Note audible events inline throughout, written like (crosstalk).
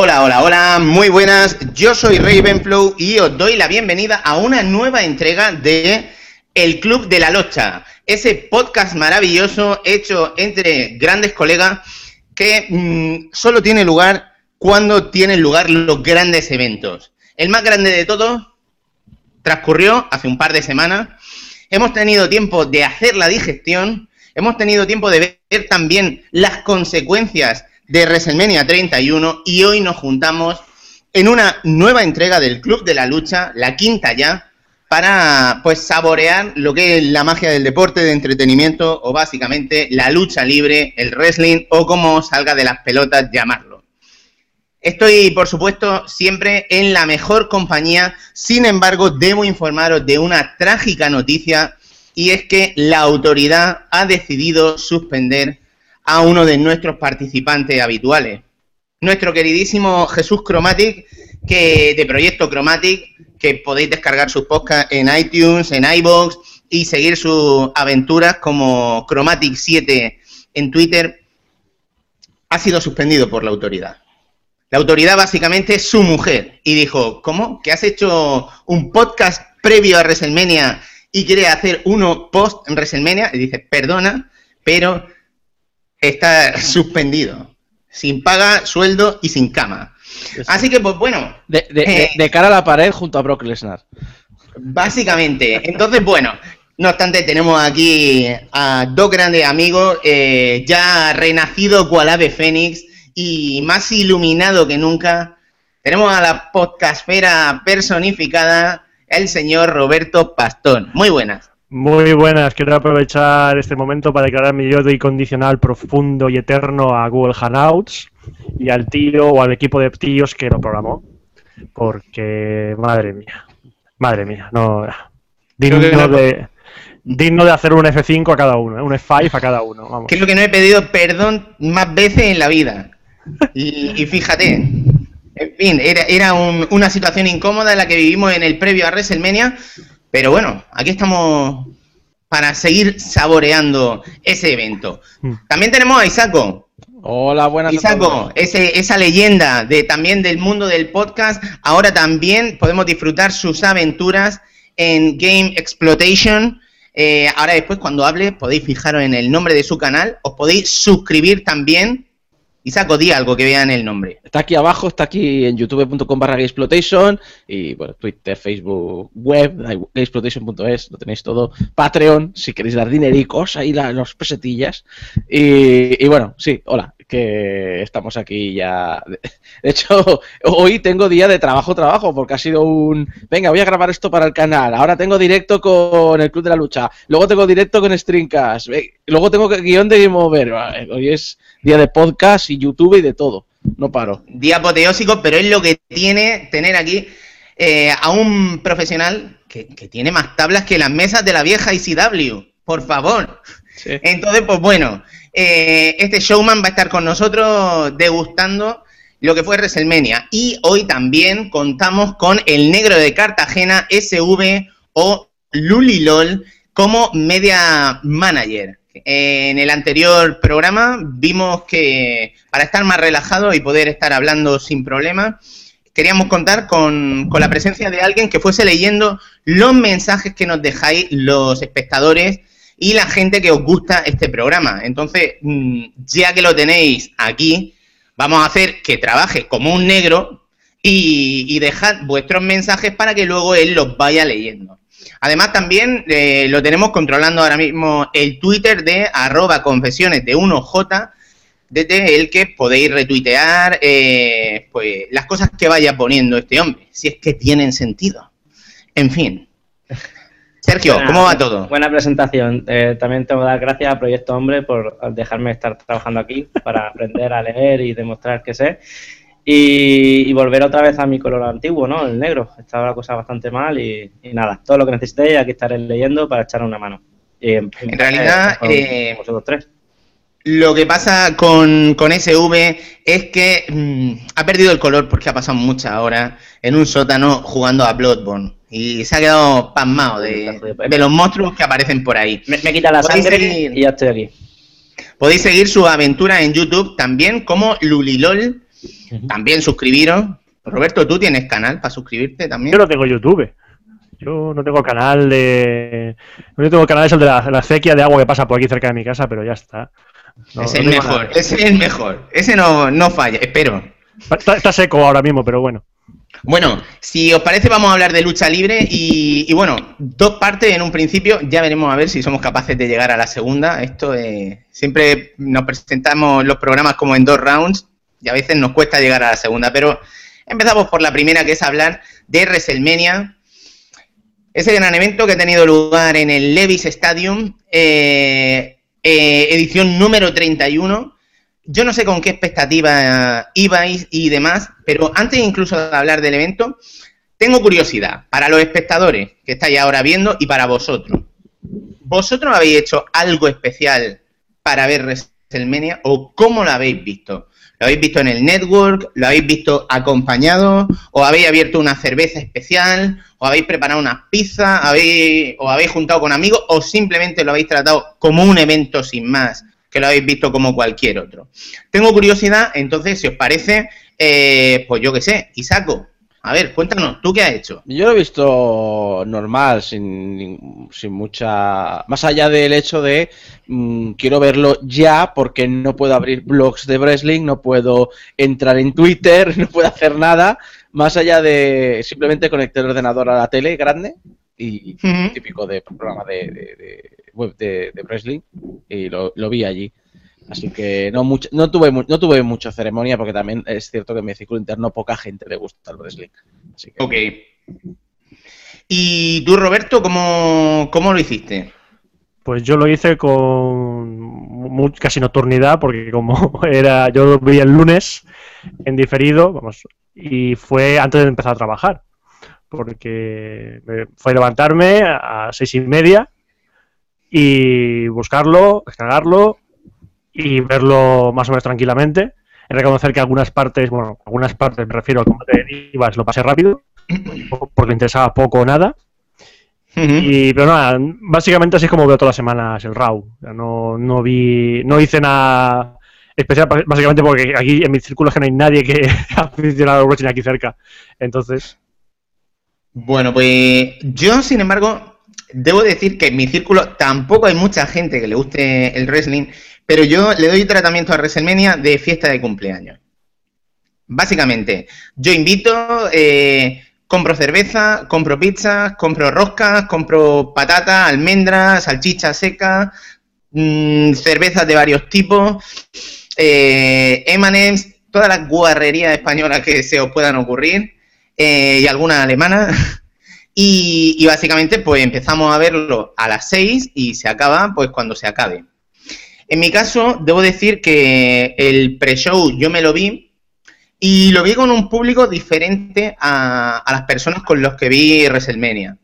Hola, hola, hola, muy buenas. Yo soy Ravenflow y os doy la bienvenida a una nueva entrega de El Club de la Locha, ese podcast maravilloso hecho entre grandes colegas que mm, solo tiene lugar cuando tienen lugar los grandes eventos. El más grande de todos transcurrió hace un par de semanas. Hemos tenido tiempo de hacer la digestión, hemos tenido tiempo de ver también las consecuencias de WrestleMania 31 y hoy nos juntamos en una nueva entrega del Club de la Lucha, la quinta ya, para pues saborear lo que es la magia del deporte de entretenimiento o básicamente la lucha libre, el wrestling o como salga de las pelotas llamarlo. Estoy, por supuesto, siempre en la mejor compañía, sin embargo, debo informaros de una trágica noticia y es que la autoridad ha decidido suspender a uno de nuestros participantes habituales. Nuestro queridísimo Jesús Chromatic, que de Proyecto Chromatic, que podéis descargar sus podcasts en iTunes, en iBox y seguir sus aventuras como Chromatic 7 en Twitter, ha sido suspendido por la autoridad. La autoridad básicamente es su mujer y dijo, ¿cómo? ¿Que has hecho un podcast previo a WrestleMania y quieres hacer uno post en WrestleMania? Y dice, perdona, pero está suspendido. Sin paga, sueldo y sin cama. Así que, pues bueno. Eh, de, cara a la pared junto a Brock Lesnar. Básicamente. Entonces, bueno. No obstante, tenemos aquí a dos grandes amigos, eh, ya renacido cual ave fénix y más iluminado que nunca. Tenemos a la podcastfera personificada, el señor Roberto Pastón. Muy buenas. Muy buenas, quiero aprovechar este momento para declarar mi odio incondicional, profundo y eterno a Google Hangouts y al tío o al equipo de tíos que lo programó. Porque, madre mía, madre mía, no. Digno de, digno de hacer un F5 a cada uno, ¿eh? un F5 a cada uno. Vamos. Creo que no he pedido perdón más veces en la vida. Y, fíjate, en fin, era, era una situación incómoda en la que vivimos en el previo a WrestleMania pero bueno, aquí estamos para seguir saboreando ese evento. Mm. También tenemos a Isaco. Hola, buenas Isaco, ese, esa leyenda de, también del mundo del podcast. Ahora también podemos disfrutar sus aventuras en Game Exploitation. Eh, ahora después cuando hable podéis fijaros en el nombre de su canal. Os podéis suscribir también saco di algo que vean el nombre. Está aquí abajo, está aquí en youtube.com barra exploitation y bueno, Twitter, Facebook, web, gamesploitation.es, lo tenéis todo. Patreon, si queréis dar dinericos, ahí la, los pesetillas. Y bueno, sí, hola, que estamos aquí ya. (laughs) De hecho, hoy tengo día de trabajo, trabajo, porque ha sido un. Venga, voy a grabar esto para el canal. Ahora tengo directo con el Club de la Lucha. Luego tengo directo con Streamcast. Luego tengo guion de Game Over. Hoy es día de podcast y YouTube y de todo. No paro. Día apoteósico, pero es lo que tiene tener aquí eh, a un profesional que, tiene más tablas que las mesas de la vieja ICW. Por favor. Entonces, pues bueno. Eh, este showman va a estar con nosotros degustando lo que fue WrestleMania. Y hoy también contamos con el negro de Cartagena, SV o Lulilol, como media manager. En el anterior programa vimos que para estar más relajado y poder estar hablando sin problema, queríamos contar con, con la presencia de alguien que fuese leyendo los mensajes que nos dejáis los espectadores y la gente que os gusta este programa. Entonces, mm, ya que lo tenéis aquí, vamos a hacer que trabaje como un negro y, dejad vuestros mensajes para que luego él los vaya leyendo. Además, también eh, lo tenemos controlando ahora mismo el Twitter de arroba confesiones de 1J, desde el que podéis retuitear eh, pues, las cosas que vaya poniendo este hombre, si es que tienen sentido. En fin, (laughs) Sergio, ¿cómo va todo? Buena presentación. Eh, también tengo que dar gracias a Proyecto Hombre por dejarme estar trabajando aquí para aprender a leer y demostrar que sé. Y, volver otra vez a mi color antiguo, ¿no? El negro. Estaba la cosa bastante mal y, nada. Todo lo que necesitéis, aquí estaré leyendo para echar una mano. en, realidad, eh, vosotros tres. Lo que pasa con, con SV es que mm, ha perdido el color porque ha pasado muchas horas en un sótano jugando a Bloodborne y se ha quedado pasmado de, los monstruos que aparecen por ahí. Me, quita la sangre y ya estoy aquí. Podéis seguir su aventura en YouTube también como Lulilol. También suscribiros. Roberto, ¿tú tienes canal para suscribirte también? Yo no tengo YouTube. Yo no tengo canal de. Yo tengo canal es el de la, la acequia de agua que pasa por aquí cerca de mi casa, pero ya está. No- es el mejor, nada. ese es el mejor. Ese no, no falla, espero. Está, está seco ahora mismo, pero bueno. Bueno, si os parece vamos a hablar de lucha libre y, bueno, dos partes en un principio, ya veremos a ver si somos capaces de llegar a la segunda. Esto eh, siempre nos presentamos los programas como en dos rounds y a veces nos cuesta llegar a la segunda, pero empezamos por la primera que es hablar de WrestleMania, ese gran evento que ha tenido lugar en el Levis Stadium, eh, eh, edición número 31. Yo no sé con qué expectativa ibais y demás, pero antes incluso de hablar del evento, tengo curiosidad para los espectadores que estáis ahora viendo y para vosotros. ¿Vosotros habéis hecho algo especial para ver WrestleMania o cómo lo habéis visto? ¿Lo habéis visto en el network? ¿Lo habéis visto acompañado? ¿O habéis abierto una cerveza especial? ¿O habéis preparado unas pizzas? ¿Habéis, ¿O habéis juntado con amigos? ¿O simplemente lo habéis tratado como un evento sin más? Que lo habéis visto como cualquier otro. Tengo curiosidad, entonces, si os parece, eh, pues yo qué sé, Isaco, a ver, cuéntanos, ¿tú qué has hecho? Yo lo he visto normal, sin, sin mucha... Más allá del hecho de mm, quiero verlo ya porque no puedo abrir blogs de wrestling, no puedo entrar en Twitter, (laughs) no puedo hacer nada, más allá de simplemente conectar el ordenador a la tele grande y típico de programa de, de- de web de, de wrestling y lo, lo vi allí. Así que no mucho, no tuve mu- no tuve mucha ceremonia porque también es cierto que en mi círculo interno poca gente le gusta el wrestling. Así que Ok. ¿Y tú, Roberto, cómo, cómo lo hiciste? Pues yo lo hice con casi nocturnidad, porque como (laughs) era, yo lo vi el lunes en diferido, vamos, y fue antes de empezar a trabajar, porque me- fue levantarme a seis y media y buscarlo, descargarlo y verlo más o menos tranquilamente. He reconocer que algunas partes, bueno, algunas partes me refiero al combate de divas, lo pasé rápido, (clears throat) porque me interesaba poco o nada. Y, pero nada, básicamente así es como veo todas las semanas el RAW. No, no vi, no hice nada especial, básicamente porque aquí en mi círculo es que no hay nadie que ha (laughs) aficionado al wrestling aquí cerca. Entonces, Bueno, pues yo, sin embargo, debo decir que en mi círculo tampoco hay mucha gente que le guste el wrestling, pero yo le doy tratamiento a WrestleMania de fiesta de cumpleaños. Básicamente, yo invito, eh, compro cerveza, compro pizzas, compro roscas, compro patatas, almendras, salchichas secas, mm, cervezas de varios tipos, eh, M&M's, todas las guarrerías españolas que se os puedan ocurrir eh, y alguna alemana. (laughs) Y, básicamente pues empezamos a verlo a las 6 y se acaba pues cuando se acabe. En mi caso, debo decir que el pre-show yo me lo vi y lo vi con un público diferente a, a las personas con los que vi WrestleMania.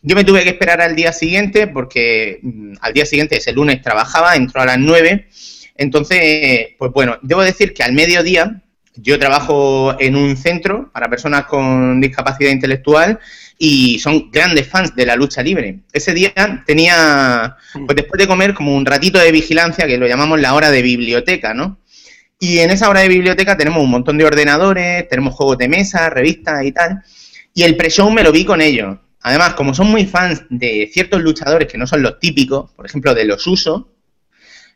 Yo me tuve que esperar al día siguiente porque mm, al día siguiente, ese lunes, trabajaba, entró a las 9. Entonces, pues bueno, debo decir que al mediodía yo trabajo en un centro para personas con discapacidad intelectual y son grandes fans de la lucha libre. Ese día tenía, pues después de comer, como un ratito de vigilancia que lo llamamos la hora de biblioteca, ¿no? Y en esa hora de biblioteca tenemos un montón de ordenadores, tenemos juegos de mesa, revistas y tal. Y el pre-show me lo vi con ellos. Además, como son muy fans de ciertos luchadores que no son los típicos, por ejemplo, de los usos,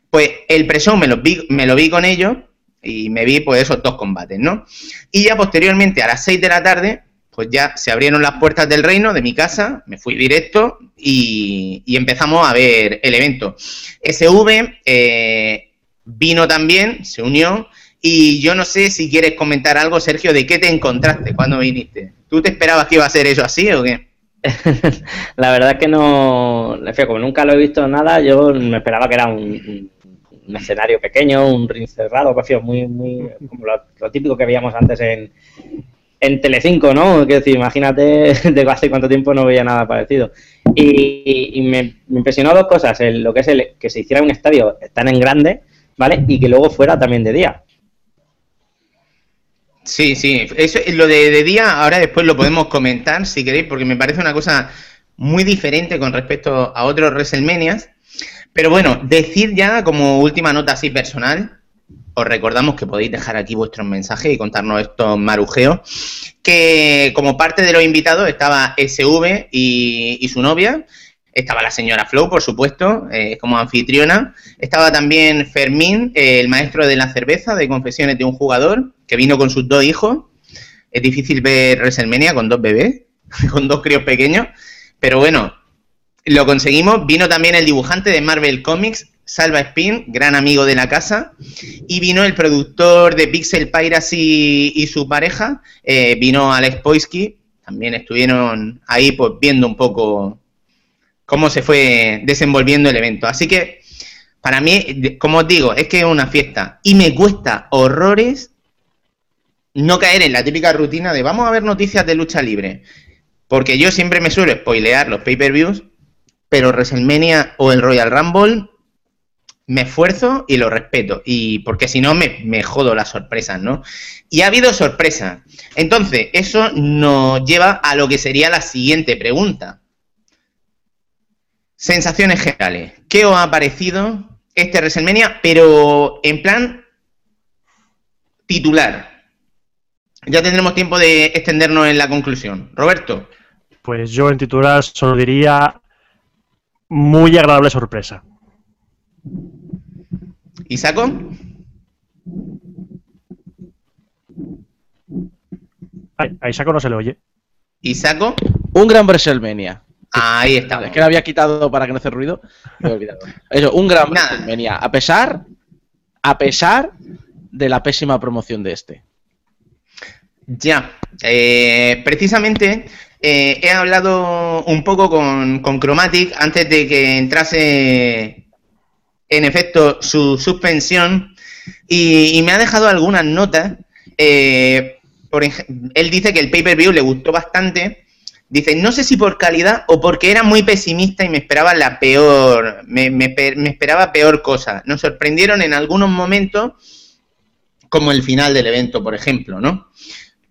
pues el pre-show me, lo vi, me lo vi con ellos y me vi pues esos dos combates, ¿no? Y ya posteriormente, a las 6 de la tarde, pues ya se abrieron las puertas del reino de mi casa, me fui directo y, empezamos a ver el evento. SV eh, vino también, se unió, y yo no sé si quieres comentar algo, Sergio, de qué te encontraste cuando viniste. ¿Tú te esperabas que iba a ser eso así o qué? (laughs) La verdad es que no, como nunca lo he visto nada, yo me esperaba que era un, un- escenario pequeño, un ring cerrado, prefiero muy, muy, (laughs) como lo, lo típico que veíamos antes en, en Telecinco, ¿no? Es decir, imagínate (laughs) de hace cuánto tiempo no veía nada parecido. Y, y me, me impresionó dos cosas, el- lo que es el, que se hiciera un estadio tan en grande, ¿vale? Y que luego fuera también de día. Sí, sí, eso lo de, de día, ahora después lo podemos comentar si queréis, porque me parece una cosa muy diferente con respecto a otros WrestleManias. Pero bueno, decir ya como última nota así personal, os recordamos que podéis dejar aquí vuestros mensajes y contarnos estos marujeos. Que como parte de los invitados estaba SV y, su novia. Estaba la señora Flow, por supuesto, eh, como anfitriona. Estaba también Fermín, el maestro de la cerveza de Confesiones de un Jugador, que vino con sus dos hijos. Es difícil ver WrestleMania con dos bebés, (laughs) con dos críos pequeños. Pero bueno, lo conseguimos. Vino también el dibujante de Marvel Comics, Salva Spin, gran amigo de la casa, y vino el productor de Pixel Piracy y, su pareja, eh, vino Alex Poisky, también estuvieron ahí pues viendo un poco cómo se fue desenvolviendo el evento. Así que para mí, como os digo, es que es una fiesta y me cuesta horrores no caer en la típica rutina de vamos a ver noticias de lucha libre. Porque yo siempre me suelo spoilear los pay-per-views, pero WrestleMania o el Royal Rumble me esfuerzo y lo respeto. Y porque si no, me, jodo las sorpresas, ¿no? Y ha habido sorpresas. Entonces, eso nos lleva a lo que sería la siguiente pregunta. Sensaciones generales. ¿Qué os ha parecido este WrestleMania? Pero en plan titular. Ya tendremos tiempo de extendernos en la conclusión. Roberto. Pues yo en titular solo diría muy agradable sorpresa. ¿Y saco? Ahí, saco no se le oye. ¿Y saco? Un gran WrestleMania. Ahí está. Es que lo había quitado para que no hace ruido. Me he olvidado. Eso, un gran WrestleMania. A pesar, a pesar de la pésima promoción de este. Ya. Eh, precisamente eh, he hablado un poco con, con Chromatic antes de que entrase en efecto su suspensión y, me ha dejado algunas notas. Eh, por, él dice que el pay-per-view le gustó bastante. Dice, no sé si por calidad o porque era muy pesimista y me esperaba la peor, me, esperaba peor cosa. Nos sorprendieron en algunos momentos, como el final del evento, por ejemplo, ¿no?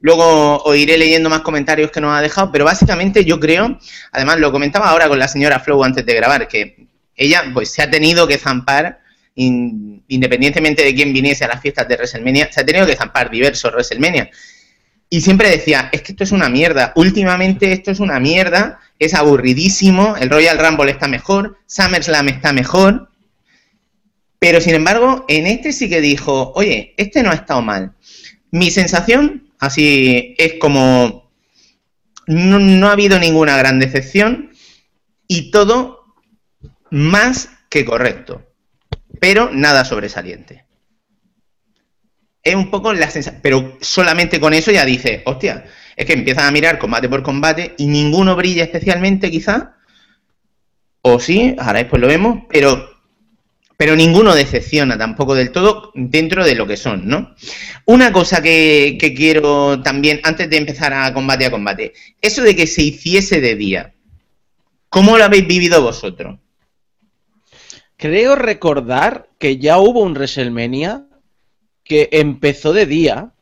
Luego os iré leyendo más comentarios que nos ha dejado, pero básicamente yo creo, además lo comentaba ahora con la señora Flow antes de grabar, que ella pues se ha tenido que zampar, independientemente de quién viniese a las fiestas de WrestleMania, se ha tenido que zampar diversos WrestleMania. Y siempre decía, es que esto es una mierda, últimamente esto es una mierda, es aburridísimo, el Royal Rumble está mejor, SummerSlam está mejor, pero sin embargo, en este sí que dijo, oye, este no ha estado mal. Mi sensación, así, es como, no, ha habido ninguna gran decepción y todo más que correcto, pero nada sobresaliente. Es un poco la sensación, pero solamente con eso ya dice, hostia, es que empiezan a mirar combate por combate y ninguno brilla especialmente quizá, o sí, ahora después lo vemos, pero, pero ninguno decepciona tampoco del todo dentro de lo que son, ¿no? Una cosa que, que quiero también, antes de empezar a combate a combate, eso de que se hiciese de día, ¿cómo lo habéis vivido vosotros? Creo recordar que ya hubo un WrestleMania que empezó de día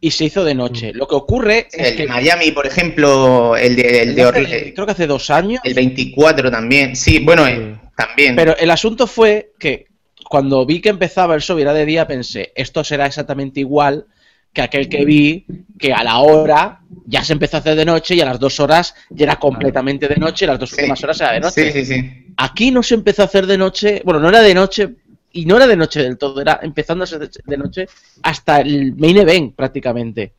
y se hizo de noche. Mm. Lo que ocurre es el que Miami, por ejemplo, el de, el de creo que hace dos años. El 24 también. Sí, bueno, eh, también. Pero el asunto fue que cuando vi que empezaba el show y era de día, pensé, esto será exactamente igual que aquel que vi que a la hora ya se empezó a hacer de noche y a las dos horas ya era completamente de noche y las dos últimas horas era de noche. Sí, sí, sí. Aquí no se empezó a hacer de noche, bueno, no era de noche y no era de noche del todo, era empezando a ser de noche hasta el main event prácticamente.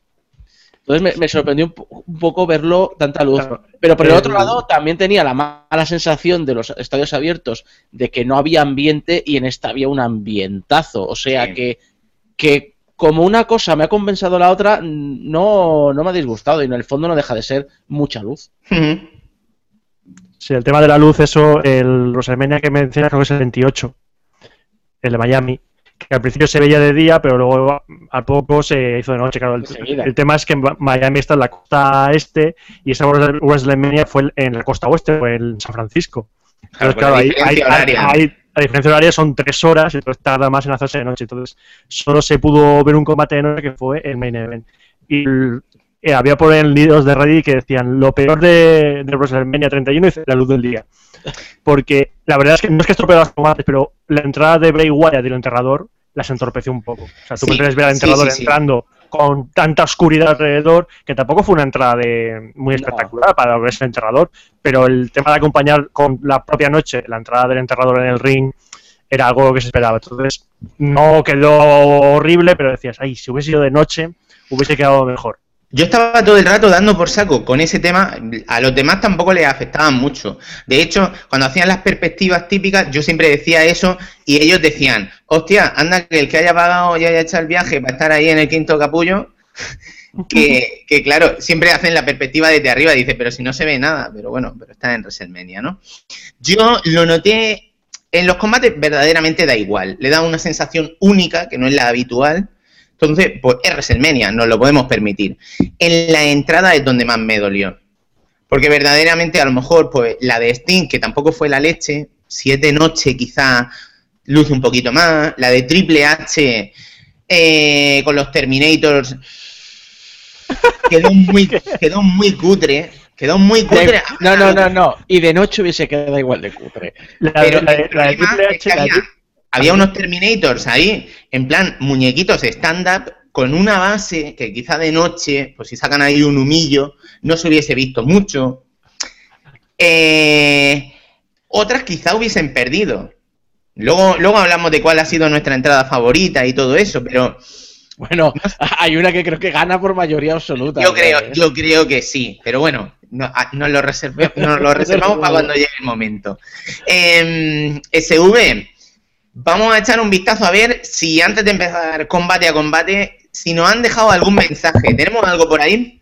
Entonces me, sorprendió un, poco verlo tanta luz. Pero por el otro lado también tenía la mala sensación de los estadios abiertos de que no había ambiente y en esta había un ambientazo. O sea que, que como una cosa me ha compensado la otra, no, no me ha disgustado y en el fondo no deja de ser mucha luz. Sí, el tema de la luz, eso, el WrestleMania que mencionas creo que es el 28, el de Miami, que al principio se veía de día, pero luego a poco se hizo de noche. Claro, el, tema es que Miami está en la costa este y esa WrestleMania fue en la costa oeste, fue en San Francisco. Claro, hay, la diferencia horaria son tres horas, entonces tarda más en hacerse de noche. Entonces, solo se pudo ver un combate de noche que fue el main event. Y eh, había por el nidos de Reddit que decían lo peor de, de WrestleMania 31 es la luz del día. Porque la verdad es que no es que estropeó los combates, pero la entrada de Bray Wyatt y el enterrador las entorpeció un poco. O sea, tú Sí, prefieres ver al sí, sí. entrando con tanta oscuridad alrededor, que tampoco fue una entrada de, muy No. espectacular para ver ese enterrador, pero el tema de acompañar con la propia noche la entrada del enterrador en el ring era algo que se esperaba. Entonces, no quedó horrible, pero decías, ay, si hubiese sido de noche, hubiese quedado mejor. Yo estaba todo el rato dando por saco con ese tema, a los demás tampoco les afectaban mucho. De hecho, cuando hacían las perspectivas típicas, yo siempre decía eso y ellos decían, hostia, anda que el que haya pagado y haya hecho el viaje para estar ahí en el quinto capullo, (laughs) que, que claro, siempre hacen la perspectiva desde arriba, dice, pero si no se ve nada, pero bueno, pero está en WrestleMania, ¿no? Yo lo noté, en los combates verdaderamente da igual, le da una sensación única, que no es la habitual, entonces, pues es WrestleMania, nos lo podemos permitir. En la entrada es donde más me dolió. Porque verdaderamente, a lo mejor, pues la de Sting, que tampoco fue la leche, Siete Noche quizá luce un poquito más, la de Triple H eh, con los Terminators (laughs) quedó muy, quedó muy cutre, quedó muy cutre. No, no, no, no. Y de noche hubiese quedado igual de cutre. La, Pero la- de Triple es que H, de- había, había unos Terminators ahí, en plan muñequitos stand-up, con una base que quizá de noche, pues si sacan ahí un humillo, no se hubiese visto mucho. Eh, otras quizá hubiesen perdido. Luego, luego hablamos de cuál ha sido nuestra entrada favorita y todo eso, pero Bueno, (laughs) hay una que creo que gana por mayoría absoluta. yo creo, ¿eh? yo creo que sí. Pero bueno, no- a- nos lo, reserve- nos lo (laughs) reservamos para cuando llegue el momento. Em, SV, vamos a echar un vistazo a ver si antes de empezar combate a combate, si nos han dejado algún mensaje. ¿Tenemos algo por ahí?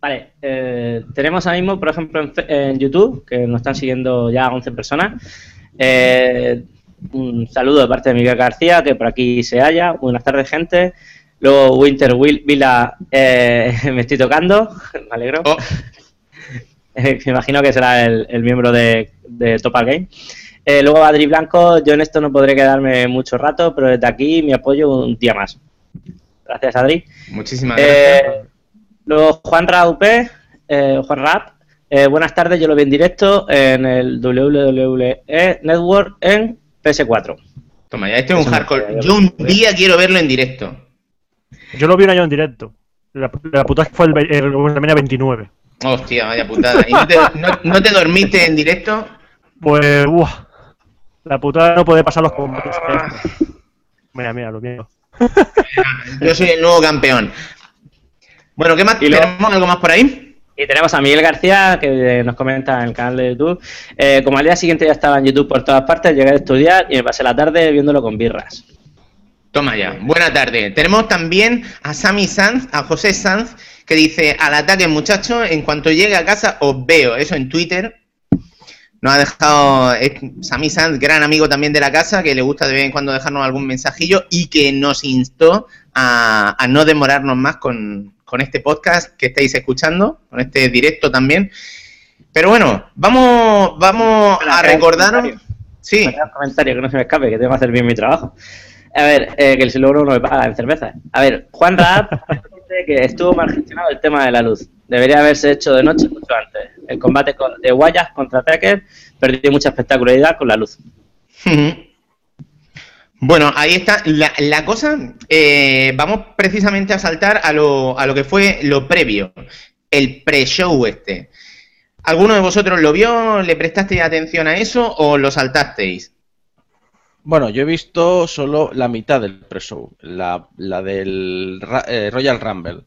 Vale, eh, tenemos ahora mismo, por ejemplo, en, en YouTube, que nos están siguiendo ya 11 personas. Eh, un saludo de parte de Miguel García, que por aquí se halla. Buenas tardes, gente. Luego Winter Will- Vila, eh, (laughs) me estoy tocando, (laughs) me alegro. Oh, (laughs) me imagino que será el, el miembro de, de Topal Game. Eh, luego Adri Blanco, yo en esto no podré quedarme mucho rato, pero desde aquí mi apoyo un día más. Gracias, Adri. muchísimas gracias. Eh, luego Juan Raup, eh, Juan Rap, eh, buenas tardes, yo lo vi en directo en el WWE Network en PS4. Toma, ya este es un hardcore. Yo un día quiero verlo en directo. Yo lo vi un año en directo. La, la puta que fue el, el WrestleMania 29. Hostia, vaya putada. ¿Y no te, no- no te dormiste en directo? Pues, uah, la putada no puede pasar los combates. Mira, mira, lo mío. (laughs) Yo soy el nuevo campeón. Bueno, ¿qué más? ¿Tenemos algo más por ahí? Y tenemos a Miguel García, que nos comenta en el canal de YouTube. Eh, como al día siguiente ya estaba en YouTube por todas partes, llegué a estudiar y me pasé la tarde viéndolo con birras. Toma ya, buena tarde. Tenemos también a Sammy Sanz, a José Sanz, que dice, al ataque muchachos, en cuanto llegue a casa os veo. Eso en Twitter. Nos ha dejado Sammy Sanz, gran amigo también de la casa, que le gusta de vez en cuando dejarnos algún mensajillo y que nos instó a, a no demorarnos más con, con este podcast que estáis escuchando, con este directo también. Pero bueno, vamos, vamos a recordaros. Sí, un comentario que no se me escape, que tengo que hacer bien mi trabajo. A ver, eh, que el siluro no me paga en cerveza. A ver, Juan Raab (laughs) que estuvo mal gestionado el tema de la luz. Debería haberse hecho de noche mucho antes. El combate de Guayas contra Taker perdió mucha espectacularidad con la luz. Bueno, ahí está. La, la cosa, eh, vamos precisamente a saltar a lo, a lo que fue lo previo, el pre-show este. ¿Alguno de vosotros lo vio? ¿Le prestasteis atención a eso o lo saltasteis? Bueno, yo he visto solo la mitad del pre-show, la, la del eh, Royal Rumble.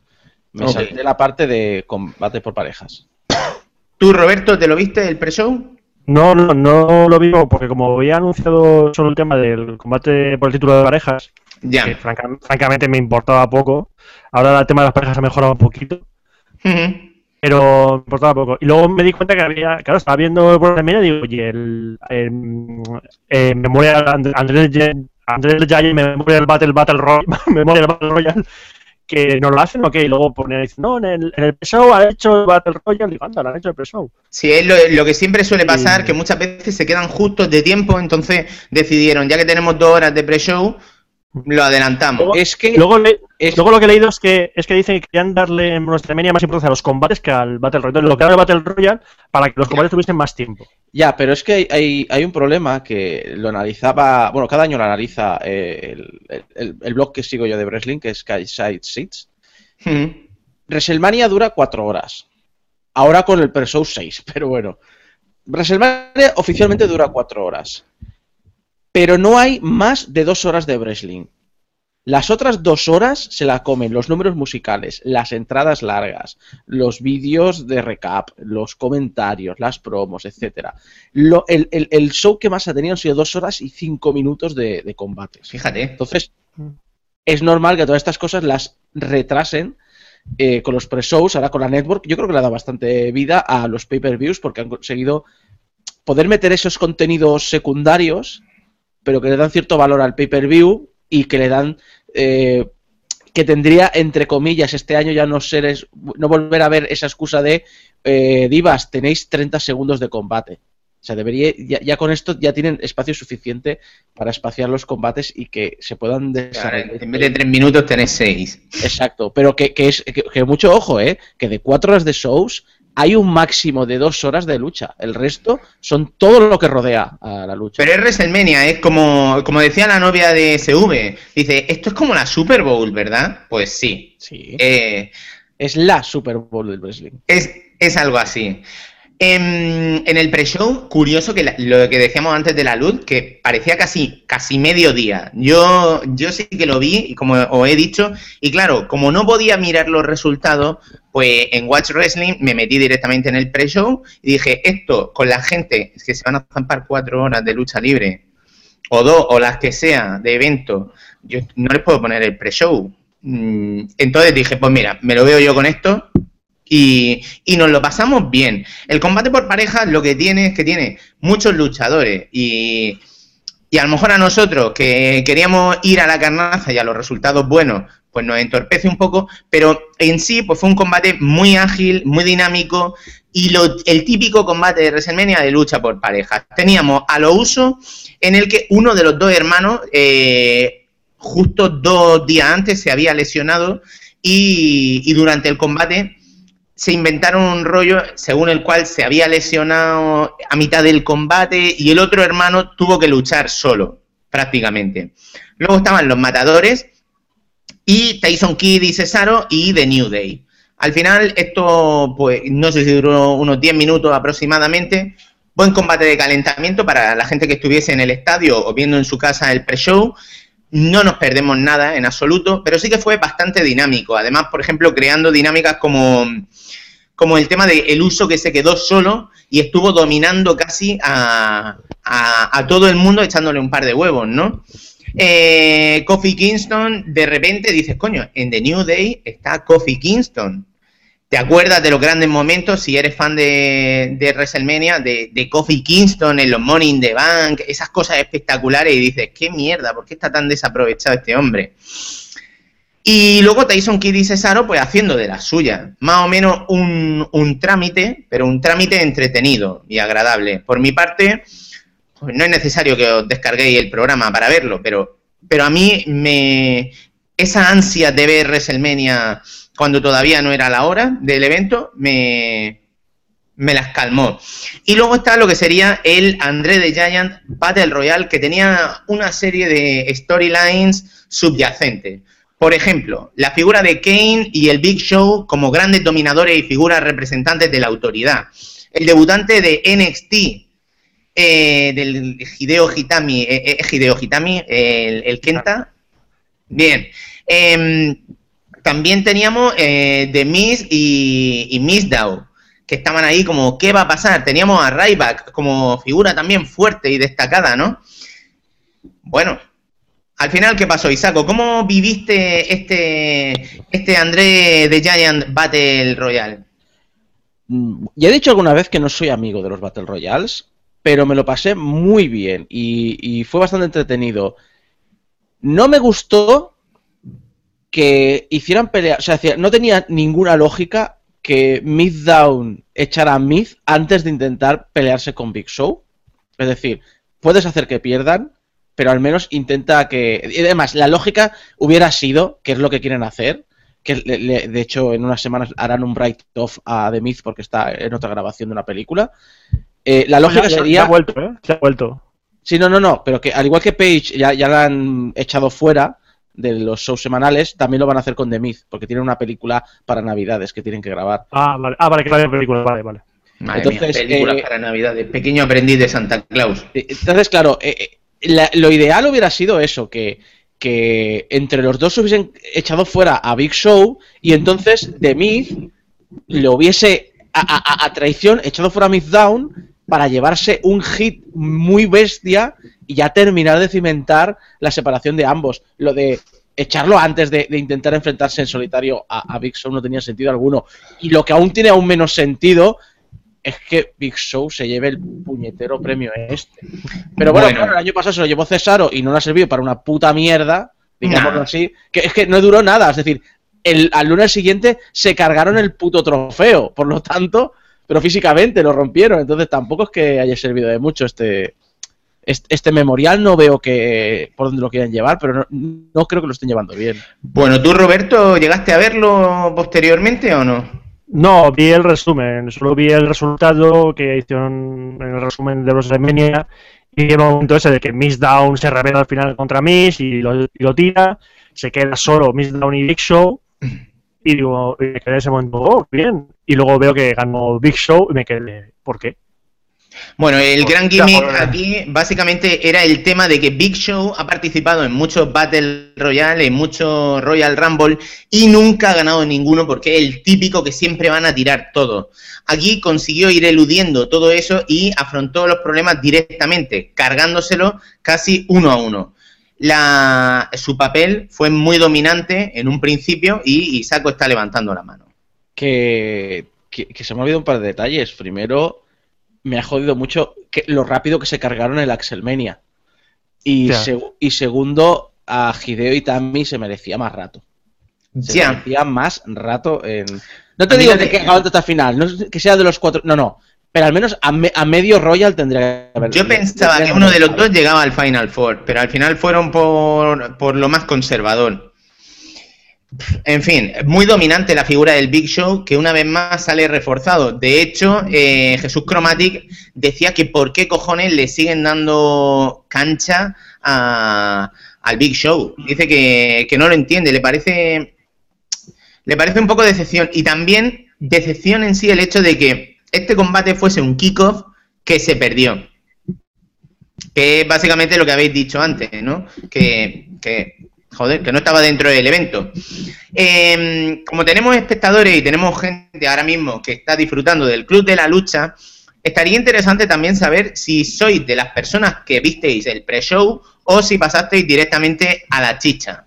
Me Ok. salté la parte de combate por parejas. (coughs) ¿Tú, Roberto, te lo viste el pre-show? No, no, no lo vi porque como había anunciado solo el tema del combate por el título de parejas, que franca- francamente me importaba poco. Ahora el tema de las parejas ha mejorado un poquito, pero me importaba poco. Y luego me di cuenta que había, claro, estaba viendo por la media y digo, oye, el, el, eh, Memorial And- Andrés Andrés Giant Memorial Battle Battle Royale, (laughs) Memorial Battle Royale, que no lo hacen, ok, y luego pone, dice, no, en el, en el pre-show ha hecho el Battle Royale, digo, anda, lo han hecho el pre-show. Sí, es lo, lo que siempre suele pasar, Sí. que muchas veces se quedan justos de tiempo, entonces decidieron, ya que tenemos dos horas de pre-show, lo adelantamos. Es que Luego le, Es- Luego lo que he leído es que, es que dicen que querían darle en WrestleMania más importancia a los combates que al Battle Royale. Entonces, lo que era el Battle Royale para que los combates tuviesen más tiempo. Ya, pero es que hay, hay, hay un problema que lo analizaba, bueno, cada año lo analiza eh, el, el- el blog que sigo yo de wrestling, que es Side Seats. Mm. WrestleMania dura cuatro horas. Ahora con el pre-show (laughs) 6, pero bueno. WrestleMania oficialmente dura cuatro horas. Pero no hay más de dos horas de wrestling. Las otras dos horas se la comen los números musicales, las entradas largas, los vídeos de recap, los comentarios, las promos, etcétera. Lo- el, el- el show que más ha tenido han sido dos horas y cinco minutos de, de combates. Fíjate. Entonces, es normal que todas estas cosas las retrasen eh, con los pre-shows, ahora con la network. Yo creo que le ha dado bastante vida a los pay-per-views porque han conseguido poder meter esos contenidos secundarios, pero que le dan cierto valor al pay-per-view y que le dan. eh, que tendría, entre comillas, este año ya no ser no volver a ver esa excusa de eh, divas, tenéis 30 segundos de combate. O sea, debería, ya, ya con esto ya tienen espacio suficiente para espaciar los combates y que se puedan Claro, desarrollar. en vez de tres minutos tenés seis. Exacto, pero que, que es que, que mucho ojo, ¿eh? Que de cuatro horas de shows hay un máximo de dos horas de lucha. El resto son todo lo que rodea a la lucha. Pero es WrestleMania, es como, como decía la novia de SV. Dice, esto es como la Super Bowl, ¿verdad? Pues sí. Sí. Eh, Es la Super Bowl del wrestling. es, es algo así. En, en el pre-show, curioso que lo que decíamos antes de la luz, que parecía casi, casi mediodía. Yo, yo sí que lo vi, como os he dicho, y claro, como no podía mirar los resultados, pues en Watch Wrestling me metí directamente en el pre-show y dije, esto con la gente que se van a zampar cuatro horas de lucha libre, o dos, o las que sea, de evento, yo no les puedo poner el pre-show. Mm, Entonces dije, pues mira, me lo veo yo con esto y, nos lo pasamos bien. El combate por parejas lo que tiene es que tiene muchos luchadores y, y a lo mejor a nosotros que queríamos ir a la carnaza y a los resultados buenos, pues nos entorpece un poco, pero en sí pues fue un combate muy ágil, muy dinámico y lo- el típico combate de WrestleMania de lucha por parejas. Teníamos a lo uso en el que uno de los dos hermanos eh, justo dos días antes se había lesionado y, y durante el combate se inventaron un rollo según el cual se había lesionado a mitad del combate y el otro hermano tuvo que luchar solo, prácticamente. Luego estaban los matadores y Tyson Kidd y Cesaro y The New Day. Al final esto, pues no sé si duró unos 10 minutos aproximadamente. Buen combate de calentamiento para la gente que estuviese en el estadio o viendo en su casa el pre-show. No nos perdemos nada en absoluto, pero sí que fue bastante dinámico. Además, por ejemplo, creando dinámicas como, como el tema del uso que se quedó solo y estuvo dominando casi a, a- a todo el mundo echándole un par de huevos, ¿no? Eh, Kofi Kingston, de repente dices, coño, en The New Day está Kofi Kingston. ¿Te acuerdas de los grandes momentos, si eres fan de, WrestleMania, de, de Kofi Kingston en los in the Bank, esas cosas espectaculares y dices, qué mierda, ¿por qué está tan desaprovechado este hombre? Y luego Tyson Kidd y Cesaro, pues haciendo de las suyas. Más o menos un, un trámite, pero un trámite entretenido y agradable. Por mi parte, pues no es necesario que os descarguéis el programa para verlo, pero, pero a mí me. Esa ansia de ver WrestleMania cuando todavía no era la hora del evento, me, me las calmó. Y luego está lo que sería el André the Giant Battle Royale, que tenía una serie de storylines subyacentes. Por ejemplo, la figura de Kane y el Big Show como grandes dominadores y figuras representantes de la autoridad. El debutante de NXT, eh, del Hideo Hitami, eh, eh, Hideo Hitami, el, el Kenta. Bien. También teníamos eh, The Miz y, y Miss que estaban ahí como, ¿qué va a pasar? Teníamos a Ryback como figura también fuerte y destacada, ¿no? Bueno, al final, ¿qué pasó, Isaco? ¿Cómo viviste este, este André de Giant Battle Royale? Mm, Ya he dicho alguna vez que no soy amigo de los Battle Royales, pero me lo pasé muy bien y fue bastante entretenido. No me gustó que hicieran pelea, o sea, decía, no tenía ninguna lógica que Myth Down echara a Myth antes de intentar pelearse con Big Show. Es decir, puedes hacer que pierdan, pero al menos intenta que... Y además, la lógica hubiera sido, que es lo que quieren hacer, que le- le- de hecho en unas semanas harán un write-off a The Myth porque está en otra grabación de una película. Eh, la lógica Ya- ya- sería... ya ha vuelto, ¿eh? Se ha vuelto. Sí, no, no, no, pero que al igual que Page ya, ya la han echado fuera de los shows semanales, también lo van a hacer con The Myth, porque tienen una película para Navidades que tienen que grabar. Ah, vale, ah, vale que la de película, vale, vale. Madre Entonces, mía, películas eh, para Navidades. Pequeño aprendiz de Santa Claus. Eh, Entonces, claro, eh, eh, la- lo ideal hubiera sido eso, que, que entre los dos hubiesen echado fuera a Big Show y entonces The Myth lo hubiese a, a- a traición echado fuera a Myth Down para llevarse un hit muy bestia y ya terminar de cimentar la separación de ambos. Lo de echarlo antes de, de intentar enfrentarse en solitario a, a Big Show no tenía sentido alguno. Y lo que aún tiene aún menos sentido es que Big Show se lleve el puñetero premio este. Pero bueno, Bueno. claro, el año pasado se lo llevó Cesaro y no le ha servido para una puta mierda, digámoslo Nah. así, que es que no duró nada, es decir, el, al lunes siguiente se cargaron el puto trofeo, por lo tanto, pero físicamente lo rompieron, entonces tampoco es que haya servido de mucho este este, este memorial, no veo que por dónde lo quieran llevar, pero no, no creo que lo estén llevando bien. Bueno, ¿tú, Roberto, llegaste a verlo posteriormente o no? No, vi el resumen, solo vi el resultado que hicieron en el resumen de WrestleMania y un momento ese de que Miss Down se revela al final contra Miss y lo, y lo tira, se queda solo Miss Down y Big Show y digo, y me quedé en ese momento, oh, bien, y luego veo que ganó Big Show y me quedé, ¿por qué? Bueno, el gran gimmick aquí básicamente era el tema de que Big Show ha participado en muchos Battle Royale, en muchos Royal Rumble y nunca ha ganado ninguno porque es el típico que siempre van a tirar todo. Aquí consiguió ir eludiendo todo eso y afrontó los problemas directamente, cargándoselo casi uno a uno. La, su papel fue muy dominante en un principio y, y Saco está levantando la mano. que, que, que se me ha olvidado un par de detalles. Primero, me ha jodido mucho que, lo rápido que se cargaron el Axelmania. Y, seg- y segundo, a Hideo Itami se merecía más rato. Se merecía más rato en... No te A digo que, que hasta final, no que sea de los cuatro... No, no. Pero al menos a, me- a medio Royal tendría que haber... Yo pensaba que uno de los dos llegaba al Final Four, pero al final fueron por, por lo más conservador. En fin, muy dominante la figura del Big Show, que una vez más sale reforzado. De hecho, eh, Jesús Chromatic decía que por qué cojones le siguen dando cancha a- al Big Show. Dice que, que no lo entiende, le parece, le parece un poco decepción. Y también decepción en sí el hecho de que este combate fuese un kickoff que se perdió. Que es básicamente lo que habéis dicho antes, ¿no? Que, que, joder, que no estaba dentro del evento. Eh, como tenemos espectadores y tenemos gente ahora mismo que está disfrutando del Club de la Lucha, estaría interesante también saber si sois de las personas que visteis el pre-show o si pasasteis directamente a la chicha.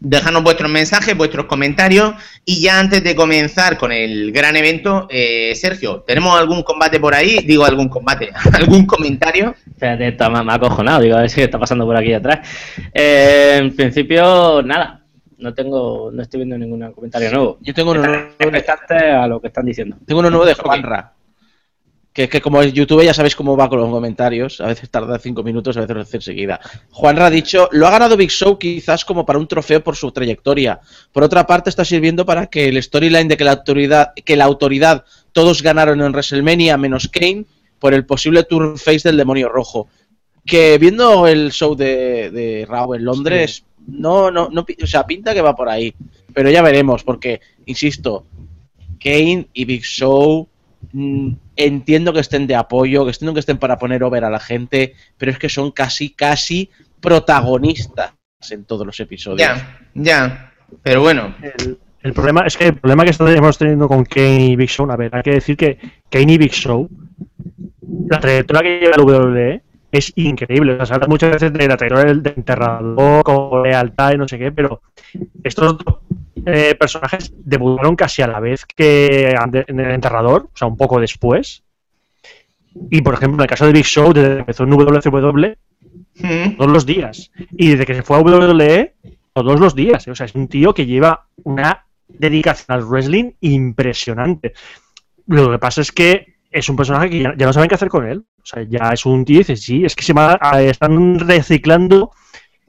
Déjanos vuestros mensajes, vuestros comentarios y ya antes de comenzar con el gran evento, eh, Sergio, ¿tenemos algún combate por ahí? Digo algún combate, (laughs) algún comentario. Espérate, está, me, ha acojonado, digo, a ver si está pasando por aquí atrás. Eh, en principio, nada, no tengo, no estoy viendo ningún comentario nuevo. Yo tengo uno nuevo, a lo que están diciendo. tengo uno nuevo de Juanra. Que es que como es YouTube ya sabéis cómo va con los comentarios. A veces tarda cinco minutos, a veces lo hace enseguida. Juanra ha dicho, lo ha ganado Big Show quizás como para un trofeo por su trayectoria. Por otra parte, está sirviendo para que el storyline de que la autoridad, que la autoridad todos ganaron en WrestleMania menos Kane por el posible turn face del demonio rojo. Que viendo el show de, de Raw en Londres, no, no, no, pi- o sea, pinta que va por ahí. Pero ya veremos, porque, insisto, Kane y Big Show mm, entiendo que estén de apoyo, que entiendo que estén para poner over a la gente, pero es que son casi, casi protagonistas en todos los episodios. Ya, ya. Pero bueno, El, el problema es que el problema que estamos teniendo con Kane y Big Show, a ver, hay que decir que Kane y Big Show, la trayectoria que lleva el WWE es increíble. O sea, se habla muchas veces de la trayectoria del de enterrador, con lealtad y no sé qué, pero estos dos eh, personajes debutaron casi a la vez que en el enterrador, o sea, un poco después. Y por ejemplo, en el caso de Big Show, desde que empezó en WCW, mm, todos los días. Y desde que se fue a WWE, todos los días. O sea, es un tío que lleva una dedicación al wrestling impresionante. Lo que pasa es que es un personaje que ya, ya no saben qué hacer con él. O sea, ya es un tío y dices, sí, es que se va, a- están reciclando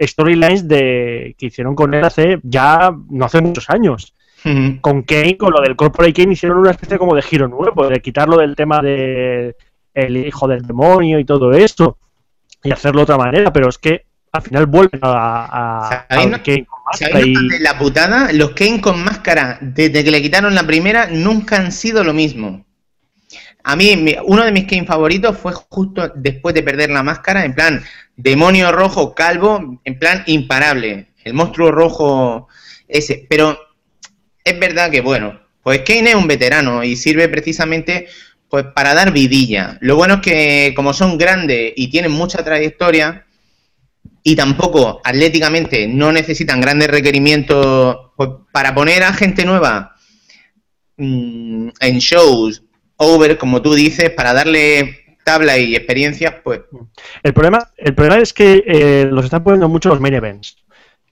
storylines de que hicieron con él hace ya, no hace muchos años. Con Kane, con lo del Corporate Kane, hicieron una especie como de giro nuevo, de quitarlo del tema de el hijo del demonio y todo esto, y hacerlo de otra manera, pero es que al final vuelven a, a, a ¿Sabéis no- Kane con máscara ¿Sabéis y- la putada? Los Kane con máscara, desde que le quitaron la primera, nunca han sido lo mismo. A mí, uno de mis Kane favoritos fue justo después de perder la máscara, en plan, demonio rojo, calvo, en plan, imparable. El monstruo rojo ese. Pero es verdad que, bueno, pues Kane es un veterano y sirve precisamente pues para dar vidilla. Lo bueno es que como son grandes y tienen mucha trayectoria, y tampoco atléticamente no necesitan grandes requerimientos pues, para poner a gente nueva mm, en shows, over, como tú dices, para darle tabla y experiencia, pues El problema, el problema es que eh, los están poniendo mucho los main events.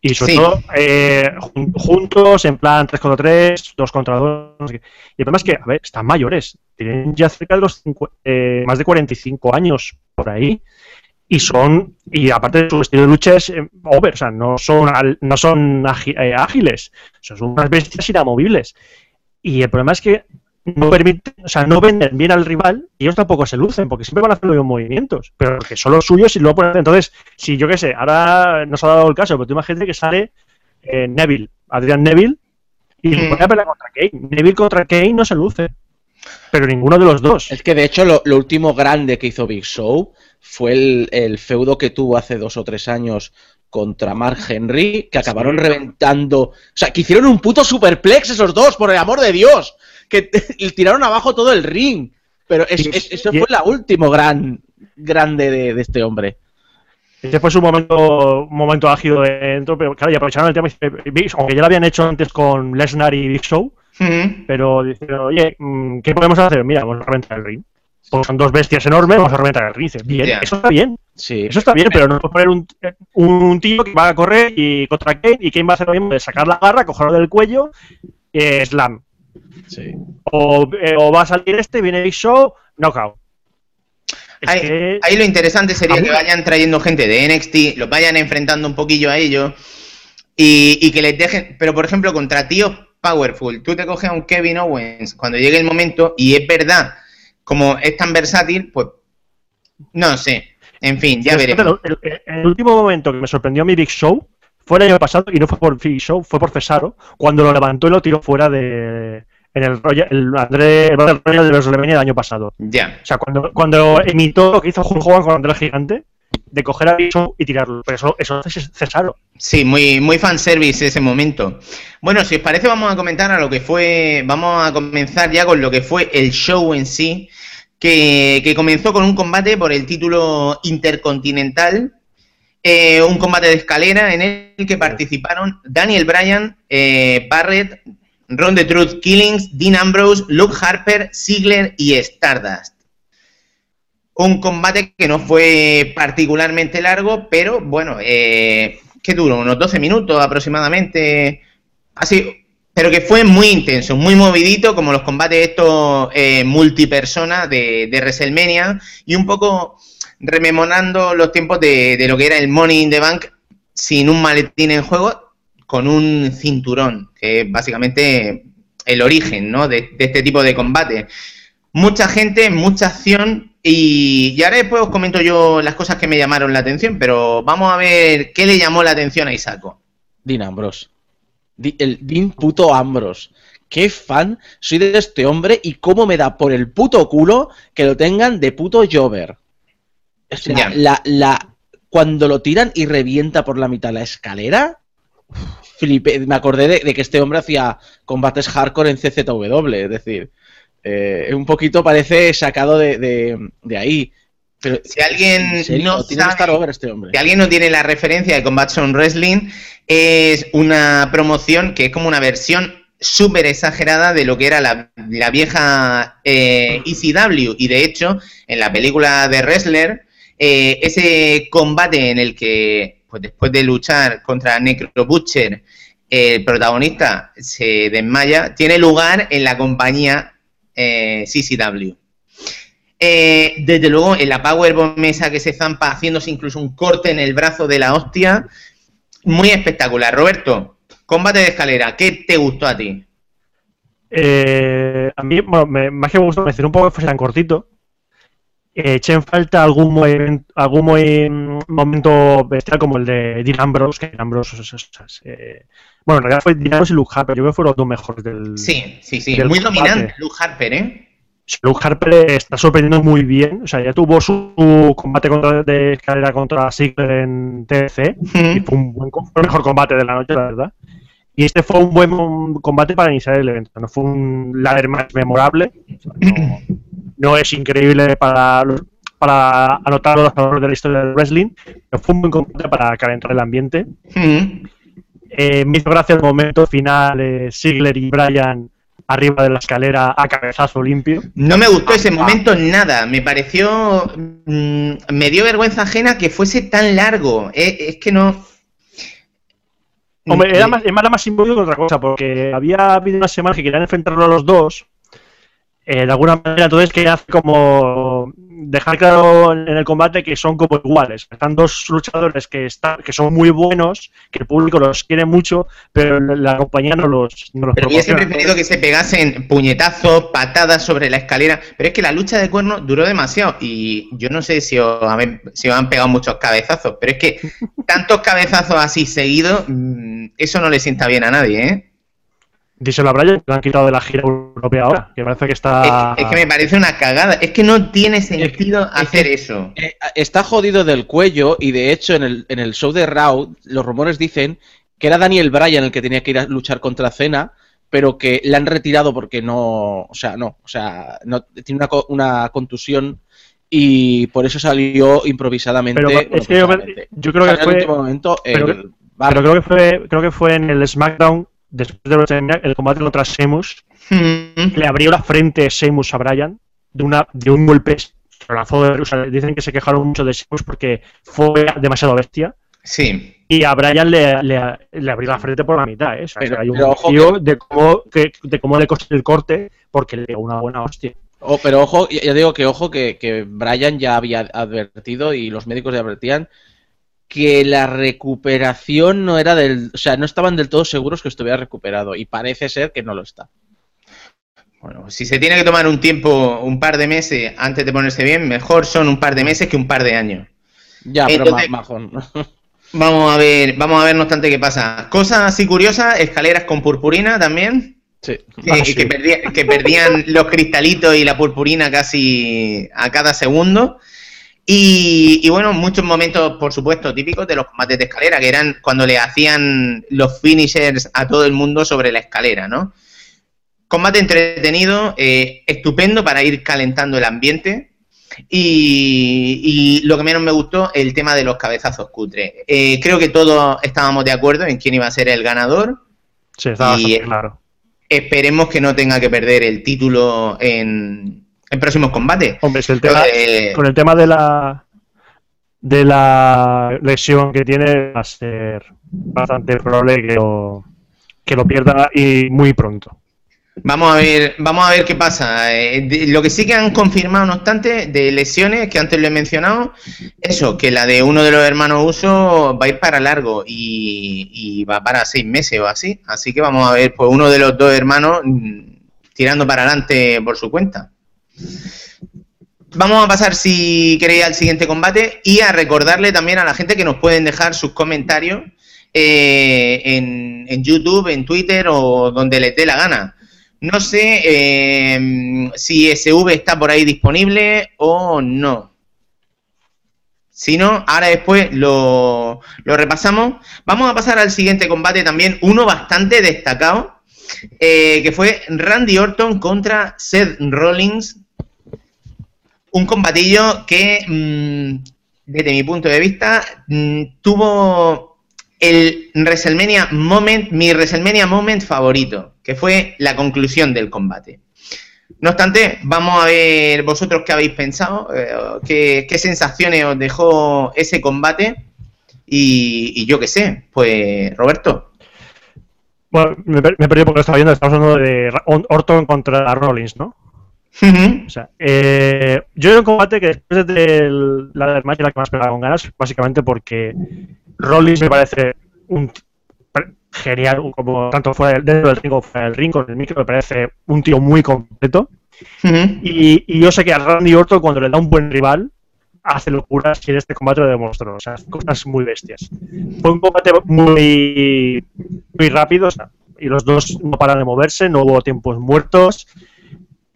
Y sobre Sí. todo eh, jun- juntos, en plan 3 contra 3, 2 contra 2. no sé qué. Y el problema es que, a ver, están mayores. Tienen ya cerca de los cincu- eh, más de 45 años por ahí. Y son, y aparte de su estilo de lucha es eh, over, o sea, no son, al- no son eh, ágiles, son unas bestias inamovibles. Y el problema es que no permiten, o sea, no venden bien al rival y ellos tampoco se lucen, porque siempre van a hacer los mismos movimientos, pero que son los suyos y luego ponen. Entonces, si yo qué sé, ahora nos ha dado el caso, pero tú imagínate que sale eh, Neville, Adrian Neville, y se Mm. pone a pelear contra Kane. Neville contra Kane no se luce, pero ninguno de los dos. Es que de hecho lo, lo último grande que hizo Big Show fue el, el feudo que tuvo hace dos o tres años contra Mark Henry, que acabaron reventando. O sea, que hicieron un puto superplex esos dos, por el amor de Dios. Que y (laughs) tiraron abajo todo el ring. Pero es- Y- es- eso y- fue la último gran grande de, de este hombre. Ese fue su momento, un momento ágido dentro, pero claro, y aprovecharon el tema, y Big- aunque ya lo habían hecho antes con Lesnar y Big Show, pero dijeron, oye, mm, ¿qué podemos hacer? Mira, vamos a reventar el ring. Pues son dos bestias enormes, vamos a reventar el ring. Dice, bien, eso está bien, Sí. eso está bien, pero no puedes poner un, un tío que va a correr y contra Kane y Kane va a hacer lo mismo de sacar la garra, cogerlo del cuello, eh, slam. Sí. O, eh, o va a salir este, viene Big Show, knockout. Ahí, que- ahí lo interesante sería que vayan trayendo gente de NXT, los vayan enfrentando un poquillo a ellos y, y que les dejen, pero por ejemplo contra tíos powerful, tú te coges a un Kevin Owens cuando llegue el momento y es verdad, como es tan versátil, pues no sé, en fin, ya veremos. El, el- el último momento que me sorprendió mi Big Show fue el año pasado y no fue por Big Show, fue por Cesaro, cuando lo levantó y lo tiró fuera de. En el, Royal- el, André, el Battle Royale de WrestleMania del año pasado. Ya. O sea, cuando, cuando imitó lo que hizo Hulk Hogan con André el Gigante, de coger a Big Show y tirarlo. Pero eso, eso es Cesaro. Sí, muy, muy fanservice ese momento. Bueno, si os parece, vamos a comentar a lo que fue. Vamos a comenzar ya con lo que fue el show en sí. Que, que comenzó con un combate por el título intercontinental. Eh, un combate de escalera en el que participaron Daniel Bryan, eh, Barrett, Ron the Truth Killings, Dean Ambrose, Luke Harper, Ziggler y Stardust. Un combate que no fue particularmente largo, pero bueno, eh, ¿qué duró? Unos 12 minutos aproximadamente. Así, pero que fue muy intenso, muy movidito, como los combates estos eh, multipersona de, WrestleMania, y un poco rememorando los tiempos de, lo que era el Money in the Bank sin un maletín en juego, con un cinturón, que es básicamente el origen ¿no? de, de este tipo de combate. Mucha gente, mucha acción, y, y ahora después os comento yo las cosas que me llamaron la atención, pero vamos a ver qué le llamó la atención a Isaco. Dean Ambrose. El Dean puto Ambrose. Qué fan soy de este hombre y cómo me da por el puto culo que lo tengan de puto Jover. O sea, Ya. la, la, cuando lo tiran y revienta por la mitad la escalera, flipé. Me acordé de, de que este hombre hacía combates hardcore en CZW, es decir, eh, un poquito parece sacado de, de- de ahí. Pero Si alguien no tiene over este hombre. Si alguien no tiene la referencia de Combat Zone Wrestling, es una promoción que es como una versión súper exagerada de lo que era la, la vieja eh, ECW. Y de hecho, en la película de Wrestler, eh, ese combate en el que, pues después de luchar contra Necro Butcher, el protagonista se desmaya, tiene lugar en la compañía eh, CCW. Eh, desde luego, en la Powerbomb mesa que se zampa haciéndose incluso un corte en el brazo de la hostia. Muy espectacular. Roberto, combate de escalera, ¿qué te gustó a ti? Eh, a mí, bueno, me, más que me gustó, me un poco que fuese tan cortito. Eh, eché en falta algún, algún momento bestial como el de Dean Ambrose, que Dean Ambrose eh, bueno, en realidad fue Dean Ambrose y Luke Harper, yo creo que fueron los dos mejores del... Sí, sí, sí. del Muy combate. dominante Luke Harper, ¿eh? Luke Harper está sorprendiendo muy bien, o sea, ya tuvo su, su combate contra, de escalera contra Ziggler en TC, y fue un buen, fue el mejor combate de la noche, la verdad. Y este fue un buen combate para iniciar el evento. No fue un ladder match memorable. o sea, no, no es increíble para, para anotar los valores de la historia del wrestling, pero fue un buen combate para calentar el ambiente. Mm. Eh, me hizo gracia el momento final de Ziggler y Bryan arriba de la escalera a cabezazo limpio. No me gustó ese momento nada. Me pareció. mm, me dio vergüenza ajena que fuese tan largo. Eh, es que no. Hombre, era Eh, más, era más simbólico que otra cosa, porque había habido una semana que querían enfrentarlo a los dos. Eh, de alguna manera, entonces que hace como dejar claro en el combate que son como iguales. Están dos luchadores que están, que son muy buenos, que el público los quiere mucho, pero la compañía no los, no los Pero hubiese proporciona. preferido que se pegasen puñetazos, patadas sobre la escalera. Pero es que la lucha de cuernos duró demasiado. Y yo no sé si os, si os han pegado muchos cabezazos. Pero es que tantos cabezazos así seguidos, mm, eso no le sienta bien a nadie, ¿eh? Díselo a Bryan, que lo han quitado de la gira europea ahora, que parece que está... Es, es que me parece una cagada. Es que no tiene sentido es que- hacer eso. Eh, está jodido del cuello y de hecho en el, en el show de Raw los rumores dicen que era Daniel Bryan el que tenía que ir a luchar contra Cena, pero que le han retirado porque no, o sea, no, o sea, no tiene una, co- una contusión y por eso salió improvisadamente. Pero bueno, es que yo, creo que Salió en el fue... último momento pero- Pero creo que fue, creo que fue en el SmackDown, después de WrestleMania, el combate contra Sheamus, Mm. le abrió la frente Sheamus a Bryan de, una, de un golpe. O sea, dicen que se quejaron mucho de Sheamus porque fue demasiado bestia. Sí. Y a Bryan le, le- le abrió la frente por la mitad, ¿eh? O sea, Pero- hay un vídeo de cómo, que- de cómo le costó el corte porque le dio una buena hostia. Oh, pero ojo, ya ya digo que ojo que, que Brian ya había advertido y los médicos le advertían que la recuperación no era del, o sea, no estaban del todo seguros que estuviera recuperado y parece ser que no lo está. Bueno, si se tiene que tomar un tiempo, un par de meses antes de ponerse bien, mejor son un par de meses que un par de años. Ya, pero Entonces- majón. (laughs) Vamos a ver, vamos a ver no obstante qué pasa. Cosas así curiosas, escaleras con purpurina también. Sí. Ah, sí. que perdía- que perdían los cristalitos y la purpurina casi a cada segundo. Y, y bueno, muchos momentos, por supuesto, típicos de los combates de escalera, que eran cuando le hacían los finishers a todo el mundo sobre la escalera, ¿no? Combate entretenido, eh, estupendo para ir calentando el ambiente. Y, y lo que menos me gustó, el tema de los cabezazos cutres. Eh, creo que todos estábamos de acuerdo en quién iba a ser el ganador. Sí, estaba Y- claro. Esperemos que no tenga que perder el título en, en próximos combates. Hombre, es el tema, Eh, con el tema de la de la lesión que tiene va a ser bastante probable que lo, que lo pierda y muy pronto. vamos a ver, vamos a ver qué pasa. Eh, de- lo que sí que han confirmado, no obstante, de lesiones, que antes lo he mencionado, eso, que la de uno de los hermanos Uso va a ir para largo y, y va para seis meses o así. Así que vamos a ver, pues uno de los dos hermanos mm, tirando para adelante por su cuenta. Vamos a pasar, si queréis, al siguiente combate y a recordarle también a la gente que nos pueden dejar sus comentarios eh, en, YouTube, en Twitter o donde les dé la gana. No sé eh, si SV está por ahí disponible o no. Si no, ahora después lo, lo repasamos. Vamos a pasar al siguiente combate también, uno bastante destacado, eh, que fue Randy Orton contra Seth Rollins. Un combatillo que, mm, desde mi punto de vista, mm, tuvo el WrestleMania Moment, mi WrestleMania Moment favorito, que fue la conclusión del combate. No obstante, vamos a ver vosotros qué habéis pensado, eh, qué, sensaciones os dejó ese combate y, yo qué sé, pues Roberto. Bueno, me, me perdido porque lo estaba viendo, estamos hablando de Orton contra Rollins, ¿no? O sea, eh, yo era un combate que después de la del match era la que más pegaba con ganas, básicamente porque Rollins me parece un genial, como tanto fuera del, dentro del ring como fuera del ring, con el micro me parece un tío muy completo. Y, y yo sé que a Randy Orton cuando le da un buen rival hace locuras y en este combate lo demostró, o sea, hace cosas muy bestias. Fue un combate muy, muy rápido, o sea, y los dos no paran de moverse, no hubo tiempos muertos.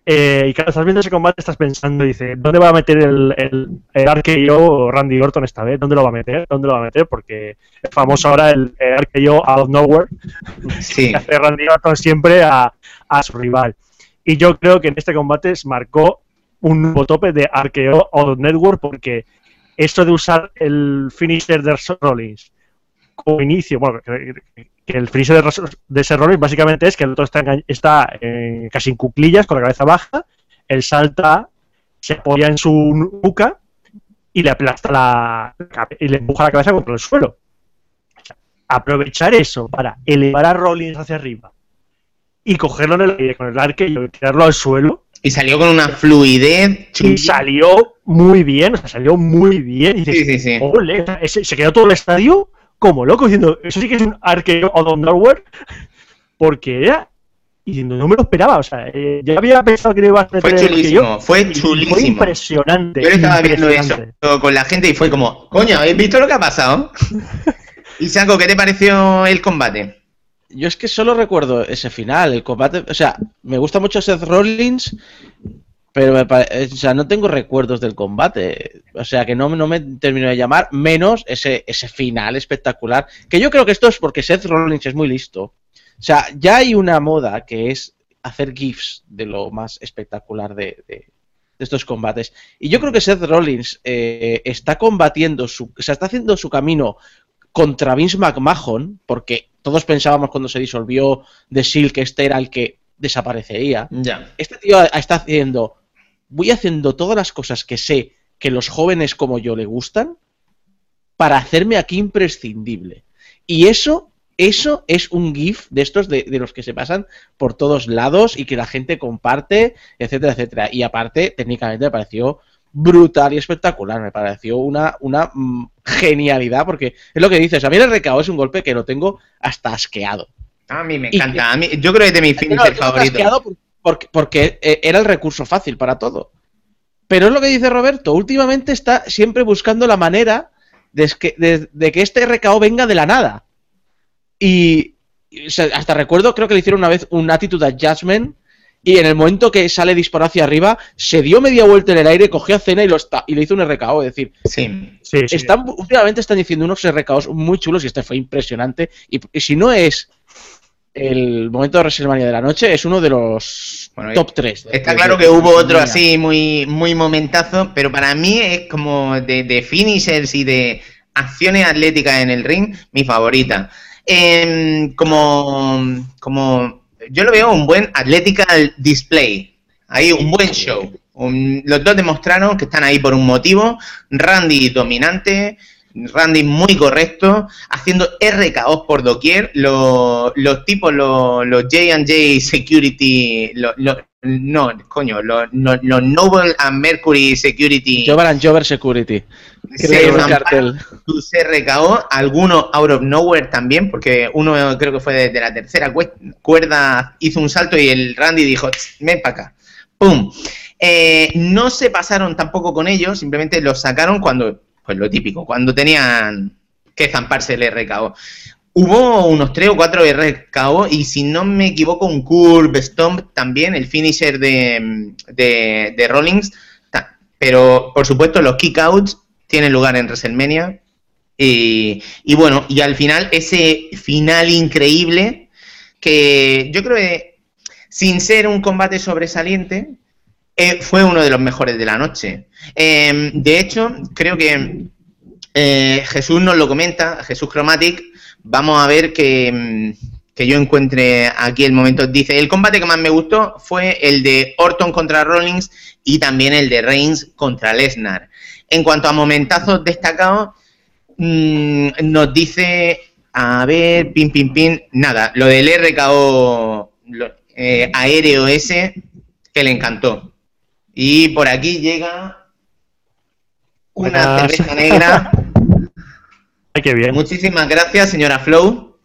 Eh, y cuando estás viendo ese combate estás pensando, dice, ¿dónde va a meter el, el, el RKO Randy Orton esta vez? ¿Dónde lo va a meter? ¿Dónde lo va a meter? Porque es famoso ahora el, el RKO out of nowhere, (laughs) Sí. que hace Randy Orton siempre a, a su rival. Y yo creo que en este combate se marcó un nuevo tope de arqueo o network porque esto de usar el finisher de Rollins como inicio, bueno, que, que el finisher de, de ese Rollins básicamente es que el otro está, está eh, casi en cuclillas con la cabeza baja, él salta, se apoya en su nuca y le aplasta la y le empuja la cabeza contra el suelo. O sea, aprovechar eso para elevar a Rollins hacia arriba y cogerlo en el aire con el arqueo y tirarlo al suelo Y salió con una fluidez y salió muy bien, o sea, salió muy bien. Y dices, Sí, sí, sí. "Ole", o sea, ese- se quedó todo el estadio como loco diciendo, eso sí que es un arqueo o nowhere, porque era. Y no me lo esperaba, o sea, eh, yo había pensado que no iba a meter Fue chulísimo, fue chulísimo. Fue impresionante. Yo le estaba viendo eso con la gente y fue como, coño, ¿habéis visto lo que ha pasado? (laughs) y Saco, ¿qué te pareció el combate? Yo es que solo recuerdo ese final, el combate. O sea, me gusta mucho Seth Rollins, pero me pare- o sea, no tengo recuerdos del combate. O sea, que no, no me termino de llamar, menos ese, ese final espectacular. Que yo creo que esto es porque Seth Rollins es muy listo. O sea, ya hay una moda que es hacer GIFs de lo más espectacular de, de- de estos combates. Y yo creo que Seth Rollins eh, está combatiendo su. O sea, está haciendo su camino contra Vince McMahon, porque todos pensábamos cuando se disolvió The Shield que este era el que desaparecería. Ya. Este tío está haciendo, voy haciendo todas las cosas que sé que los jóvenes como yo le gustan para hacerme aquí imprescindible. Y eso, eso es un GIF de estos de, de los que se pasan por todos lados y que la gente comparte, etcétera, etcétera. Y aparte, técnicamente me pareció brutal y espectacular. Me pareció una, una mm, genialidad, porque es lo que dices. A mí el RKO es un golpe que lo tengo hasta asqueado. A mí me encanta. A mí, yo creo que es de mis No, finisher yo porque, porque eh, era el recurso fácil para todo. Pero es lo que dice Roberto, últimamente está siempre buscando la manera de, es que, de- de que este RKO venga de la nada. Y, y, o sea, hasta recuerdo, creo que le hicieron una vez un Attitude Adjustment y en el momento que sale disparado hacia arriba, se dio media vuelta en el aire, cogió a Cena y, lo y le hizo un RKO. Es decir, Sí. Sí, sí. están, últimamente están diciendo unos RKOs muy chulos y este fue impresionante. Y, y si no es el momento de WrestleMania de la noche, es uno de los Bueno, top 3. Está claro que hubo otro así muy, muy momentazo, pero para mí es como de, de finishers y de acciones atléticas en el ring, mi favorita. Em, como, como yo lo veo un buen athletic display, ahí un buen show. Un- los dos demostraron que están ahí por un motivo. Randy dominante, Randy muy correcto, haciendo RKOs por doquier. Los, los tipos, los, los J&J Security, los, los- no, coño, los, Noble and Mercury Security. Jover and Jover Security. Se cartel. sus RKO, algunos out of nowhere también, porque uno creo que fue desde la tercera cue- cuerda, hizo un salto y el Randy dijo, "Tss, ven para acá. ¡Pum! Eh, no se pasaron tampoco con ellos, simplemente los sacaron cuando, pues lo típico, cuando tenían que zamparse el RKO. Hubo unos 3 o 4 RKO y si no me equivoco un Curve Stomp también, el finisher de, de, de Rollins, pero por supuesto los kickouts tienen lugar en WrestleMania y, y bueno, y al final ese final increíble que yo creo que sin ser un combate sobresaliente, eh, fue uno de los mejores de la noche. Eh, de hecho, creo que eh, Jesús nos lo comenta, Jesús Chromatic, vamos a ver que, mm, que yo encuentre aquí el momento. Dice, el combate que más me gustó fue el de Orton contra Rollins y también el de Reigns contra Lesnar. En cuanto a momentazos destacados, mm, nos dice, a ver, pin, pin, pin, nada, lo del RKO lo- eh, aéreo ese, que le encantó. Y por aquí llega una Buenas. cerveza negra. (laughs) Ay, qué bien. Muchísimas gracias, señora Flow.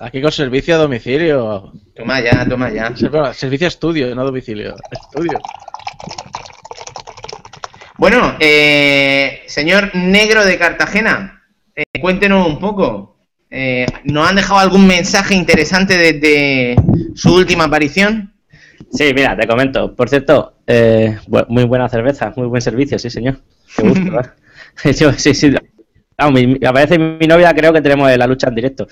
Aquí con servicio a domicilio. Toma ya, toma ya. Servicio a estudio, no domicilio. Estudio. Bueno, eh, señor Negro de Cartagena, eh, cuéntenos un poco. Eh, ¿Nos han dejado algún mensaje interesante desde su última aparición? Sí, mira, te comento. Por cierto, eh, muy buena cerveza, muy buen servicio, sí, señor. Qué gusto, (laughs) ¿verdad? (laughs) Yo, sí, sí. Vamos, mi- aparece mi novia, creo que tenemos la lucha en directo.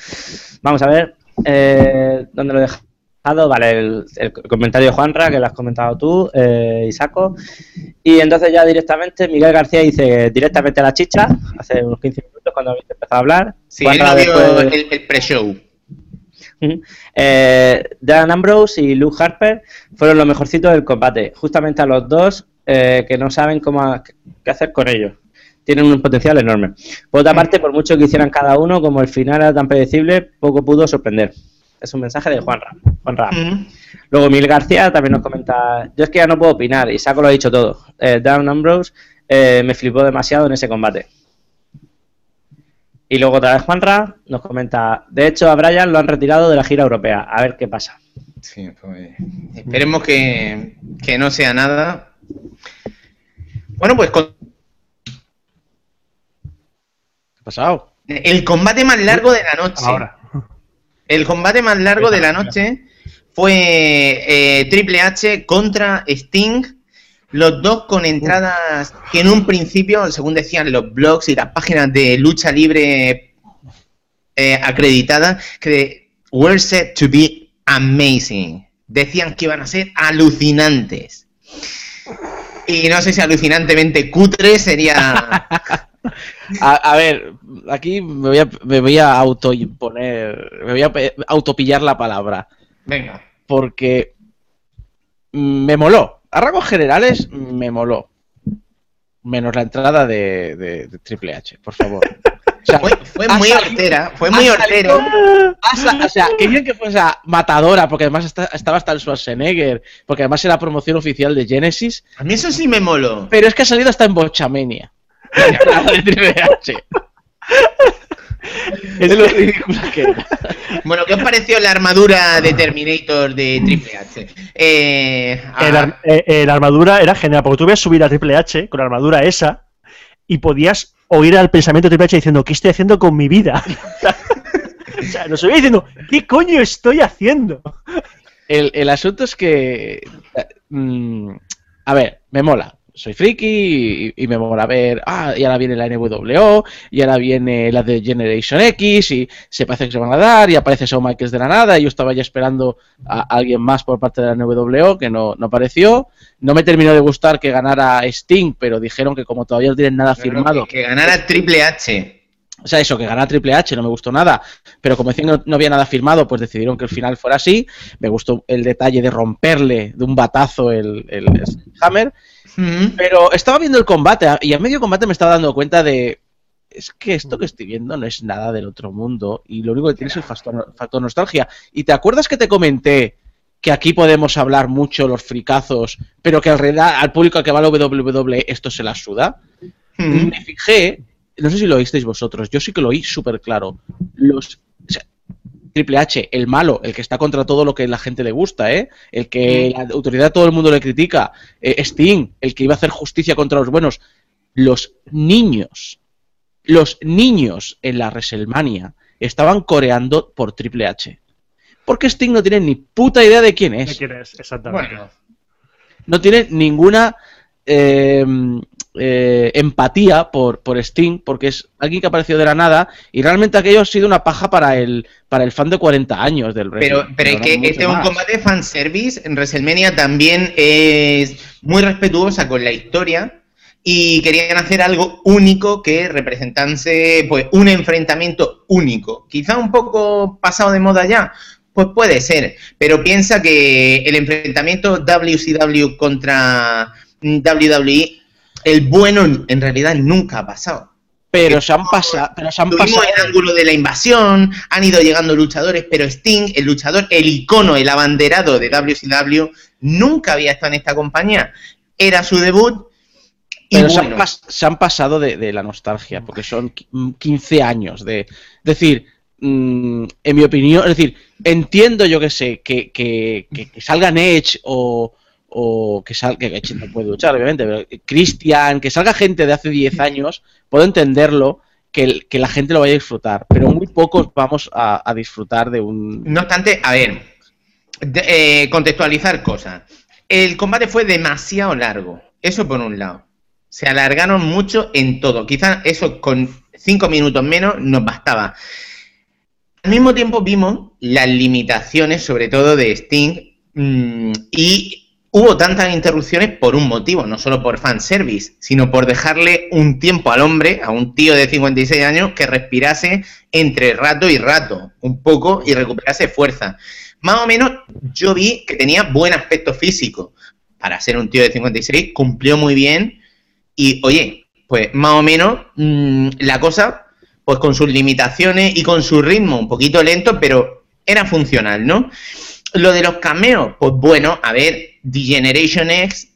Vamos a ver, eh, ¿dónde lo he dejado? Vale, el, el comentario de Juanra, que lo has comentado tú, eh, Isaco. Y entonces ya directamente, Miguel García dice directamente a la chicha, hace unos 15 minutos cuando habéis empezado a hablar. Sí, él Juanra no vio después- el, el pre-show. Eh, Dan Ambrose y Luke Harper fueron los mejorcitos del combate. Justamente a los dos eh, que no saben cómo qué hacer con ellos. Tienen un potencial enorme. Por otra parte, por mucho que hicieran cada uno, como el final era tan predecible, poco pudo sorprender. Es un mensaje de Juanra. Juanra. Ujú. Luego Mil García también nos comenta, yo es que ya no puedo opinar, y Saco lo ha dicho todo. Eh, Dan Ambrose eh, me flipó demasiado en ese combate. Y luego otra vez Juanra nos comenta, de hecho a Brian lo han retirado de la gira europea, a ver qué pasa. Sí, pues, esperemos que, que no sea nada. Bueno, pues con- ¿Qué ha pasado? el combate más largo de la noche. Ahora. El combate más largo de la noche fue eh, Triple H contra Sting. Los dos con entradas que en un principio, según decían los blogs y las páginas de lucha libre eh, acreditadas, que were set to be amazing. Decían que iban a ser alucinantes. Y no sé si alucinantemente cutre sería. (laughs) A, a ver, aquí me voy a, me voy a autoimponer, me voy a autopillar la palabra, Venga. porque mm, me moló. A rasgos generales, me moló. Menos la entrada de, de- de Triple H, por favor. O sea, Fue, muy salido- hortera, fue muy hortero. o sea, querían que fuese matadora, porque además está- estaba hasta el Schwarzenegger, porque además era promoción oficial de Genesis, A mí eso sí me moló. pero es que ha salido hasta en Bochamania. (laughs) La de Triple H. Es lo ridícula que era. (laughs) Bueno, ¿qué os pareció la armadura de Terminator de Triple H? Eh, ah, El ar- eh, eh, la armadura era genial, porque tú ves subir a Triple H con la armadura esa y podías oír al pensamiento de Triple H diciendo, ¿qué estoy haciendo con mi vida? (laughs) o sea, nos oía diciendo, ¿qué coño estoy haciendo? El, el asunto es que. mm, a ver, me mola. Soy friki y, y me mola ver. Ah, y ahora viene la NWO, y ahora viene la de Generation X, y se parece que se van a dar, y aparece Shawn Michaels de la nada. Y yo estaba ya esperando a alguien más por parte de la NWO que no, no apareció. No me terminó de gustar que ganara Sting, pero dijeron que como todavía no tienen nada no, firmado. Que, que ganara Triple H. O sea, eso, que ganara Triple H, no me gustó nada. Pero como decían que no, no había nada firmado, pues decidieron que el final fuera así. Me gustó el detalle de romperle de un batazo el, el Hammer. Pero estaba viendo el combate y a medio combate me estaba dando cuenta de. Es que esto que estoy viendo no es nada del otro mundo y lo único que tiene es el factor, factor nostalgia. ¿Y te acuerdas que te comenté que aquí podemos hablar mucho los fricazos, pero que al, realidad, al público al que va la WWE esto se la suda? Me fijé, no sé si lo oísteis vosotros, yo sí que lo oí súper claro. Los o sea, Triple H, el malo, el que está contra todo lo que la gente le gusta, ¿eh? El que la autoridad todo el mundo le critica. Eh, Sting, el que iba a hacer justicia contra los buenos. Los niños, los niños en la WrestleMania estaban coreando por Triple H. Porque Sting no tiene ni puta idea de quién ¿Qué es quieres? Exactamente. Bueno, no tiene ninguna eh, eh, empatía por, por Sting, porque es alguien que apareció de la nada y realmente aquello ha sido una paja para el, para el fan de 40 años del pero, pero es que este es un combate fanservice. En WrestleMania también es muy respetuosa con la historia. Y querían hacer algo único que representase pues un enfrentamiento único. Quizá un poco pasado de moda ya, pues puede ser, pero piensa que el enfrentamiento WCW contra WWE, el bueno en realidad nunca ha pasado. Pero se han pasado, pero se han pasado. el ángulo de la invasión, han ido llegando luchadores, pero Sting, el luchador, el icono, el abanderado de WCW, nunca había estado en esta compañía, era su debut. Y Pero se, han pas- se han pasado de, de la nostalgia, porque son qui- 15 años de... Es decir, mm, en mi opinión, es decir, entiendo yo que sé, que, que, que, que salgan Edge o, o que salga, que no puede luchar, obviamente, pero Christian, que salga gente de hace 10 años, puedo entenderlo, que, que la gente lo vaya a disfrutar, pero muy pocos vamos a, disfrutar de un... No obstante, a ver, eh, contextualizar cosas. El combate fue demasiado largo, eso por un lado. Se alargaron mucho en todo. Quizás eso con cinco minutos menos nos bastaba. Al mismo tiempo vimos las limitaciones, sobre todo de Sting, mm, y hubo tantas interrupciones por un motivo, no solo por fanservice, sino por dejarle un tiempo al hombre, a un tío de 56 años, que respirase entre rato y rato, un poco, y recuperase fuerza. Más o menos yo vi que tenía buen aspecto físico. Para ser un tío de 56, cumplió muy bien. Y oye, pues más o menos mm, la cosa, pues con sus limitaciones y con su ritmo un poquito lento, pero era funcional, ¿no? Lo de los cameos, pues bueno, a ver, The Generation X,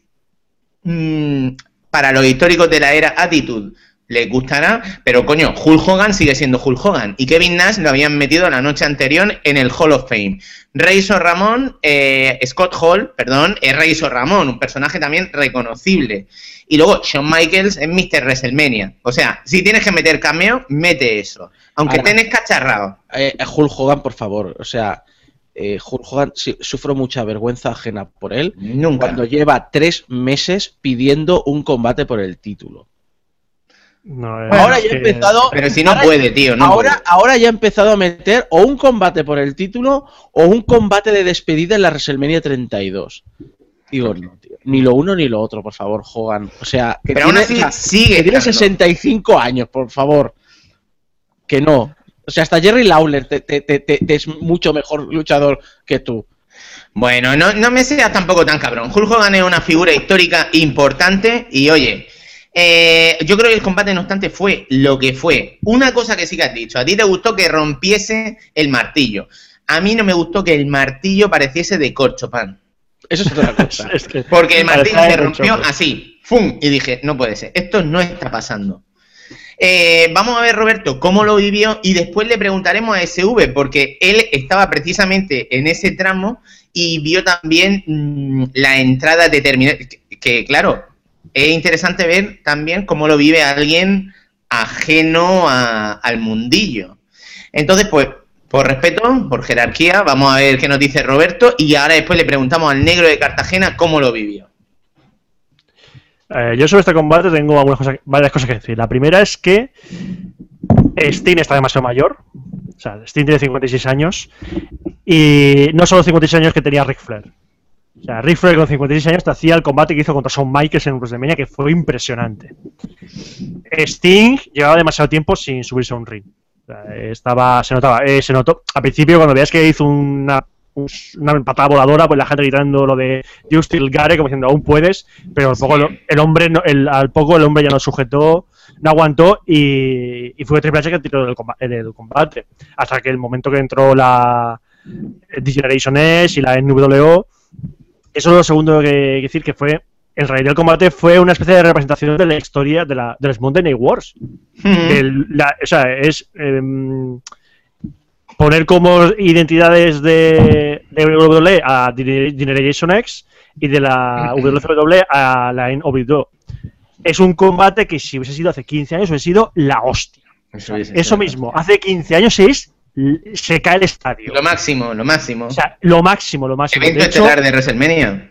mm, para los históricos de la era Attitude, les gustará, pero coño, Hulk Hogan sigue siendo Hulk Hogan. Y Kevin Nash lo habían metido la noche anterior en el Hall of Fame. Razor Ramón, eh, Scott Hall, perdón, es Razor Ramón, un personaje también reconocible. Y luego Shawn Michaels es Mr. WrestleMania. O sea, si tienes que meter cameo, mete eso. Aunque Ahora. tenés cacharrado. Eh, Hulk Hogan, por favor, o sea, eh, Hulk Hogan, sí, sufro mucha vergüenza ajena por él, Nunca. cuando lleva tres meses pidiendo un combate por el título. No, eh, ahora ya ha empezado. Pero si no ahora- puede, tío. No ahora, puede. ahora ya ha empezado a meter o un combate por el título o un combate de despedida en la WrestleMania 32. Digo, no, tío. Ni lo uno ni lo otro, por favor, Hogan. O sea, que Pero aún tiene, así sigue. que tiene estando. 65 años, por favor. Que no. O sea, hasta Jerry Lawler te, te- te- te- te es mucho mejor luchador que tú. Bueno, no, no me seas tampoco tan cabrón. Hulk Hogan es una figura histórica importante y oye, eh, yo creo que el combate, no obstante, fue lo que fue. Una cosa que sí que has dicho, a ti te gustó que rompiese el martillo. A mí no me gustó que el martillo pareciese de corcho pan. Eso es otra cosa. (laughs) es que Porque el martillo se rompió así, ¡fum! Y dije, no puede ser, esto no está pasando. Eh, vamos a ver, Roberto, cómo lo vivió y después le preguntaremos a SV, porque él estaba precisamente en ese tramo y vio también mm, la entrada de Terminator. Que, claro, es interesante ver también cómo lo vive alguien ajeno al mundillo. Entonces, pues, por respeto, por jerarquía, vamos a ver qué nos dice Roberto y ahora después le preguntamos al negro de Cartagena cómo lo vivió. Eh, yo sobre este combate tengo varias cosas que decir. La primera es que Sting está demasiado mayor. O sea, Sting tiene 56 años. Y no solo 56 años que tenía Ric Flair. O sea, Ric Flair con 56 años te hacía el combate que hizo contra Shawn Michaels en WrestleMania, que fue impresionante. Sting llevaba demasiado tiempo sin subirse a un ring. O sea, estaba, se notaba, eh, se notó. Al principio, cuando veías que hizo una, un- una patada voladora, pues la gente gritando lo de You still got it", como diciendo, aún puedes, pero al poco, el hombre, no- el- al poco el hombre ya no sujetó, no aguantó y, y fue Triple H que tiró del combate, del combate. Hasta que el momento que entró la The Generation S y la NWO, eso es lo segundo que, que decir, que fue, en realidad el combate fue una especie de representación de la historia de, la, de los Monday Night Wars. El- la- o sea, es em, poner como identidades de, de WWE a Gener- Generation X y de la WWE a la NWO. Es un combate que si hubiese sido hace 15 años hubiese sido la hostia. Eso mismo, hace 15 años es se cae el estadio. Lo máximo, lo máximo. O sea, lo máximo, lo máximo. Evento De hecho, estelar de WrestleMania.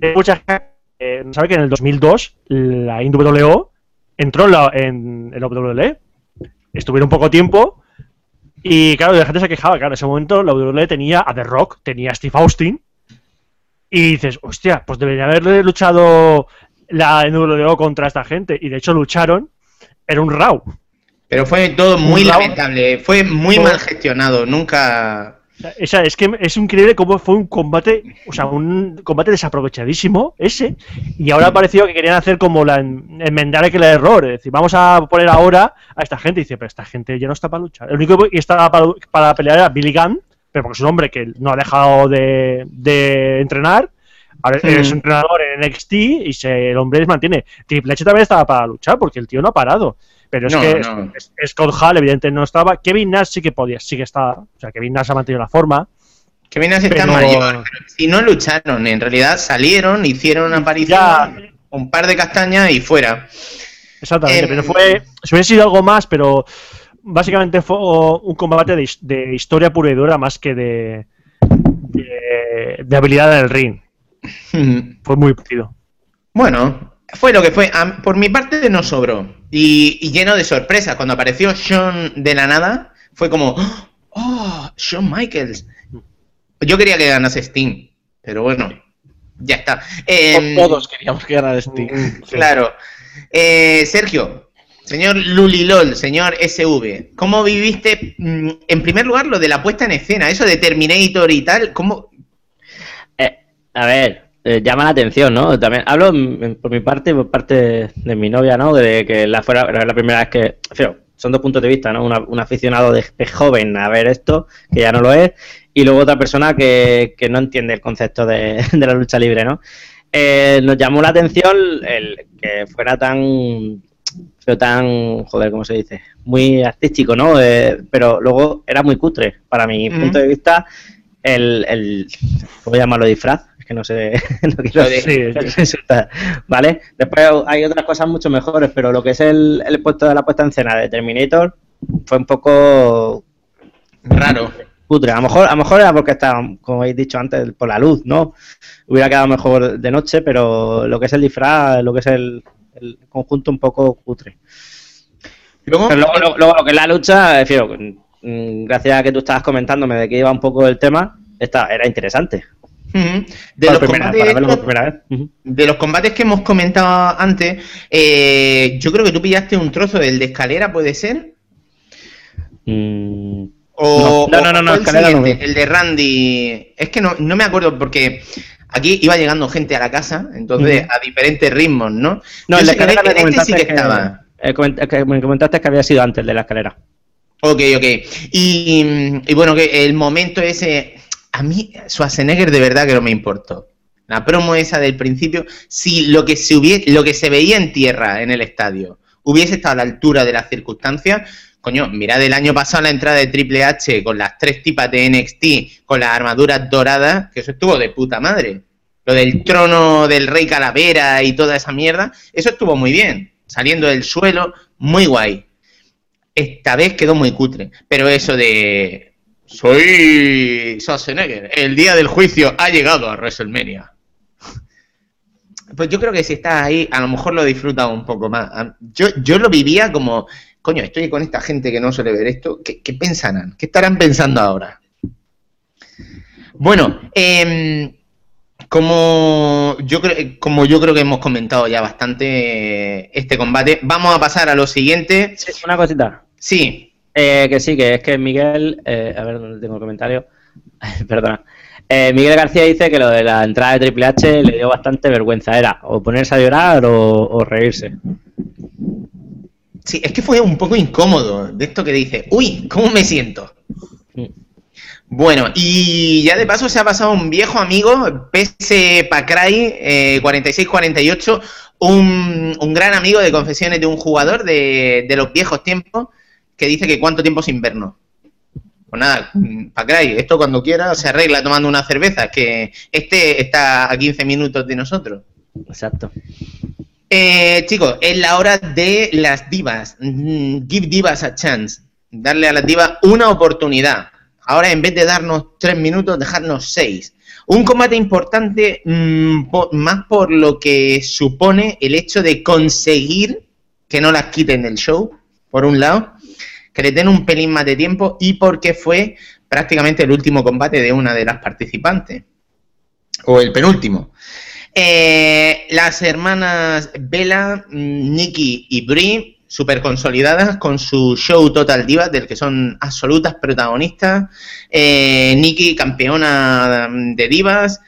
hay mucha gente que no sabe que en el 2002 la NWO entró en la, en, en la WWE. Estuvieron poco tiempo y claro, la gente se quejaba. Claro, en ese momento la WWE tenía a The Rock, tenía a Steve Austin y dices, hostia, pues debería haberle luchado la NWO contra esta gente. Y de hecho lucharon, era un Raw. Pero fue todo muy lamentable, fue muy mal gestionado, nunca... O sea, es que es increíble cómo fue un combate, o sea, un combate desaprovechadísimo ese, y ahora ha parecido que querían hacer como la en- enmendar aquel error, es decir, vamos a poner ahora a esta gente, y dice, pero esta gente ya no está para luchar. El único que estaba para, para pelear era Billy Gunn, pero porque es un hombre que no ha dejado de, de entrenar. Ahora es Mm. entrenador en NXT y se, el hombre se mantiene. Triple H también estaba para luchar porque el tío no ha parado. Pero es No, que no. Scott Hall, evidentemente, no estaba. Kevin Nash sí que podía, sí que estaba. O sea, Kevin Nash ha mantenido la forma. Kevin Nash está Pero- mayor. Si no lucharon, en realidad salieron, hicieron una aparición, Ya. un par de castañas y fuera. Exactamente, Em, pero fue. Si hubiese sido algo más, pero básicamente fue un combate de, his- de historia pura y dura más que de, de, de habilidad en el ring. (laughs) Fue muy partido. Bueno, fue lo que fue. Por mi parte no sobró. Y, y lleno de sorpresas. Cuando apareció Shawn de la nada, fue como, (gasps) oh, Shawn Michaels. Yo quería que ganase Sting, pero bueno, ya está. Em, Todos queríamos que ganara Sting. Claro. Eh, Sergio, señor Lulilol, señor SV, ¿cómo viviste, mm, en primer lugar, lo de la puesta en escena, eso de Terminator y tal? ¿Cómo? Eh, a ver, eh, llama la atención, ¿no? También hablo por mi parte por parte de mi novia, ¿no? De que la fuera era la primera vez que. Feo, son dos puntos de vista, ¿no? Una- un aficionado de, de joven a ver esto, que ya no lo es, y luego otra persona que, que no entiende el concepto de, (laughs) de la lucha libre, ¿no? Eh, nos llamó la atención el que fuera tan. Pero tan. Joder, ¿cómo se dice? Muy artístico, ¿no? Eh, pero luego era muy cutre, para mi punto de vista. El, el. ¿Cómo llamarlo? Disfraz. Es que no sé. no (laughs) quiero Lo de- Sí, (laughs) ¿Vale? Después hay otras cosas mucho mejores, pero lo que es el, el puesto de la puesta en escena de Terminator fue un poco Raro. cutre. A lo mejor, a lo mejor era porque estaba, como habéis dicho antes, por la luz, ¿no? Hubiera quedado mejor de noche, pero lo que es el disfraz, lo que es el, el conjunto un poco cutre. Luego, Pero luego, luego- luego lo que es la lucha, fío, mm, gracias a que tú estabas comentándome de que iba un poco el tema, esta, era interesante. De, los primera- combates, de los que hemos comentado antes, eh, yo creo que tú pillaste un trozo del de escalera, ¿puede ser? Mm, O, No, no, no, no, el escalera no el de Randy. Es que no, no me acuerdo porque aquí iba llegando gente a la casa, entonces a diferentes ritmos, ¿no? No, Yo el de que escalera este comentaste sí que que, estaba. eh, coment- que me comentaste que había sido antes el de la escalera. Ok, ok. Y, y bueno, que el momento ese, a mí Schwarzenegger de verdad que no me importó. La promo esa del principio, si lo que se hubiese, lo que se veía en tierra en el estadio hubiese estado a la altura de las circunstancias, coño, mirad el año pasado la entrada de Triple H con las tres tipas de NXT, con las armaduras doradas, que eso estuvo de puta madre. Lo del trono del rey calavera y toda esa mierda, eso estuvo muy bien. Saliendo del suelo, muy guay. Esta vez quedó muy cutre. Pero eso de. Soy Schwarzenegger. El día del juicio ha llegado a WrestleMania. Pues yo creo que si estás ahí, a lo mejor lo disfrutas un poco más. Yo, yo lo vivía como, coño, estoy con esta gente que no suele ver esto. ¿Qué, qué pensarán? ¿Qué estarán pensando ahora? Bueno, em, como, yo creo, como yo creo que hemos comentado ya bastante eh, este combate, vamos a pasar a lo siguiente. Una cosita. Sí, Eh, que sí, que es que Miguel, eh, a ver dónde tengo el comentario, (laughs) perdona. Eh, Miguel García dice que lo de la entrada de Triple H le dio bastante vergüenza. Era o ponerse a llorar o, o reírse. Sí, es que fue un poco incómodo de esto que dice, uy, ¿cómo me siento? Mm. Bueno, y ya de paso se ha pasado un viejo amigo, PS Pacray, eh, 4648, un, un gran amigo de confesiones de un jugador de, de los viejos tiempos, que dice que cuánto tiempo sin vernos. Pues nada, Pacray, esto cuando quiera se arregla tomando una cerveza, que este está a 15 minutos de nosotros. Exacto. Eh, chicos, es la hora de las divas. Mm, Give divas a chance. Darle a las divas una oportunidad. Ahora, en vez de darnos tres minutos, dejarnos seis. Un combate importante mm, más por lo que supone el hecho de conseguir que no las quiten del show, por un lado, que le den un pelín más de tiempo y porque fue prácticamente el último combate de una de las participantes. O el penúltimo. Eh, las hermanas Bella, mm, Nikki y Brie, super consolidadas con su show Total Divas, del que son absolutas protagonistas. Eh, Nikki, campeona mm, de divas,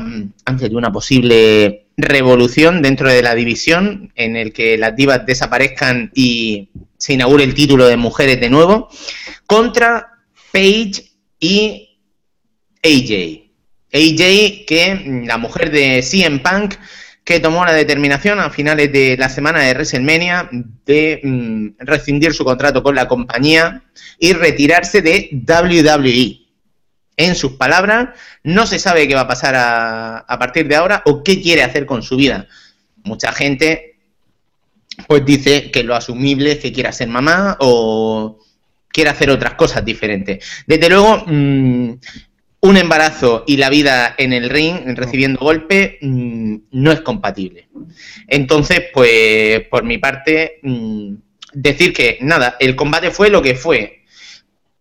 de una posible revolución dentro de la división, en el que las divas desaparezcan y se inaugure el título de mujeres de nuevo, contra Paige y AJ. AJ, que mm, la mujer de CM Punk, que tomó la determinación a finales de la semana de WrestleMania de mm, rescindir su contrato con la compañía y retirarse de WWE. En sus palabras, no se sabe qué va a pasar a, partir de ahora o qué quiere hacer con su vida. Mucha gente pues dice que lo asumible es que quiera ser mamá o quiera hacer otras cosas diferentes. Desde luego, mm, un embarazo y la vida en el ring, recibiendo golpe, mm, no es compatible. Entonces, pues, por mi parte, mm, decir que nada, el combate fue lo que fue.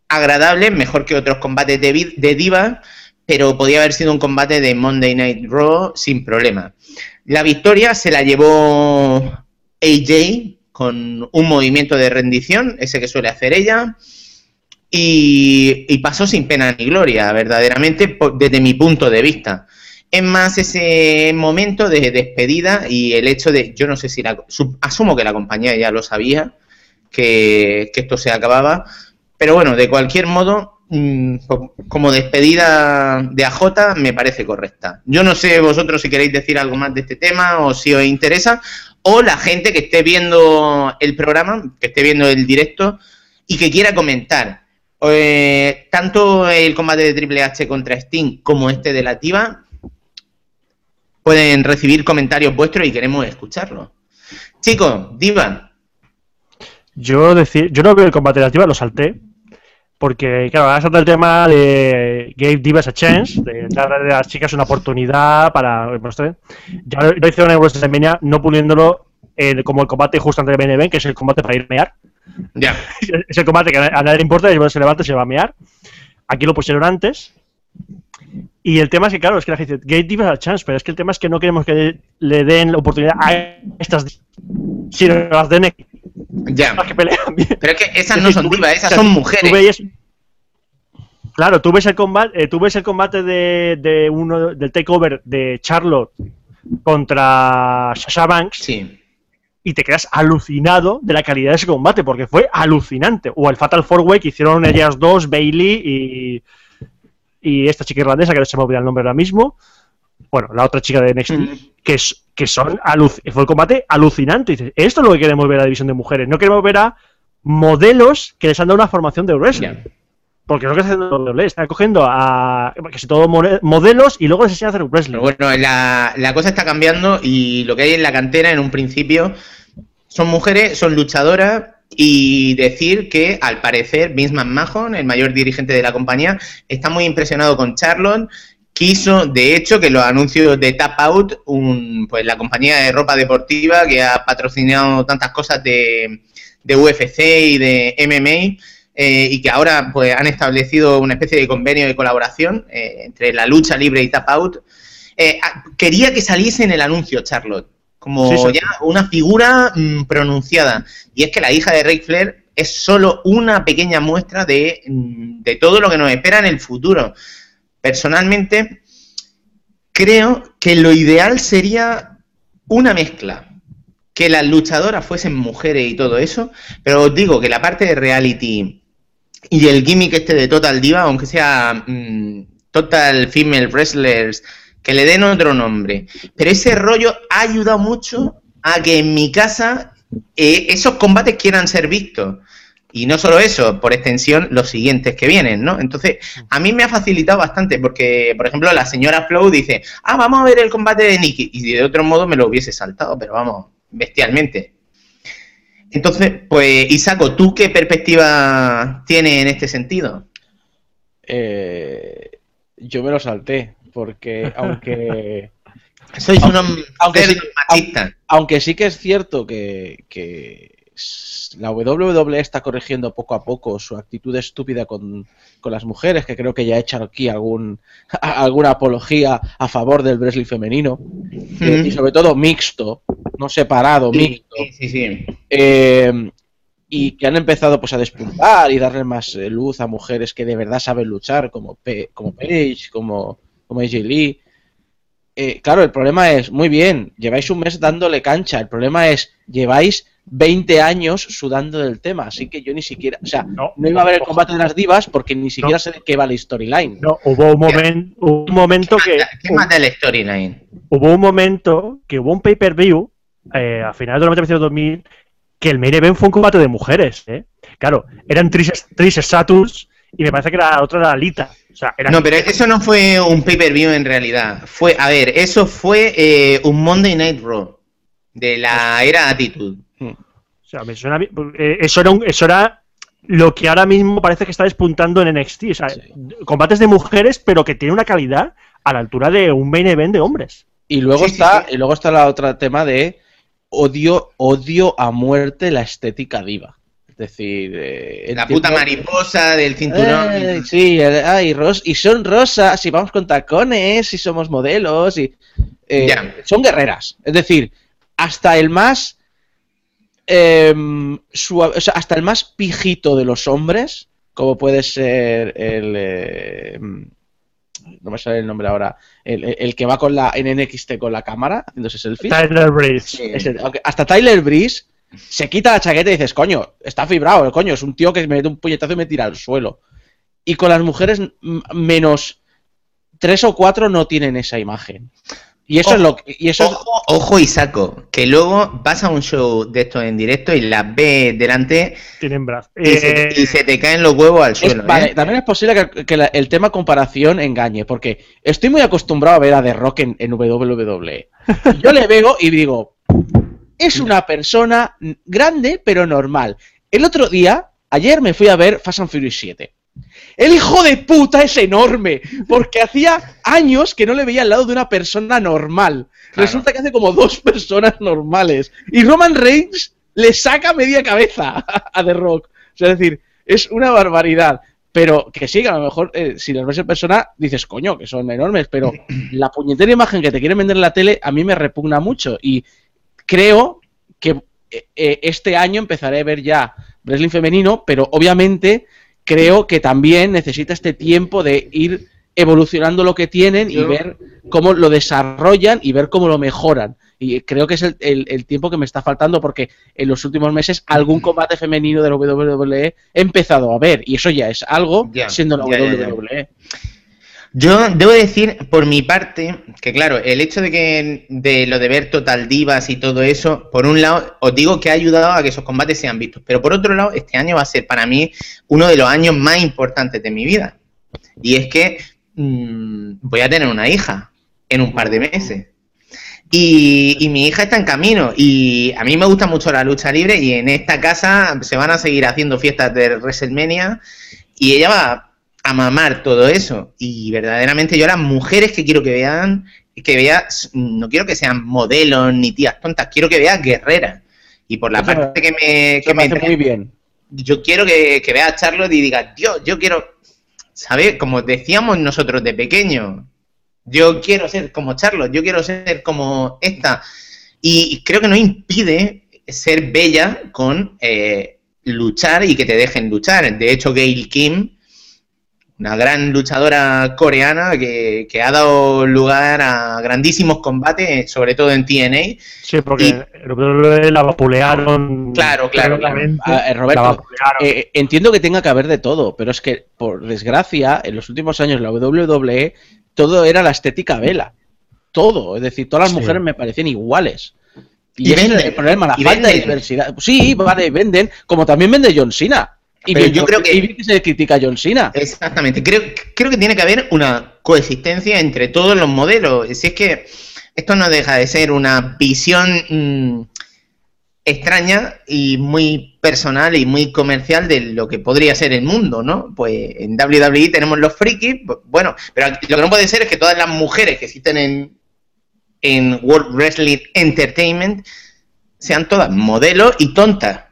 Agradable, mejor que otros combates de, de diva, pero podía haber sido un combate de Monday Night Raw sin problema. La victoria se la llevó AJ con un movimiento de rendición, ese que suele hacer ella, y, pasó sin pena ni gloria, verdaderamente, desde mi punto de vista. Es más ese momento de despedida y el hecho de, yo no sé si la, su- asumo que la compañía ya lo sabía, que esto se acababa, pero bueno, de cualquier modo, mm, co- como despedida de AJ me parece correcta. Yo no sé vosotros si queréis decir algo más de este tema o si os interesa, o la gente que esté viendo el programa, que esté viendo el directo y que quiera comentar. Eh, tanto el combate de Triple H contra Sting como este de la Tiva pueden recibir comentarios vuestros y queremos escucharlos. Chicos, Diva, Yo decir, yo no veo el combate de la Diva, lo salté. Porque, claro, ahora salta el tema de Gave Divas a Chance, de darle a las chicas una oportunidad para mostrar. Ya lo hicieron en WrestleMania, no puliéndolo eh, como el combate justo antes de Event, que es el combate para ir a mear. ya. (laughs) es el combate que a nadie le importa, y se levanta y se va a mear. Aquí lo pusieron antes. Y el tema es que, claro, es que la gente dice, Gate Divas a chance, pero es que el tema es que no queremos que le den la oportunidad a estas, sino las den Ya. las que pelean bien. Pero es que esas Es no son divas, esas son tú mujeres. veías- claro, tú ves el combate, eh, tú ves el combate de, de uno del takeover de Charlotte contra Sasha Banks Sí. y te quedas alucinado de la calidad de ese combate, porque fue alucinante. O el Fatal Four Way que hicieron ellas dos, Bailey y, y esta chica irlandesa, que no se me olvida el nombre ahora mismo. Bueno, la otra chica de NXT, Mm. Que, son fue el combate alucinante. Y dices, esto es lo que queremos ver a la división de mujeres. No queremos ver a modelos que les han dado una formación de wrestling. Porque es lo que está haciendo WWE, está cogiendo a casi todos modelos y luego les enseña a hacer wrestling. Pero bueno, la, la cosa está cambiando y lo que hay en la cantera en un principio son mujeres, son luchadoras y decir que al parecer Vince McMahon, el mayor dirigente de la compañía, está muy impresionado con Charlotte. Quiso, de hecho, que los anuncios de Tap Out, un, pues la compañía de ropa deportiva que ha patrocinado tantas cosas de, de UFC y de MMA, eh, y que ahora pues han establecido una especie de convenio de colaboración eh, entre la lucha libre y Tap Out. Eh, a- quería que saliese en el anuncio Charlotte, como Sí, sí. ya una figura mm, pronunciada. Y es que la hija de Ric Flair es solo una pequeña muestra de, mm, de todo lo que nos espera en el futuro. Personalmente, creo que lo ideal sería una mezcla. Que las luchadoras fuesen mujeres y todo eso, pero os digo que la parte de reality y el gimmick este de Total Diva, aunque sea mm, Total Female Wrestlers, que le den otro nombre, pero ese rollo ha ayudado mucho a que en mi casa eh, esos combates quieran ser vistos. Y no solo eso, por extensión, los siguientes que vienen, ¿no? Entonces, a mí me ha facilitado bastante porque, por ejemplo, la señora Flow dice, ah, vamos a ver el combate de Nikki. Y de otro modo me lo hubiese saltado, pero vamos, bestialmente. Entonces, pues, Isaco, ¿tú qué perspectiva tienes en este sentido? Eh, yo me lo salté, porque (laughs) aunque, Sois Aunque- unos, aunque machistas. aunque sí que es cierto que, que la WWE está corrigiendo poco a poco su actitud estúpida con, con las mujeres, que creo que ya he hecho aquí algún, (laughs) alguna apología a favor del wrestling femenino, eh, y sobre todo mixto, no separado, Sí, mixto. sí, sí, sí. Eh, y que han empezado pues a despuntar y darle más eh, luz a mujeres que de verdad saben luchar, como, Pe- como Paige, como, como AJ Lee. Eh, claro, el problema es, muy bien, lleváis un mes dándole cancha, el problema es, lleváis 20 años sudando del tema, así que yo ni siquiera, o sea, No, no, iba a ver el combate de las divas porque ni siquiera sé de qué va la storyline. No, hubo un, momen- hubo un momento que ¿Qué mata el storyline? hubo un momento que hubo un pay-per-view eh, a finales de los 90 2000 que el main event fue un combate de mujeres, ¿eh? Claro, eran Trish, Trish Stratus y me parece que la otra era Alita. O sea, No, pero eso no fue un pay-per-view en realidad. Fue, a ver, eso fue eh, un Monday Night Raw de la era Attitude. O sea, me suena bien, eh, eso, era un- eso era lo que ahora mismo parece que está despuntando en NXT. O sea, Sí. combates de mujeres, pero que tiene una calidad a la altura de un main event de hombres. Y luego Sí, está, sí. y luego está la otra tema de odio, odio a muerte la estética diva. Es decir, eh, La puta mariposa del cinturón. Eh, sí, eh, ay, ros- y son rosas, y vamos con tacones, y somos modelos, y eh, son guerreras. Es decir, hasta el más em, suave- o sea, hasta el más pijito de los hombres, como puede ser el eh, no me sale el nombre ahora, el, el que va con la en NXT con la cámara haciéndose selfies. Tyler Breeze. Ese- aunque hasta Tyler Breeze se quita la chaqueta y dices, coño, está fibrado, el coño, es un tío que me mete un puñetazo y me tira al suelo. Y con las mujeres menos tres o cuatro no tienen esa imagen. Y eso es lo que. Y eso es- Ojo, ojo y saco, que luego vas a un show de estos en directo y las ves delante Tienen brazos. y, se, Eh, y se te caen los huevos al es- suelo. vale, ¿eh? también es posible que, que la- el tema comparación engañe, porque estoy muy acostumbrado a ver a The Rock en, en WWE. Yo le veo y digo, es una persona grande pero normal. El otro día, ayer me fui a ver Fast and Furious 7. El hijo de puta es enorme, porque hacía años que no le veía al lado de una persona normal. Claro. Resulta que hace como dos personas normales. Y Roman Reigns le saca media cabeza a The Rock. O sea, es decir, es una barbaridad. Pero que sí, que a lo mejor eh, si las ves en persona dices, coño, que son enormes. Pero (clears throat) la puñetera imagen que te quieren vender en la tele a mí me repugna mucho. Y creo que eh, eh, este año empezaré a ver ya wrestling femenino, pero obviamente creo que también necesita este tiempo de ir evolucionando lo que tienen y ver cómo lo desarrollan y ver cómo lo mejoran. Y creo que es el, el- el tiempo que me está faltando porque en los últimos meses algún combate femenino de la WWE he empezado a ver y eso ya es algo Ya, siendo la ya, ya. Yo debo decir, por mi parte, que claro, el hecho de que de lo de ver Total Divas y todo eso, por un lado, os digo que ha ayudado a que esos combates sean vistos. Pero por otro lado, este año va a ser para mí uno de los años más importantes de mi vida. Y es que mm, voy a tener una hija en un par de meses. Y, y mi hija está en camino. Y a mí me gusta mucho la lucha libre. Y en esta casa se van a seguir haciendo fiestas de WrestleMania. Y ella va a mamar todo eso. Y verdaderamente yo las mujeres que quiero que vean, que veas, no quiero que sean modelos ni tías tontas, quiero que veas guerreras. Y por la Eso me- parte que me, que me muy bien. yo quiero que, que veas a Charlotte y digas, Dios, yo quiero, ¿sabes? Como decíamos nosotros de pequeño, yo quiero ser como Charlotte, yo quiero ser como esta. Y creo que no impide ser bella con eh, luchar y que te dejen luchar. De hecho, Gail Kim, una gran luchadora coreana que, que ha dado lugar a grandísimos combates, sobre todo en TNA. sí, porque y- la vapulearon. Claro, claro, claro. eh, Roberto, La vapulearon. Eh, entiendo que tenga que haber de todo, pero es que, por desgracia, en los últimos años la WWE todo era la estética vela. Todo. Es decir, todas las Sí. mujeres me parecían iguales. Y, Y ese es venden, el problema, la de venden. diversidad. Sí, vale, venden, como también vende John Cena. Y bien, yo creo que- y bien que se critica a John Cena. Exactamente. Creo, creo que tiene que haber una coexistencia entre todos los modelos. Si es que esto no deja de ser una visión mm, extraña y muy personal y muy comercial de lo que podría ser el mundo, ¿no? Pues en WWE tenemos los frikis, bu- bueno, pero lo que no puede ser es que todas las mujeres que existen en, en World Wrestling Entertainment sean todas modelos y tontas.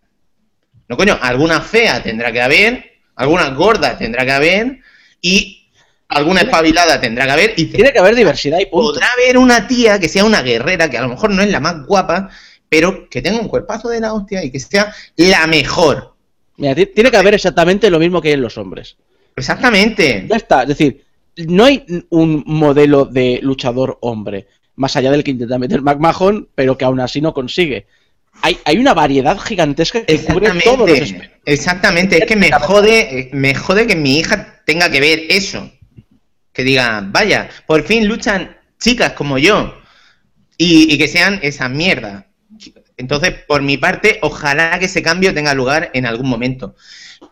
No, coño, alguna fea tendrá que haber, alguna gorda tendrá que haber y alguna espabilada tendrá que haber y Tiene que haber diversidad y punto. podrá haber una tía que sea una guerrera, que a lo mejor no es la más guapa, pero que tenga un cuerpazo de la hostia y que sea la mejor. Mira, ti- tiene que haber exactamente lo mismo que hay en los hombres. Exactamente. Ya está, es decir, no hay un modelo de luchador hombre, más allá del que intenta meter McMahon, pero que aún así no consigue. Hay, hay una variedad gigantesca que cubre todos los Exactamente. Es que me jode, me jode que mi hija tenga que ver eso. Que diga, vaya, por fin luchan chicas como yo. Y, y que sean esa mierda. Entonces, por mi parte, ojalá que ese cambio tenga lugar en algún momento.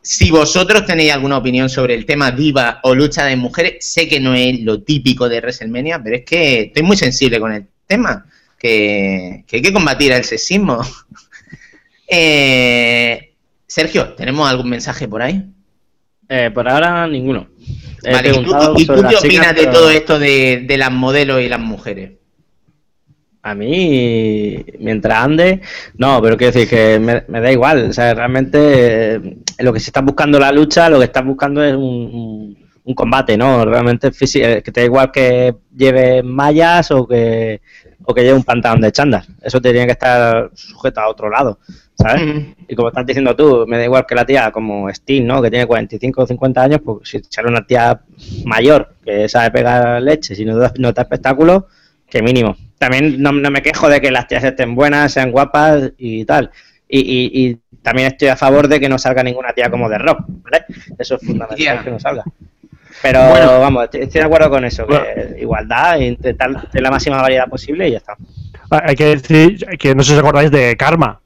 Si vosotros tenéis alguna opinión sobre el tema diva o lucha de mujeres, sé que no es lo típico de WrestleMania, pero es que estoy muy sensible con el tema, que, que hay que combatir el sexismo. (laughs) Eh, Sergio, ¿tenemos algún mensaje por ahí? Eh, por ahora ninguno. He Vale, ¿y tú, y qué chicas, opinas de pero todo esto de, de las modelos y las mujeres? A mí, mientras ande, no, pero quiero decir que me, me da igual. O sea, realmente eh, lo que se está buscando la lucha, lo que estás buscando es un, un- un combate, ¿no? Realmente eh, que te da igual que lleve mallas o que, o que lleve un pantalón de chándal. Eso tiene que estar sujeto a otro lado, ¿sabes? Mm. Y como estás diciendo tú, me da igual que la tía como Steve, ¿no? Que tiene 45 o 50 años, pues si sale una tía mayor que sabe pegar leche, si no da, no da espectáculo, que mínimo. También no, no me quejo de que las tías estén buenas, sean guapas y tal. Y, y- y también estoy a favor de que no salga ninguna tía como de rock, ¿vale? Eso es fundamental que no salga. Pero Bueno. vamos, estoy estoy de acuerdo con eso, que Bueno. igualdad, intentar tener la máxima variedad posible y ya está. Ah, Hay que decir que no sé si os acordáis de Karma,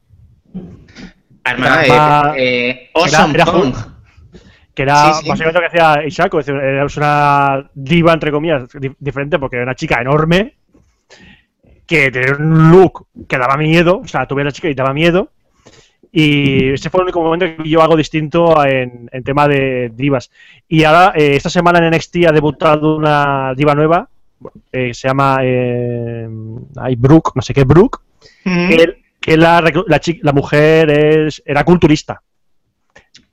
Arma, Karma- eh, eh, Awesome era Punk. que era Sí, sí. básicamente lo que hacía decir, era una diva, entre comillas, di- diferente, porque era una chica enorme, que tenía un look que daba miedo, o sea, tuve a la chica y daba miedo, y ese fue el único momento que yo hago distinto en, en tema de divas. Y ahora, eh, esta semana en NXT ha debutado una diva nueva, eh, se llama eh, ay, Brooke, no sé qué, Brooke, Mm. que, que la, la, la mujer es, era culturista.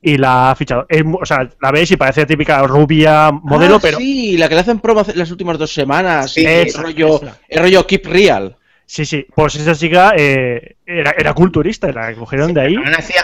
Y la ha fichado. Es o sea, la ves y parece típica rubia modelo, Ah, pero Sí, la que le hacen promo las últimas dos semanas. Sí, el esa, rollo, esa. el rollo Keep Real. Sí, sí. Pues esa chica eh, era, era culturista, la cogieron de ahí.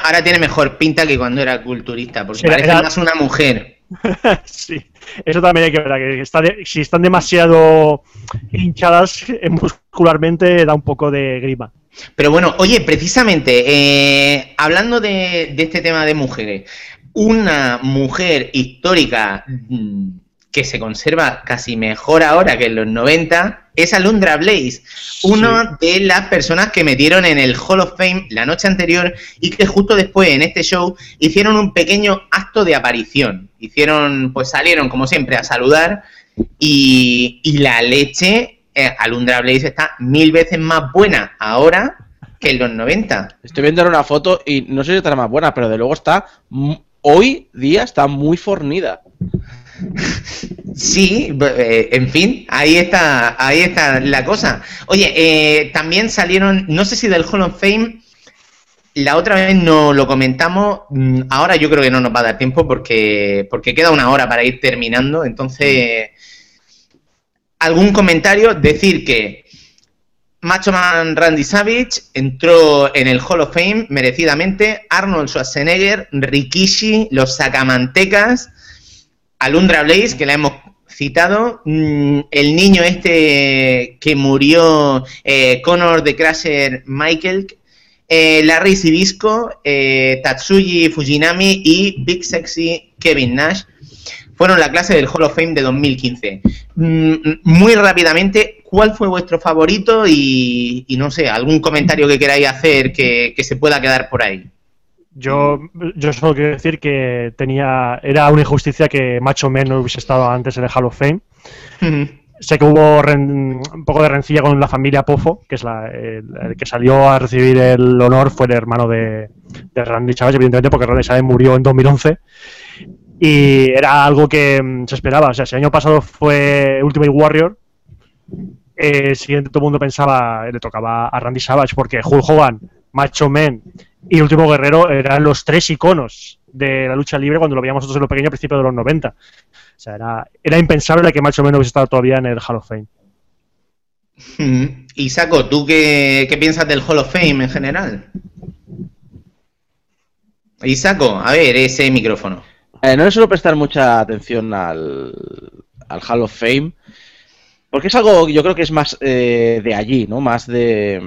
Ahora tiene mejor pinta que cuando era culturista, porque Era- parece era- más una mujer. (laughs) sí. Eso también hay que ver. Que está de- si están demasiado hinchadas eh, muscularmente, da un poco de grima. Pero bueno, oye, precisamente, eh, hablando de, de este tema de mujeres, una mujer histórica mm, que se conserva casi mejor ahora que en los 90 es Alundra Blaze, una de las personas que metieron en el Hall of Fame la noche anterior y que justo después en este show hicieron un pequeño acto de aparición. Hicieron, pues salieron como siempre a saludar y, y la leche, eh, Alundra Blaze está mil veces más buena ahora que en los 90. Estoy viendo una foto y no sé si estará más buena, pero de luego está. Hoy día está muy fornida. Sí, eh, en fin, ahí está, ahí está la cosa. Oye, eh, también salieron, no sé si del Hall of Fame, la otra vez no lo comentamos, mm, ahora yo creo que no nos va a dar tiempo porque, porque queda una hora para ir terminando, entonces, algún comentario, decir que Macho Man Randy Savage entró en el Hall of Fame merecidamente, Arnold Schwarzenegger, Rikishi, los Sacamantecas, Alundra Blaze, que la hemos citado, mm, el niño este que murió, eh, Connor de Crasher Michael, eh, Larry Sibisco, eh, Tatsuji Fujinami y Big Sexy Kevin Nash fueron la clase del Hall of Fame de 2015. Mm, muy rápidamente, ¿cuál fue vuestro favorito? Y, y no sé, algún comentario que queráis hacer que, que se pueda quedar por ahí. Yo, yo solo quiero decir que tenía era una injusticia que Macho Man no hubiese estado antes en el Hall of Fame. Sé que hubo ren- un poco de rencilla con la familia Pofo, que es la, el, el que salió a recibir el honor, fue el hermano de, de Randy Savage, evidentemente, porque Randy Savage murió en 2011. Y era algo que mm, se esperaba. O sea, si el año pasado fue Ultimate Warrior, eh, el siguiente todo el mundo pensaba, le tocaba a Randy Savage, porque Hulk Hogan, Macho Man y Último Guerrero eran los tres iconos de la lucha libre cuando lo veíamos nosotros en lo pequeño a principios de los 90. O sea, era, era impensable que Macho Man no hubiese estado todavía en el Hall of Fame. Mm. Y Saco, ¿tú qué, qué piensas del Hall of Fame en general? Y Saco, a ver, ese micrófono. Eh, no le suelo prestar mucha atención al, al Hall of Fame. Porque es algo, yo creo que es más eh, de allí, ¿no? Más de.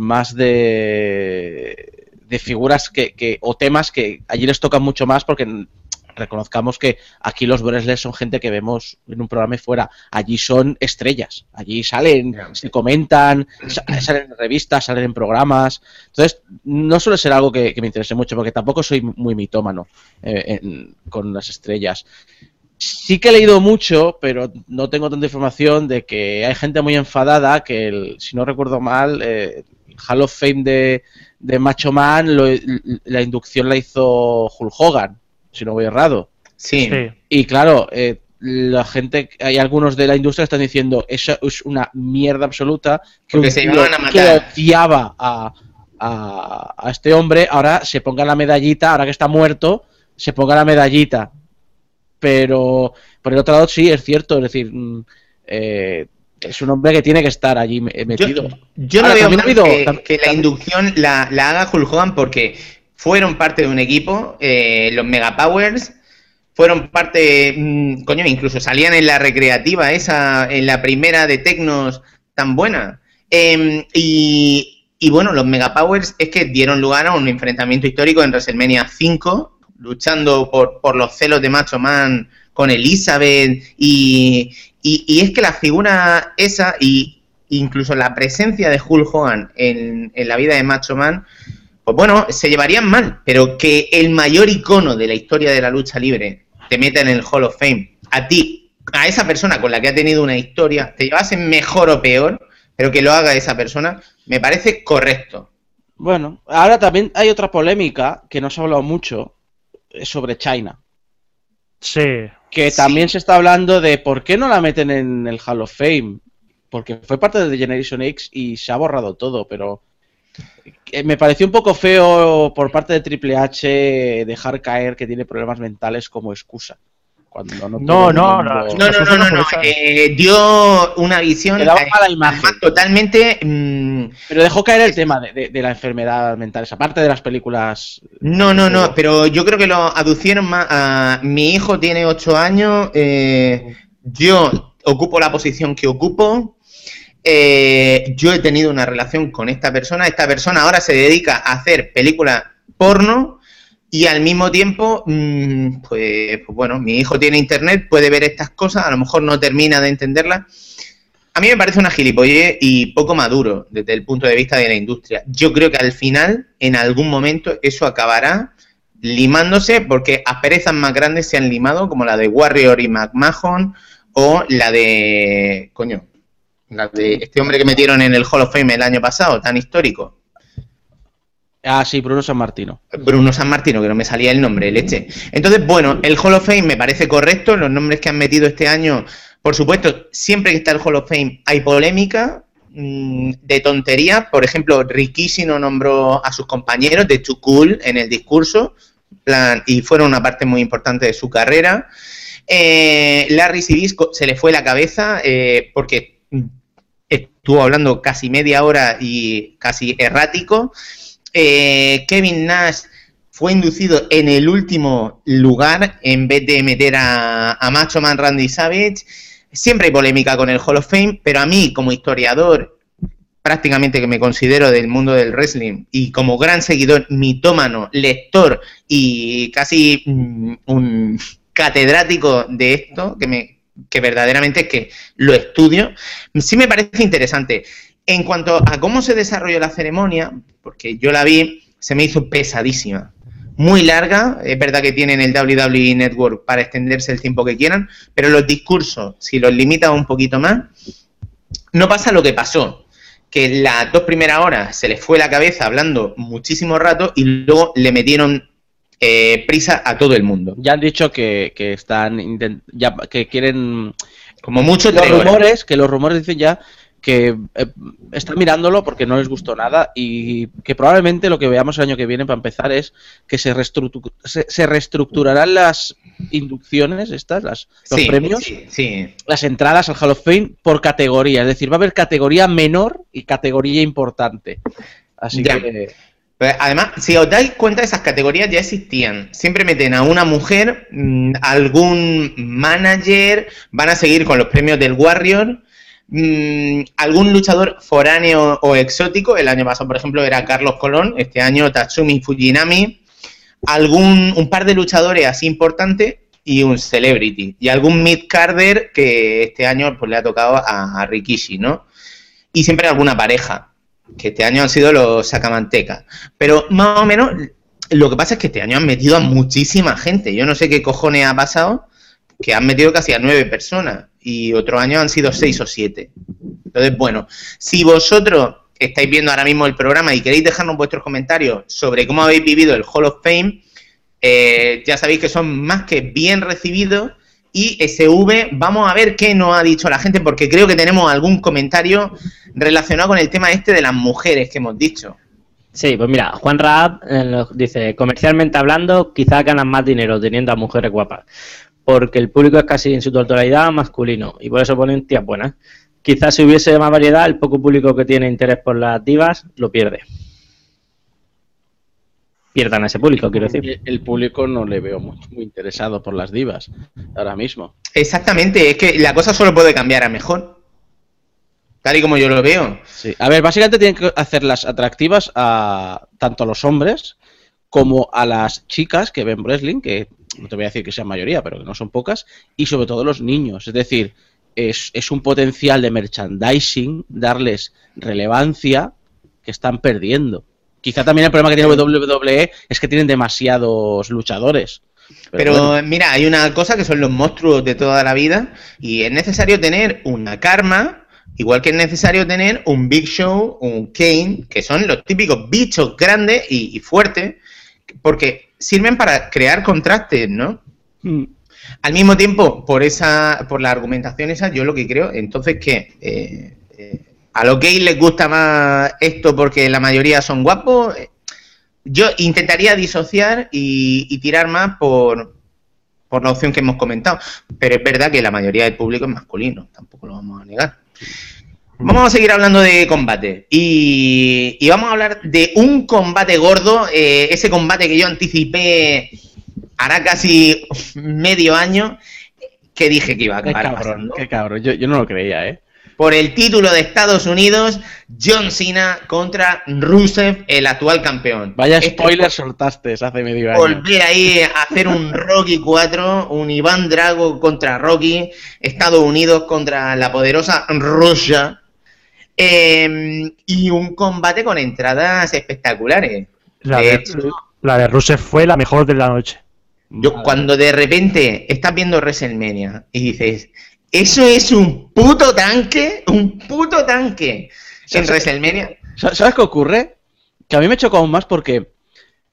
Más de, de figuras que, que, o temas que allí les tocan mucho más porque reconozcamos que aquí los wrestlers son gente que vemos en un programa y fuera. Allí son estrellas. Allí salen, se comentan, (clears throat) salen en revistas, salen en programas. Entonces, no suele ser algo que, me interese mucho porque tampoco soy muy mitómano eh, con las estrellas. Sí que he leído mucho, pero no tengo tanta información de que hay gente muy enfadada que, el, si no recuerdo mal, eh, Hall of Fame de, de Macho Man, lo, la inducción la hizo Hulk Hogan si no voy errado. Sí. Y claro, eh, la gente, hay algunos de la industria que están diciendo, eso es una mierda absoluta, que, se iban a matar. que odiaba a, a, a, este hombre, ahora se ponga la medallita, ahora que está muerto, se ponga la medallita. Pero por el otro lado sí, es cierto, es decir, mm, eh, es un hombre que tiene que estar allí metido. Yo, yo no veo mal que, que, la inducción la, la haga Hulk Hogan porque fueron parte de un equipo, eh, los Megapowers, fueron parte, mmm, coño, incluso salían en la recreativa esa, en la primera de Tecnos tan buena. Eh, y, y, bueno, los Megapowers es que dieron lugar a un enfrentamiento histórico en WrestleMania 5, luchando por, por los celos de Macho Man con Elizabeth, y, y, y es que la figura esa, y incluso la presencia de Hulk Hogan en, en la vida de Macho Man, pues bueno, se llevarían mal, pero que el mayor icono de la historia de la lucha libre te meta en el Hall of Fame, a ti, a esa persona con la que ha tenido una historia, te llevasen mejor o peor, pero que lo haga esa persona, me parece correcto. Bueno, ahora también hay otra polémica que no se ha hablado mucho sobre China. Sí. Que también Sí. se está hablando de por qué no la meten en el Hall of Fame. Porque fue parte de The Generation X y se ha borrado todo, pero eh, me pareció un poco feo por parte de Triple H dejar caer que tiene problemas mentales como excusa. Cuando no, No, no, mundo- no, No, no, no, no, no, eh, dio una visión eh, mala imagen. totalmente... mm, Pero dejó caer el tema de, de- de la enfermedad mental, esa parte de las películas. No, no, no, pero yo creo que lo aducieron más a mi hijo tiene ocho años, eh, yo ocupo la posición que ocupo, eh, yo he tenido una relación con esta persona, esta persona ahora se dedica a hacer películas porno y al mismo tiempo, mm, pues, pues bueno, mi hijo tiene internet, puede ver estas cosas, a lo mejor no termina de entenderlas. A mí me parece una gilipollez y poco maduro desde el punto de vista de la industria. Yo creo que al final, en algún momento, eso acabará limándose porque asperezas más grandes se han limado, como la de Warrior y McMahon o la de... coño, la de este hombre que metieron en el Hall of Fame el año pasado, tan histórico. Ah, sí, Bruno San Martino. Bruno San Martino, que no me salía el nombre, leche. Entonces, bueno, el Hall of Fame me parece correcto, los nombres que han metido este año, por supuesto, siempre que está el Hall of Fame hay polémica mmm, de tontería. Por ejemplo, Rikishi no nombró a sus compañeros de Too Cool en el discurso, y fueron una parte muy importante de su carrera. Eh, Larry Sibisco se le fue la cabeza eh, porque estuvo hablando casi media hora y casi errático. Eh, Kevin Nash fue inducido en el último lugar en vez de meter a, a Macho Man Randy Savage. Siempre hay polémica con el Hall of Fame, pero a mí, como historiador, prácticamente que me considero del mundo del wrestling y como gran seguidor, mitómano, lector y casi mm, un catedrático de esto, que me que verdaderamente es que lo estudio, sí me parece interesante. En cuanto a cómo se desarrolló la ceremonia, porque yo la vi, se me hizo pesadísima. Muy larga, es verdad que tienen el WWE Network para extenderse el tiempo que quieran, pero los discursos, si los limitan un poquito más, no pasa lo que pasó, que las dos primeras horas se les fue la cabeza hablando muchísimo rato y luego le metieron eh, prisa a todo el mundo. Ya han dicho que, que están ya, que quieren Como mucho los tres horas. rumores, que los rumores dicen ya que eh, están mirándolo porque no les gustó nada y que probablemente lo que veamos el año que viene para empezar es que se, se, se reestructurarán las inducciones estas, las, los Sí, premios, sí, sí. las entradas al Hall of Fame por categoría, es decir, va a haber categoría menor y categoría importante. Así Ya. que Pero además, si os dais cuenta, esas categorías ya existían. Siempre meten a una mujer, mm, algún manager, van a seguir con los premios del Warrior, mm, algún luchador foráneo o exótico. El año pasado, por ejemplo, era Carlos Colón, este año Tatsumi Fujinami. Algún, un par de luchadores así importantes y un celebrity. Y algún mid-carder que este año pues, le ha tocado a, Rikishi, ¿no? Y siempre alguna pareja, que este año han sido los Sacamantecas. Pero más o menos, lo que pasa es que este año han metido a muchísima gente. Yo no sé qué cojones ha pasado, que han metido casi a nueve personas. Y otro año han sido seis o siete. Entonces, bueno, si vosotros estáis viendo ahora mismo el programa y queréis dejarnos vuestros comentarios sobre cómo habéis vivido el Hall of Fame, eh, ya sabéis que son más que bien recibidos. Y SV, vamos a ver qué nos ha dicho la gente, porque creo que tenemos algún comentario relacionado con el tema este de las mujeres que hemos dicho. Sí, pues mira, Juan Raab eh, dice, comercialmente hablando, quizás ganan más dinero teniendo a mujeres guapas, porque el público es casi en su totalidad masculino, y por eso ponen tías buenas. Quizás si hubiese más variedad, el poco público que tiene interés por las divas lo pierde. Pierdan a ese público, quiero decir. El, público no le veo muy, muy interesado por las divas ahora mismo. Exactamente, es que la cosa solo puede cambiar a mejor. Tal y como yo lo veo. Sí. A ver, básicamente tienen que hacerlas atractivas a tanto a los hombres como a las chicas que ven wrestling, que no te voy a decir que sean mayoría, pero que no son pocas, y sobre todo los niños. Es decir, es, es un potencial de merchandising, darles relevancia que están perdiendo. Quizá también el problema que tiene WWE es que tienen demasiados luchadores. Pero, bueno, mira, hay una cosa que son los monstruos de toda la vida y es necesario tener una karma, igual que es necesario tener un Big Show, un Kane, que son los típicos bichos grandes y, y fuertes, porque sirven para crear contrastes, ¿no? mm, Al mismo tiempo, por esa, por la argumentación esa, yo lo que creo, entonces que eh, eh, a los gays les gusta más esto porque la mayoría son guapos. eh, Yo intentaría disociar y, y tirar más por, por la opción que hemos comentado. Pero es verdad que la mayoría del público es masculino, tampoco lo vamos a negar. Vamos a seguir hablando de combate. Y, y vamos a hablar de un combate gordo, eh, ese combate que yo anticipé hará casi medio año, que dije que iba a qué acabar cabrón, pasando. qué cabrón. Yo, yo no lo creía, ¿eh? Por el título de Estados Unidos, John Cena contra Rusev, el actual campeón. Vaya Este spoiler soltaste hace medio año. volver ahí a hacer un Rocky 4, un Iván Drago contra Rocky, Estados Unidos contra la poderosa Rusia, eh, y un combate con entradas espectaculares. La De de, hecho, la de Rusev fue la mejor de la noche. yo, cuando de repente estás viendo WrestleMania y dices, eso es un puto tanque, un puto tanque en WrestleMania. Sa- ¿Sabes qué ocurre? Que a mí me chocó aún más porque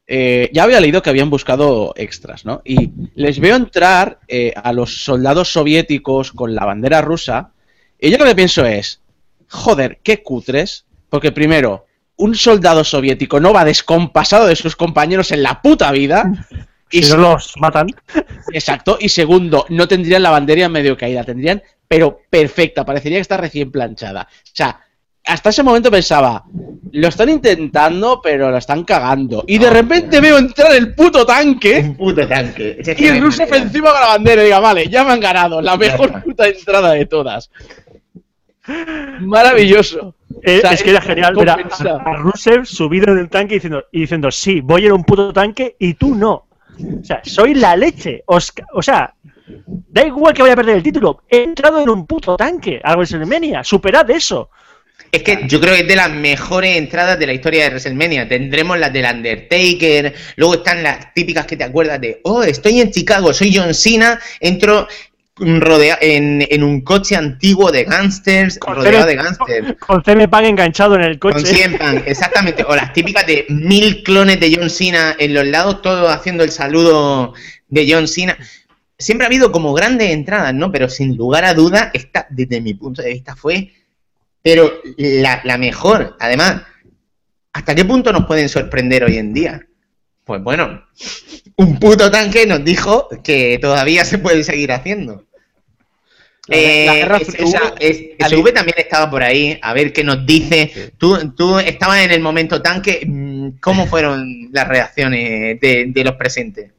eh, ya había leído que habían buscado extras, ¿no? Y les veo entrar eh, a los soldados soviéticos con la bandera rusa. Y yo lo que pienso es, joder, qué cutres. Porque primero, un soldado soviético no va descompasado de sus compañeros en la puta vida. (laughs) Y Si no los matan, (laughs) Exacto. Y segundo, no tendrían la bandera medio caída, tendrían, pero perfecta, parecería que está recién planchada. O sea, hasta ese momento pensaba, lo están intentando, pero lo están cagando. Y de repente veo entrar el puto tanque Un puto tanque. Y Rusev manera. encima con la bandera. Y diga, vale, ya me han ganado, la mejor puta entrada de todas. Maravilloso. eh, O sea, es que era genial ver a, Rusev subido en el tanque y diciendo, y diciendo, sí, voy en un puto tanque y tú no. O sea, soy la leche. Os- o sea, da igual que vaya a perder el título. He entrado en un puto tanque a WrestleMania. Superad eso. Es que yo creo que es de las mejores entradas de la historia de WrestleMania. Tendremos las del Undertaker, luego están las típicas que te acuerdas de, oh, estoy en Chicago, soy John Cena, entro rodea en, en un coche antiguo de gangsters, Con rodeado CM de gangsters. (laughs) Con CM enganchado en el Con coche. CM Punk, (laughs) exactamente. O las típicas de mil clones de John Cena en los lados, todos haciendo el saludo de John Cena. Siempre ha habido como grandes entradas, ¿no? Pero sin lugar a duda, esta, desde mi punto de vista, fue pero la, la mejor. Además, ¿hasta qué punto nos pueden sorprender hoy en día? Pues bueno, un puto tanque nos dijo que todavía se puede seguir haciendo. La- Eh, la es- fría- esa- es- SV también estaba por ahí, a ver qué nos dice. Tú, tú estabas en el momento tanque, mm, ¿cómo fueron las reacciones de, de los presentes?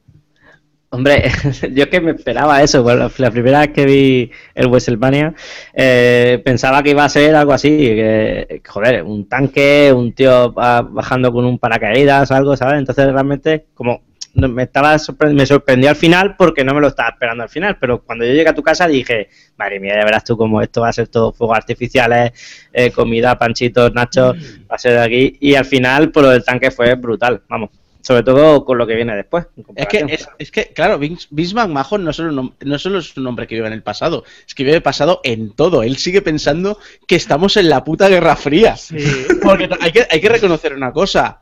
Hombre, (laughs) yo que me esperaba eso, la, primera vez que vi el WrestleMania eh, pensaba que iba a ser algo así, que, joder, un tanque, un tío bajando con un paracaídas, algo, ¿sabes? Entonces realmente como me estaba me sorprendió al final porque no me lo estaba esperando al final, pero cuando yo llegué a tu casa dije, madre mía, ya verás tú cómo esto va a ser todo fuegos artificiales, eh, comida, panchitos, nachos, va a ser de aquí, y al final, por lo del tanque fue brutal, vamos. Sobre todo con lo que viene después. Es que, es, que, claro, Vince, McMahon no solo, no solo es un hombre que vive en el pasado, es que vive pasado en todo. Él sigue pensando que estamos en la puta Guerra Fría. (laughs) Porque hay que, hay que reconocer una cosa.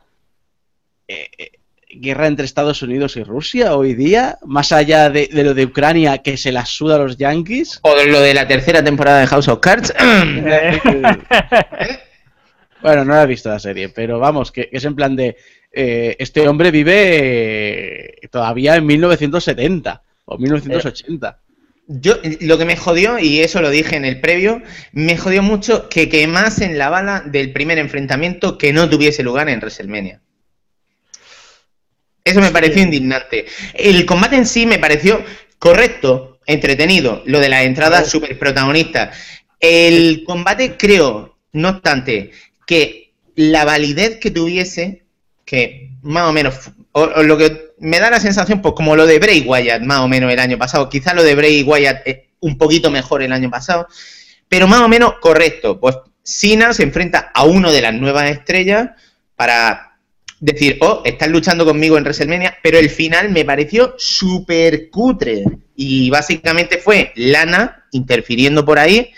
Eh, eh, guerra entre Estados Unidos y Rusia hoy día, más allá de, lo de Ucrania que se la suda a los Yankees. O de lo de la tercera temporada de House of Cards. (laughs) (laughs) bueno, no la he visto la serie, pero vamos, que, es en plan de eh, este hombre vive eh, todavía en 1970 o 1980. Yo, lo que me jodió, y eso lo dije en el previo, me jodió mucho que quemasen la bala del primer enfrentamiento que no tuviese lugar en WrestleMania. Eso me pareció indignante. El combate en sí me pareció correcto, entretenido. Lo de la entrada súper protagonista. El combate creo, no obstante, que la validez que tuviese, que más o menos, o, lo que me da la sensación, pues como lo de Bray Wyatt, más o menos el año pasado. Quizá lo de Bray Wyatt es un poquito mejor el año pasado, pero más o menos correcto. Pues Cena se enfrenta a uno de las nuevas estrellas para decir, oh, están luchando conmigo en WrestleMania, pero el final me pareció súper cutre. Y básicamente fue Lana interfiriendo por ahí.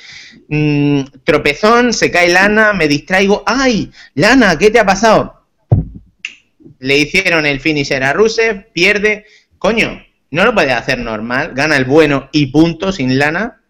Mm, tropezón, se cae Lana, me distraigo. ¡Ay! Lana, ¿qué te ha pasado? Le hicieron el finisher a Rusev, pierde. Coño, no lo puede hacer normal. Gana el bueno y punto sin Lana.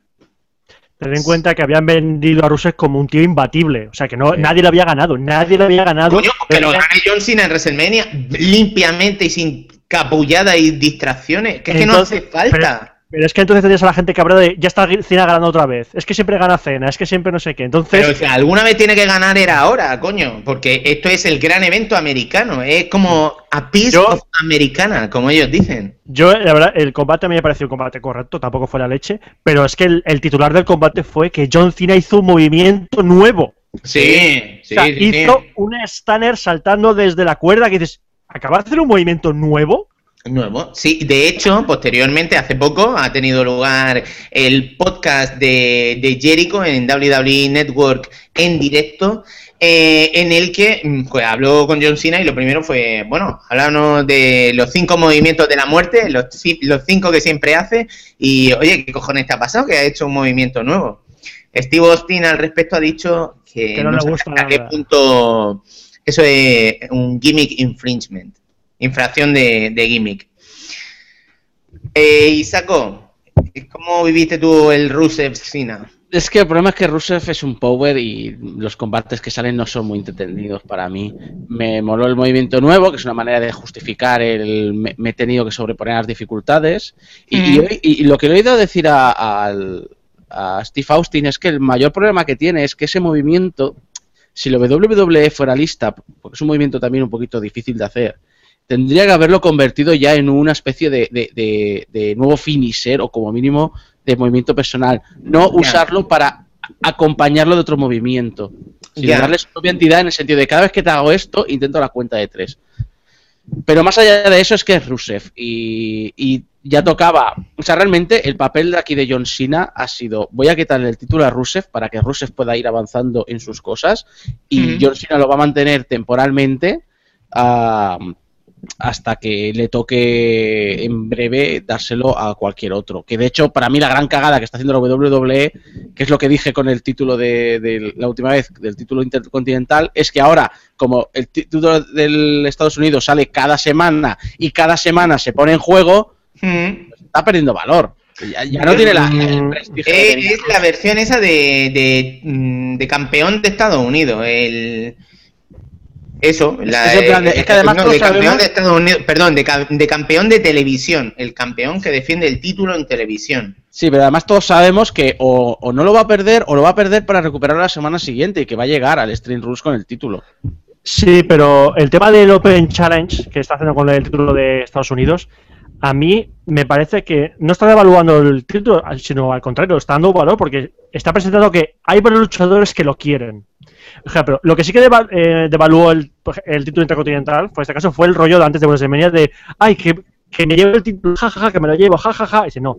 Ten en cuenta que habían vendido a Rusev como un tío imbatible. O sea, que no, nadie le había ganado. Nadie le había ganado. Coño, que lo gane John Cena en WrestleMania limpiamente y sin capullada y distracciones. Que es que no hace falta. Pero es que entonces tenías a la gente cabrera de ya está Cena ganando otra vez. Es que siempre gana Cena, es que siempre no sé qué. Entonces. Pero si alguna vez tiene que ganar era ahora, coño. Porque esto es el gran evento americano. Es como a piece of americana, como ellos dicen. Yo, la verdad, el combate a mí me pareció un combate correcto, tampoco fue la leche. Pero es que el, titular del combate fue que John Cena hizo un movimiento nuevo. Sí, sí, o sea, hizo un stunner saltando desde la cuerda que dices, ¿acaba de hacer un movimiento nuevo? Nuevo. Sí, de hecho, posteriormente, hace poco, ha tenido lugar el podcast de, de Jericho en WWE Network en directo, eh, en el que mm, pues, habló con John Cena y lo primero fue, bueno, hablamos de los cinco movimientos de la muerte, los, los cinco que siempre hace, y oye, ¿qué cojones te ha pasado? Que ha hecho un movimiento nuevo. Steve Austin al respecto ha dicho que, no, le gusta hasta qué punto eso es un gimmick infringement infracción de, gimmick. Eh, Isaco, ¿cómo viviste tú el Rusev Sina? Es que el problema es que Rusev es un power y los combates que salen no son muy entretenidos para mí. Me moló el movimiento nuevo, que es una manera de justificar el me, he tenido que sobreponer las dificultades. Y, lo que le he oído decir a, a Steve Austin es que el mayor problema que tiene es que ese movimiento, si lo WWE fuera lista, porque es un movimiento también un poquito difícil de hacer, tendría que haberlo convertido ya en una especie de, nuevo finisher o como mínimo de movimiento personal. No usarlo para acompañarlo de otro movimiento, sino darle su propia entidad en el sentido de cada vez que te hago esto, intento la cuenta de tres. Pero más allá de eso es que es Rusev y, ya tocaba, o sea, realmente el papel de aquí de John Cena ha sido, voy a quitarle el título a Rusev para que Rusev pueda ir avanzando en sus cosas y John Cena lo va a mantener temporalmente a hasta que le toque en breve dárselo a cualquier otro. Que de hecho, para mí la gran cagada que está haciendo la WWE, que es lo que dije con el título de, la última vez, del título intercontinental, es que ahora, como el título del Estados Unidos sale cada semana y cada semana se pone en juego, hmm. está perdiendo valor. Ya, no tiene la, el mm, prestigio. Es, la versión esa de, de, mm, de campeón de Estados Unidos. El eso, la, es, que además de campeón de Estados Unidos, perdón, de, campeón de televisión, el campeón que defiende el título en televisión. Sí, pero además todos sabemos que o, no lo va a perder o lo va a perder para recuperar la semana siguiente y que va a llegar al Stream Rules con el título. Sí, pero el tema del Open Challenge que está haciendo con el título de Estados Unidos, a mí me parece que no está devaluando el título, sino al contrario, está dando valor porque está presentando que hay varios luchadores que lo quieren. Por lo que sí que eh, devaluó el, el, título intercontinental, fue este caso, fue el rollo de antes de WrestleMania de, ay, que, que me llevo el título, jajaja, que me lo llevo, jajaja. Dice, no,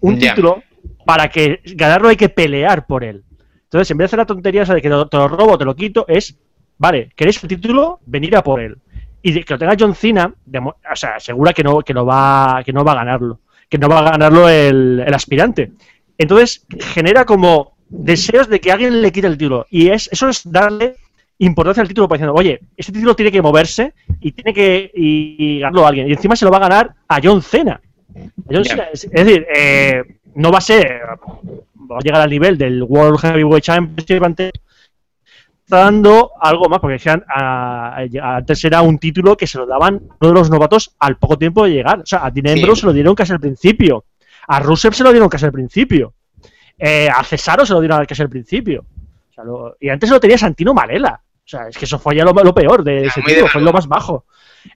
un título, para que ganarlo hay que pelear por él. Entonces, en vez de hacer la tontería esa de que te lo robo, te lo quito, es, vale, ¿queréis el título? Venir a por él. Y que lo tenga John Cena, o sea, asegura que no, que no va, que no va a ganarlo, que no va a ganarlo el, el aspirante. Entonces, genera como deseos de que alguien le quite el título. Y es, eso es darle importancia al título para diciendo, oye, este título tiene que moverse y tiene que y, ganarlo a alguien. Y encima se lo va a ganar a John Cena. Es, decir, eh, no va a ser, va a llegar al nivel del World Heavyweight Championship está dando algo más, porque decían, antes era un título que se lo daban uno de los novatos al poco tiempo de llegar. O sea, a Dean se lo dieron casi al principio. A Rusev se lo dieron casi al principio. Eh, a Cesaro se lo dieron casi al principio. y antes lo tenía Santino Marella. O sea, es que eso fue ya lo, peor de ese título, fue lo más bajo.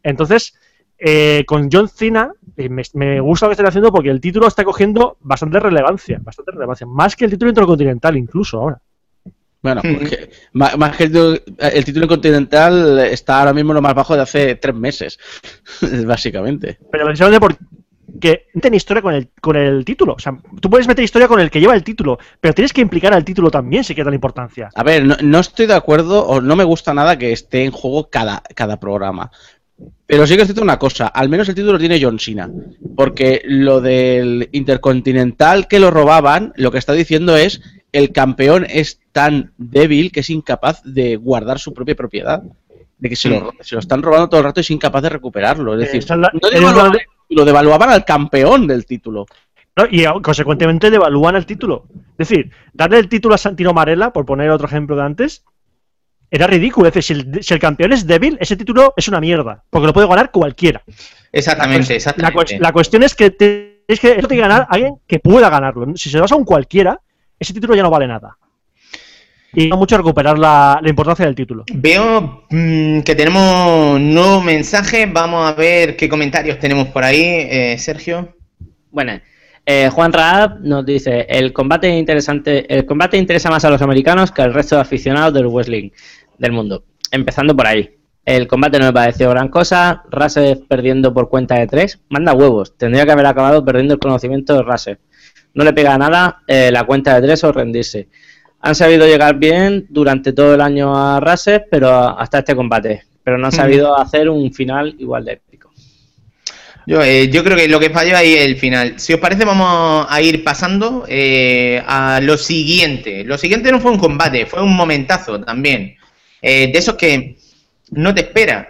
Entonces, eh, con John Cena, eh, me, gusta lo que están haciendo porque el título está cogiendo bastante relevancia, bastante relevancia, más que el título intercontinental incluso ahora. Bueno, porque más, que el, el, título continental está ahora mismo lo más bajo de hace tres meses, (laughs) básicamente. Pero precisamente porque que tiene historia con el, con el título. O sea, tú puedes meter historia con el que lleva el título, pero tienes que implicar al título también si queda la importancia. A ver, no, estoy de acuerdo o no me gusta nada que esté en juego cada, cada programa. Pero sí que es una cosa, al menos el título tiene John Cena. Porque lo del Intercontinental que lo robaban, lo que está diciendo es el campeón es tan débil que es incapaz de guardar su propia propiedad. De que se lo, se lo están robando todo el rato y es incapaz de recuperarlo. Es decir, no lo devaluaban al campeón del título. y consecuentemente devalúan el título. Es decir, darle el título a Santino Marella, por poner otro ejemplo de antes, era ridículo. Es decir, si el, campeón es débil, ese título es una mierda, porque lo puede ganar cualquiera. Exactamente, la, exactamente. La, cuestión es que, es que esto tiene que ganar alguien que pueda ganarlo. Si se lo das a un cualquiera, ese título ya no vale nada y mucho recuperar la, importancia del título. Veo mm, que tenemos un nuevo mensaje. Vamos a ver qué comentarios tenemos por ahí, eh, Sergio. Bueno, eh, Juan Raab nos dice: el combate interesante, el combate interesa más a los americanos que al resto de aficionados del wrestling del mundo. Empezando por ahí. El combate no me pareció gran cosa. Rusev perdiendo por cuenta de tres. Manda huevos. Tendría que haber acabado perdiendo el conocimiento de Rusev. No le pega nada eh, la cuenta de tres o rendirse han sabido llegar bien durante todo el año a Rusev, pero hasta este combate. Pero no han sabido hacer un final igual de épico. Yo, eh, yo creo que lo que falló ahí es el final. Si os parece, vamos a ir pasando eh, a lo siguiente. Lo siguiente no fue un combate, fue un momentazo también. Eh, de esos que no te espera.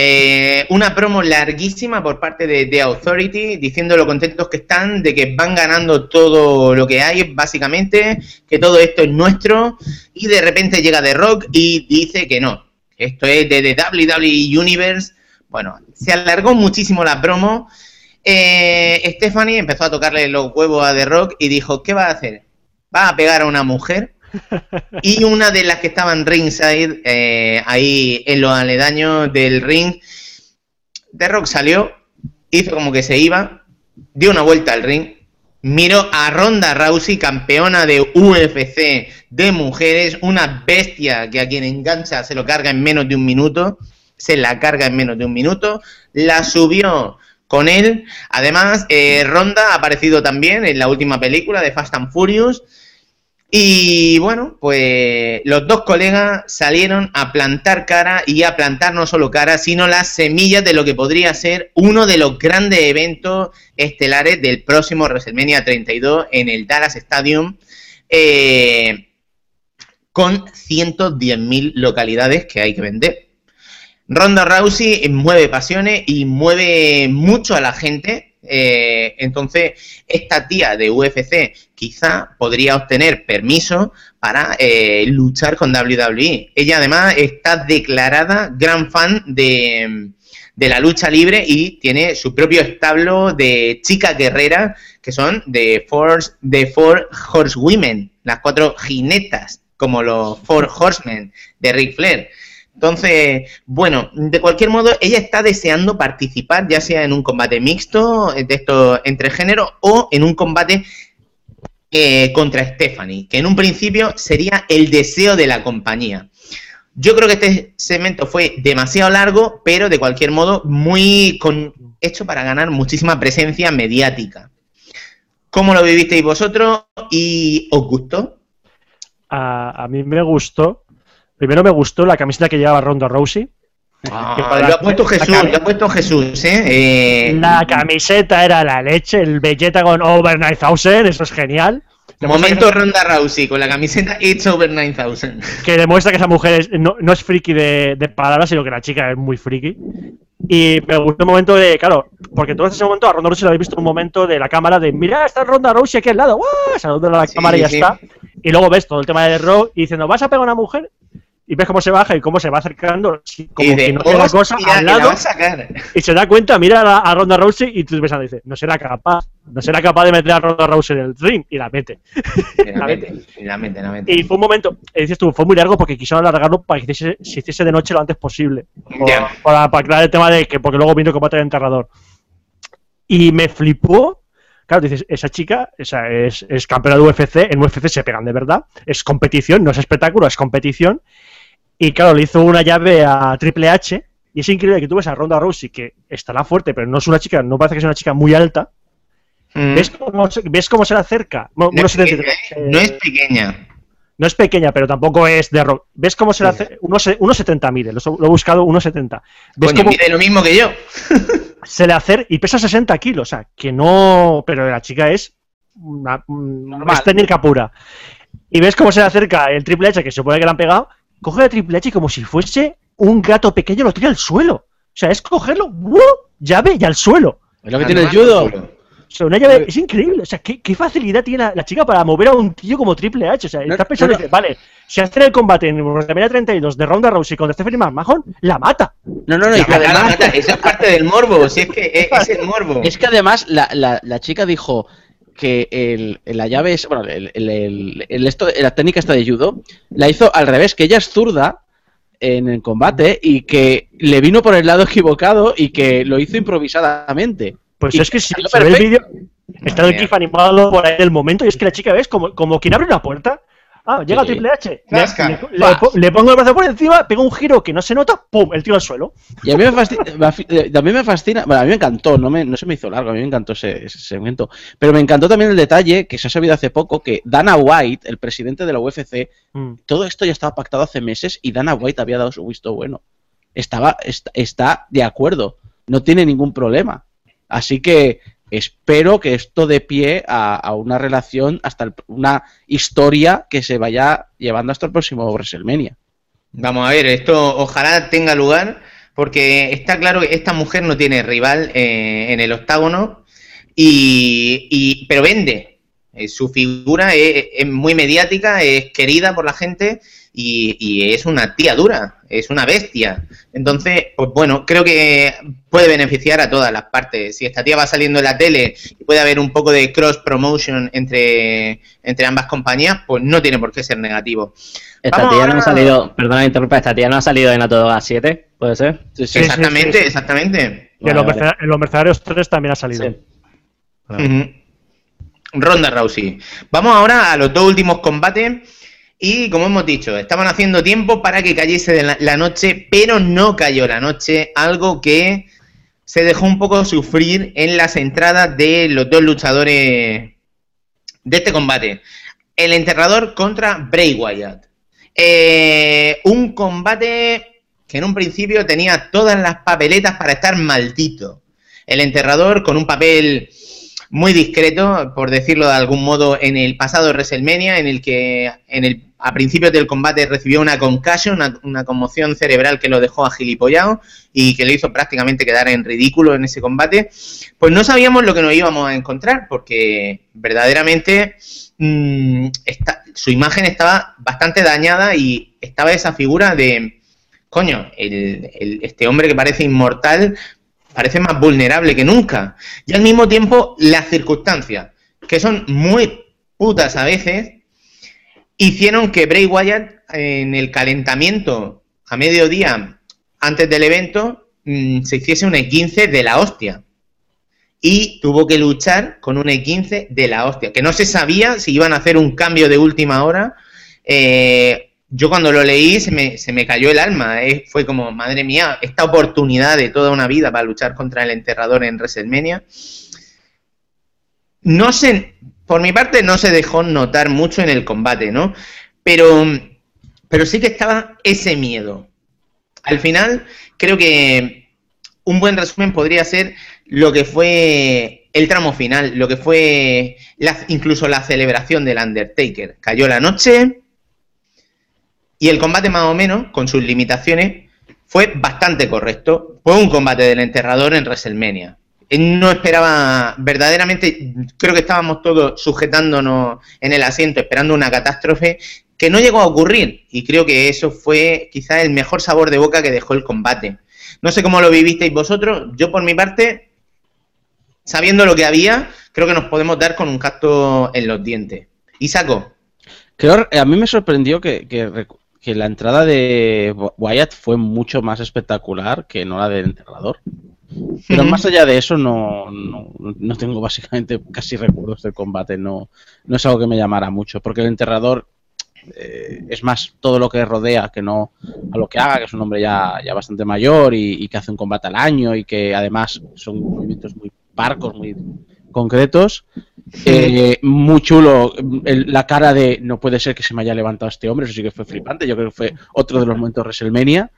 Eh, una promo larguísima por parte de The Authority diciendo lo contentos que están de que van ganando todo lo que hay, básicamente, que todo esto es nuestro, y de repente llega The Rock y dice que no, esto es de The WWE Universe. Bueno, se alargó muchísimo la promo. Eh, Stephanie empezó a tocarle los huevos a The Rock y dijo, ¿qué va a hacer? ¿Va a pegar a una mujer? Y una de las que estaban ringside, eh, ahí en los aledaños del ring, The Rock salió, hizo como que se iba, dio una vuelta al ring, miró a Ronda Rousey, campeona de UFC de mujeres, una bestia que a quien engancha se lo carga en menos de un minuto, se la carga en menos de un minuto, la subió con él. Además, eh, Ronda ha aparecido también en la última película de Fast and Furious. Y bueno, pues los dos colegas salieron a plantar cara y a plantar no solo cara, sino las semillas de lo que podría ser uno de los grandes eventos estelares del próximo WrestleMania 32 en el Dallas Stadium, eh, con 110.000 localidades que hay que vender. Ronda Rousey mueve pasiones y mueve mucho a la gente eh, entonces, esta tía de UFC quizá podría obtener permiso para eh, luchar con WWE. Ella además está declarada gran fan de, la lucha libre y tiene su propio establo de chicas guerreras que son de de Four Horsewomen, las cuatro jinetas, como los Four Horsemen de Ric Flair. Entonces, bueno, de cualquier modo, ella está deseando participar, ya sea en un combate mixto de esto entre géneros o en un combate eh, contra Stephanie, que en un principio sería el deseo de la compañía. Yo creo que este segmento fue demasiado largo, pero de cualquier modo muy con, hecho para ganar muchísima presencia mediática. ¿Cómo lo vivisteis vosotros y os gustó? A, a mí me gustó. Primero me gustó la camiseta que llevaba Ronda Rousey. Ah, lo ha puesto Jesús, lo ha puesto Jesús, ¿eh? ¿eh? La camiseta era la leche, el belleta con Over 9000, eso es genial. Momento Ronda Rousey con la camiseta It's Over 9000. Que demuestra que esa mujer no, es friki de, de, palabras, sino que la chica es muy friki. Y me gustó el momento de, claro, porque en ese momento a Ronda Rousey lo habéis visto un momento de la cámara de, mira, está Ronda Rousey aquí al lado, ¡guau! Saludos a la cámara y ya está. Y luego ves todo el tema de Raw y diciendo, ¿vas a pegar a una mujer? Y ves cómo se baja y cómo se va acercando, como que no cosa al lado, y se da cuenta, mira a, Ronda Rousey y tú pensando, dice, no será capaz, no será capaz de meter a Ronda Rousey en el ring, y la mete. Y la, (laughs) mete, y la mete, la mete. Y fue un momento, eh, dices tú, fue muy largo porque quiso alargarlo para que se hiciese de noche lo antes posible, para, para aclarar el tema de que, porque luego vino combate del enterrador. Y me flipó Claro, dices, esa chica esa es, es, campeona de UFC, en UFC se pegan de verdad, es competición, no es espectáculo, es competición. Y claro, le hizo una llave a Triple H. Y es increíble que tú ves a Ronda Rousey, que estará fuerte, pero no es una chica, no parece que sea una chica muy alta. Mm. ¿Ves, cómo, ¿Ves, cómo, se le acerca? No, es pequeña, no es pequeña. No es pequeña, pero tampoco es de rock. ¿Ves cómo se le hace? 1,70 mide, lo, he buscado 1,70. ¿Ves cómo mide lo mismo que yo? (laughs) (laughs) se le hace y pesa 60 kilos, o sea, que no. Pero la chica es. Una, es técnica pura. Y ves cómo se le acerca el Triple H, que se supone que le han pegado, coge a Triple H como si fuese un gato pequeño, lo tira al suelo. O sea, es cogerlo, ¡wow! llave y al suelo. Es lo que tiene el judo. O sea, una llave, es increíble. O sea, ¿qué, qué facilidad tiene la, chica para mover a un tío como Triple H. O sea, estás pensando, vale, si hace el combate en WrestleMania 32 de Ronda Rousey contra Stephanie McMahon, la mata. No, no, no, y que además. Esa es parte del morbo, si es que es, el morbo. Es que además la, la, la chica dijo que el, la llave es. Bueno, el, el, esto, la técnica esta de judo la hizo al revés, que ella es zurda en el combate y que le vino por el lado equivocado y que lo hizo improvisadamente. Pues es que si se ve el vídeo, está el GIF animado por ahí el momento y es que la chica ves como, como quien abre una puerta Ah, llega Triple H. Le, pongo el brazo por encima, pego un giro que no se nota, ¡pum! El tiro al suelo. Y a mí me fascina, eh, también me fascina, bueno, a mí me encantó, no, me, no se me hizo largo, a mí me encantó ese, segmento. Pero me encantó también el detalle que se ha sabido hace poco que Dana White, el presidente de la UFC, mm. todo esto ya estaba pactado hace meses y Dana White había dado su visto bueno. Estaba, está de acuerdo, no tiene ningún problema. Así que espero que esto dé pie a, una relación, hasta una historia que se vaya llevando hasta el próximo WrestleMania. Vamos a ver, esto ojalá tenga lugar, porque está claro que esta mujer no tiene rival eh, en el octágono, y, pero vende. Eh, su figura es, muy mediática, es querida por la gente y, es una tía dura, es una bestia. Entonces, pues bueno, creo que puede beneficiar a todas las partes. Si esta tía va saliendo en la tele y puede haber un poco de cross promotion entre, entre ambas compañías, pues no tiene por qué ser negativo. Esta tía no ha salido, perdona interrumpa, esta tía no ha salido en A Todo a 7, ¿puede ser? exactamente, exactamente. Y en, los Mercenarios 3 también ha salido. Ronda Rousey. Vamos ahora a los dos últimos combates y como hemos dicho, estaban haciendo tiempo para que cayese la, noche, pero no cayó la noche, algo que se dejó un poco sufrir en las entradas de los dos luchadores de este combate. El enterrador contra Bray Wyatt. Eh, un combate que en un principio tenía todas las papeletas para estar maldito. El enterrador con un papel muy discreto, por decirlo de algún modo, en el pasado WrestleMania, en el que en el a principios del combate recibió una concussion, una, conmoción cerebral que lo dejó agilipollado y que le hizo prácticamente quedar en ridículo en ese combate, pues no sabíamos lo que nos íbamos a encontrar, porque verdaderamente mm, su imagen estaba bastante dañada y estaba esa figura de, coño, este hombre que parece inmortal parece más vulnerable que nunca. Y al mismo tiempo las circunstancias, que son muy putas a veces, hicieron que Bray Wyatt en el calentamiento a mediodía, antes del evento, mm, se hiciese un E15 de la hostia. Y tuvo que luchar con un E15 de la hostia, que no se sabía si iban a hacer un cambio de última hora. Eh, yo cuando lo leí se me, se me cayó el alma. eh, Fue como, madre mía, esta oportunidad de toda una vida para luchar contra el enterrador en WrestleMania. No sé, por mi parte no se dejó notar mucho en el combate, ¿no? Pero, pero sí que estaba ese miedo. Al final, creo que un buen resumen podría ser lo que fue el tramo final, lo que fue la- incluso la celebración del Undertaker. Cayó la noche y el combate más o menos, con sus limitaciones, fue bastante correcto. Fue un combate del enterrador en WrestleMania. No esperaba, verdaderamente, creo que estábamos todos sujetándonos en el asiento, esperando una catástrofe que no llegó a ocurrir. Y creo que eso fue quizás el mejor sabor de boca que dejó el combate. No sé cómo lo vivisteis vosotros. Yo, por mi parte, sabiendo lo que había, creo que nos podemos dar con un cacto en los dientes. Y saco. Creo, a mí me sorprendió que, que que la entrada de Wyatt fue mucho más espectacular que no la del enterrador. Pero más allá de eso, no, no, no tengo básicamente casi recuerdos del combate. No, no es algo que me llamara mucho, porque el enterrador eh, es más todo lo que rodea que no a lo que haga, que es un hombre ya, ya bastante mayor y, y que hace un combate al año y que además son movimientos muy parcos, muy concretos. Eh, muy chulo el- la cara de no puede ser que se me haya levantado este hombre, eso sí que fue flipante, yo creo que fue otro de los momentos de WrestleMania,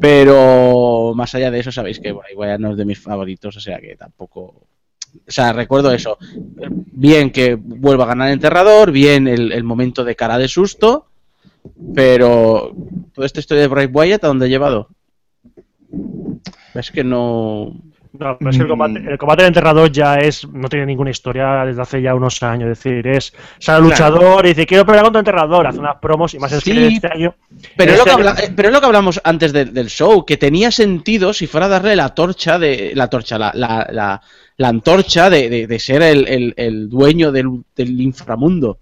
pero más allá de eso sabéis que Bray Wyatt no es de mis favoritos, o sea que tampoco... O sea, recuerdo eso. Bien que vuelva a ganar enterrador, bien el, el momento de cara de susto, pero toda esta historia de Bray Wyatt, ¿a dónde ha llevado? Es que no... No, pero es que el combate, el combate del enterrador ya es, no tiene ninguna historia desde hace ya unos años. Es decir, es sale el Claro. luchador y dice quiero pelear contra el enterrador, hace unas promos y más es que este año. Pero es, lo este que año- habla- eh, pero lo que hablamos antes de- del show, que tenía sentido si fuera a darle la torcha de. La torcha, la, la, la, la antorcha de, de- de ser el, el- el dueño del, del inframundo.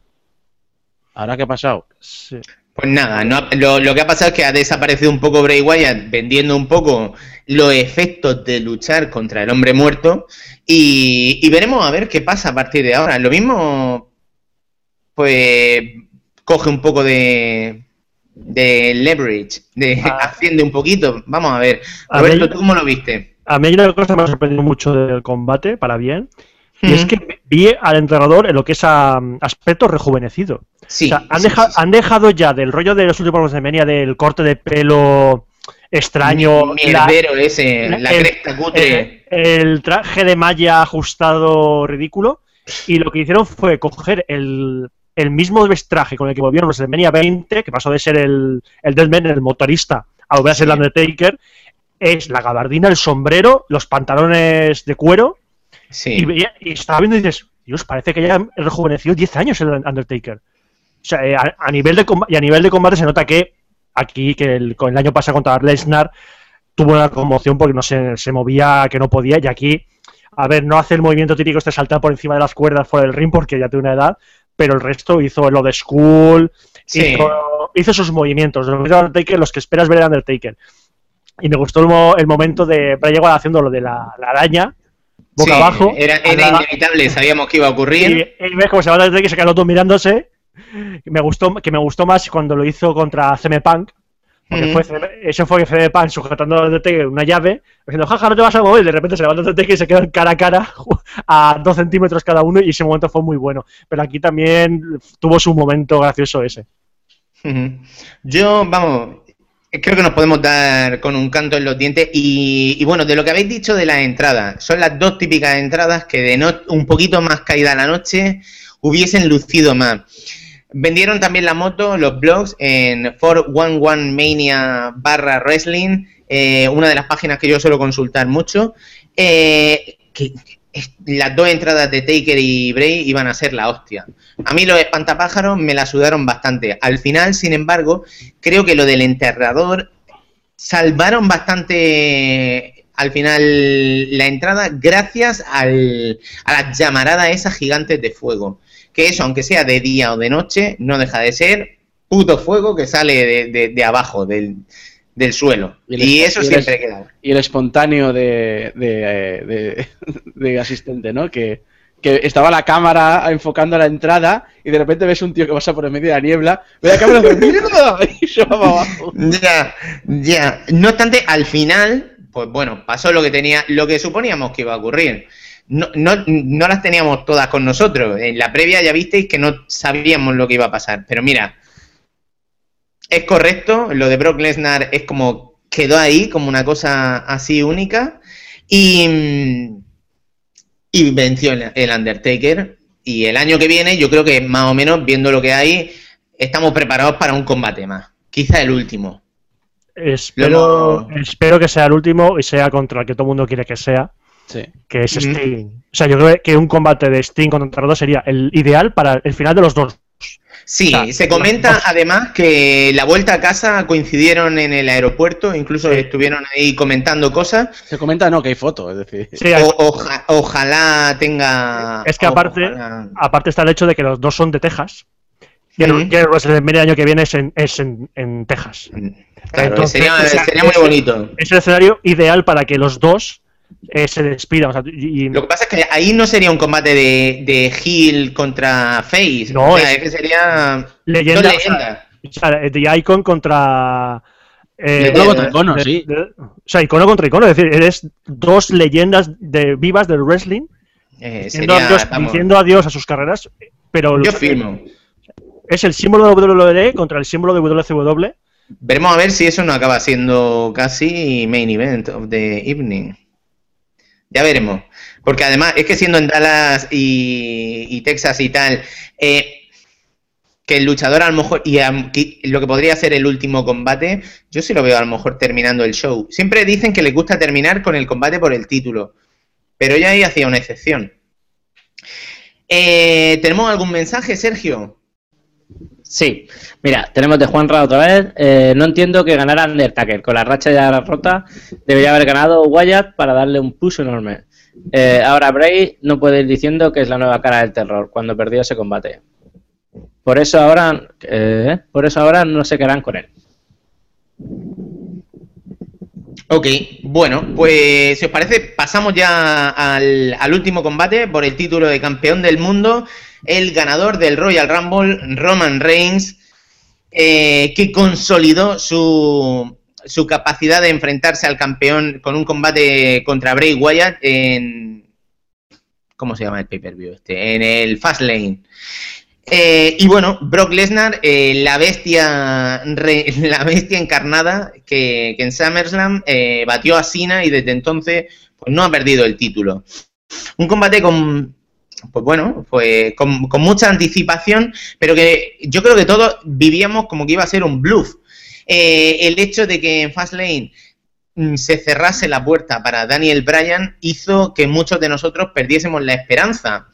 ¿Ahora qué ha pasado? Sí. Pues nada, no lo, lo que ha pasado es que ha desaparecido un poco Bray Wyatt vendiendo un poco los efectos de luchar contra el hombre muerto y, y veremos a ver qué pasa a partir de ahora. Lo mismo, pues, coge un poco de, de leverage, de Ah. (laughs) asciende un poquito. Vamos a ver. A Roberto, ver- ¿tú cómo lo viste? A mí hay una cosa que me ha sorprendido mucho del combate, para bien, y es que vi al enterrador en lo que es a, aspecto rejuvenecido. Sí, o sea, han, sí, deja- sí, sí. han dejado ya del rollo de los últimos WrestleMania del corte de pelo extraño, la- Mierdero ese, la el- cresta cutre. el traje de malla ajustado ridículo. Y lo que hicieron fue coger el, el mismo traje con el que volvieron los WrestleMania 20, que pasó de ser el, el Deadman, el motorista, a volver a ser el. Undertaker. Es la gabardina, el sombrero, los pantalones de cuero. sí. Y, y estaba viendo y dices, Dios, parece que ya rejuvenecido 10 años el Undertaker. O sea, eh, a, a nivel de y a nivel de combate se nota que aquí, que el, el año pasado contra Lesnar, tuvo una conmoción porque no se, se movía, que no podía, y aquí, a ver, no hace el movimiento típico este saltar por encima de las cuerdas fuera del ring porque ya tiene una edad, pero el resto hizo lo de School, Sí. hizo, hizo sus movimientos, los de Undertaker, los que esperas ver en Undertaker. Y me gustó el, mo- el momento de Bray Wyatt haciendo lo de la, la araña, boca Sí, abajo. Era, era inevitable, sabíamos que iba a ocurrir. y, y ves cómo se va que se quedan los dos mirándose. (laughs) Me gustó, que me gustó más cuando lo hizo contra CM Punk. Porque Ujú. fue eso fue CM Punk sujetando a Undertaker una llave, diciendo, jaja, no te vas a mover. Y de repente se levanta Undertaker y se quedan cara a cara (laughs) a dos centímetros cada uno. Y ese momento fue muy bueno. Pero aquí también tuvo su momento gracioso ese. Yo, vamos, creo que nos podemos dar con un canto en los dientes. Y, y bueno, de lo que habéis dicho de las entradas, son las dos típicas entradas que de no, un poquito más caída la noche hubiesen lucido más. Vendieron también la moto, los blogs, en 411 Mania barra wrestling, eh, una de las páginas que yo suelo consultar mucho. eh, que las dos entradas de Taker y Bray iban a ser la hostia. A mí los espantapájaros me la sudaron bastante. Al final, sin embargo, creo que lo del enterrador salvaron bastante al final la entrada gracias al, a las llamaradas esas gigantes de fuego. Que eso, aunque sea de día o de noche, no deja de ser puto fuego que sale de, de- de abajo, del, del suelo. Y eso y el- siempre queda. Y el espontáneo de, de, asistente, ¿no? Que, que estaba la cámara enfocando la entrada y de repente ves un tío que pasa por el medio de la niebla, ve la cámara y dice, ¡mierda! (laughs) Y se va para abajo. Ya, ya. No obstante, al final, pues bueno, pasó lo que tenía, lo que suponíamos que iba a ocurrir. No, no, no las teníamos todas con nosotros. En la previa ya visteis que no sabíamos lo que iba a pasar. Pero mira, es correcto. Lo de Brock Lesnar es como quedó ahí, como una cosa así única. Y, y venció el, el Undertaker. Y el año que viene, yo creo que más o menos, viendo lo que hay, estamos preparados para un combate más. Quizá el último. Espero, espero que sea el último y sea contra el que todo el mundo quiere que sea, Sí. que es Ujú. Sting. O sea, yo creo que un combate de Sting contra dos sería el ideal para el final de los dos. Sí, O sea, se comenta los- además que la vuelta a casa coincidieron en el aeropuerto, incluso Sí. estuvieron ahí comentando cosas. Se comenta, no, que hay fotos, es decir. Sí, hay- O- oja- ojalá tenga. Es que aparte- ojalá- aparte está el hecho de que los dos son de Texas. Y el, WrestleMania año que viene es en, es en, en Texas. Claro, Entonces, sería, sea, sería muy es- bonito. Es el escenario ideal para que los dos eh, se despidan. o sea, y- y- Lo que pasa es que ahí no sería un combate de, de heel contra face. No, o sea, es- que sería. leyenda, o sea, o sea, The Icon contra. eh, Icono contra Icono, de- sí. de- o sea, icono contra icono. Es decir, eres dos leyendas de vivas del wrestling Eh, diciendo, sería, adiós, vamos, diciendo adiós a sus carreras. Pero yo firmo. es el símbolo de WWE contra el símbolo de WCW. Veremos a ver si eso no acaba siendo casi main event of the evening. Ya veremos. Porque además, es que siendo en Dallas y, Texas y tal, eh, que el luchador a lo mejor, y lo que podría ser el último combate, yo sí lo veo a lo mejor terminando el show. Siempre dicen que les gusta terminar con el combate por el título, pero ya ahí hacía una excepción. Eh, ¿Tenemos algún mensaje, Sergio? Sí, mira, tenemos de Juanra otra vez. Eh, no entiendo que ganara Undertaker. Con la racha ya rota, debería haber ganado Wyatt para darle un push enorme. Eh, ahora Bray no puede ir diciendo que es la nueva cara del terror cuando perdió ese combate. Por eso ahora, eh, por eso ahora no se quedarán con él. Ok, bueno, pues si os parece, pasamos ya al, al último combate por el título de campeón del mundo. El ganador del Royal Rumble, Roman Reigns, eh, que consolidó su, su capacidad de enfrentarse al campeón con un combate contra Bray Wyatt en. ¿Cómo se llama el pay-per-view este? En el Fastlane. Eh, y bueno, Brock Lesnar, eh, la bestia (laughs) la bestia encarnada que, que en SummerSlam eh, batió a Cena y desde entonces pues no ha perdido el título. Un combate con pues bueno, pues con, mucha anticipación, pero que yo creo que todos vivíamos como que iba a ser un bluff. Eh, el hecho de que en Fastlane mm, se cerrase la puerta para Daniel Bryan hizo que muchos de nosotros perdiésemos la esperanza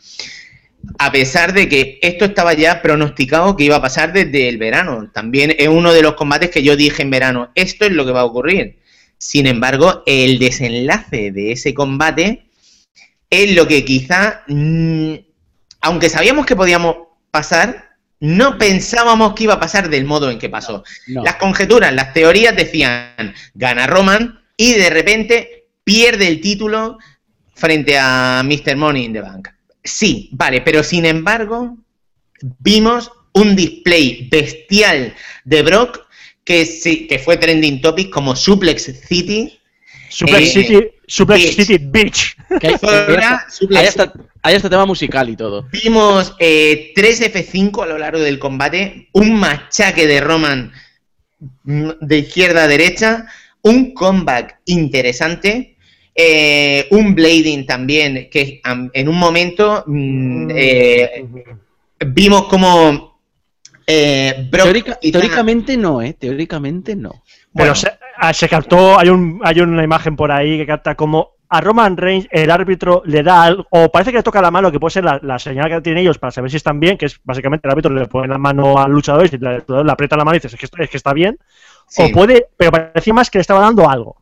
a pesar de que esto estaba ya pronosticado que iba a pasar desde el verano. También es uno de los combates que yo dije en verano, esto es lo que va a ocurrir. Sin embargo, el desenlace de ese combate es lo que quizá, mm, aunque sabíamos que podíamos pasar, no pensábamos que iba a pasar del modo en que pasó. No. Las conjeturas, las teorías decían, gana Roman y de repente pierde el título frente a Mr. Money in the Bank. Sí, vale, pero sin embargo, vimos un display bestial de Brock que, sí, que fue trending topic como Suplex City. Suplex Eh, City, Suplex bitch. City Bitch. Que hay, Fuera, hay Suplex hasta, hay hasta tema musical y todo. Vimos eh, 3 F5 a lo largo del combate, un machaque de Roman mm, de izquierda a derecha, un comeback interesante, eh, un blading también, que en un momento mm, eh, vimos como eh, Teórica- teóricamente no, ¿eh? Teóricamente no. Pero bueno, se, ah, se captó, hay, un, hay una imagen por ahí que capta como a Roman Reigns el árbitro le da algo, o parece que le toca la mano, que puede ser la, la señal que tienen ellos para saber si están bien, que es básicamente el árbitro le pone la mano al luchador y si el luchador le aprieta la mano y dices es que, está- es que está bien, sí. o puede, pero parecía más que le estaba dando algo.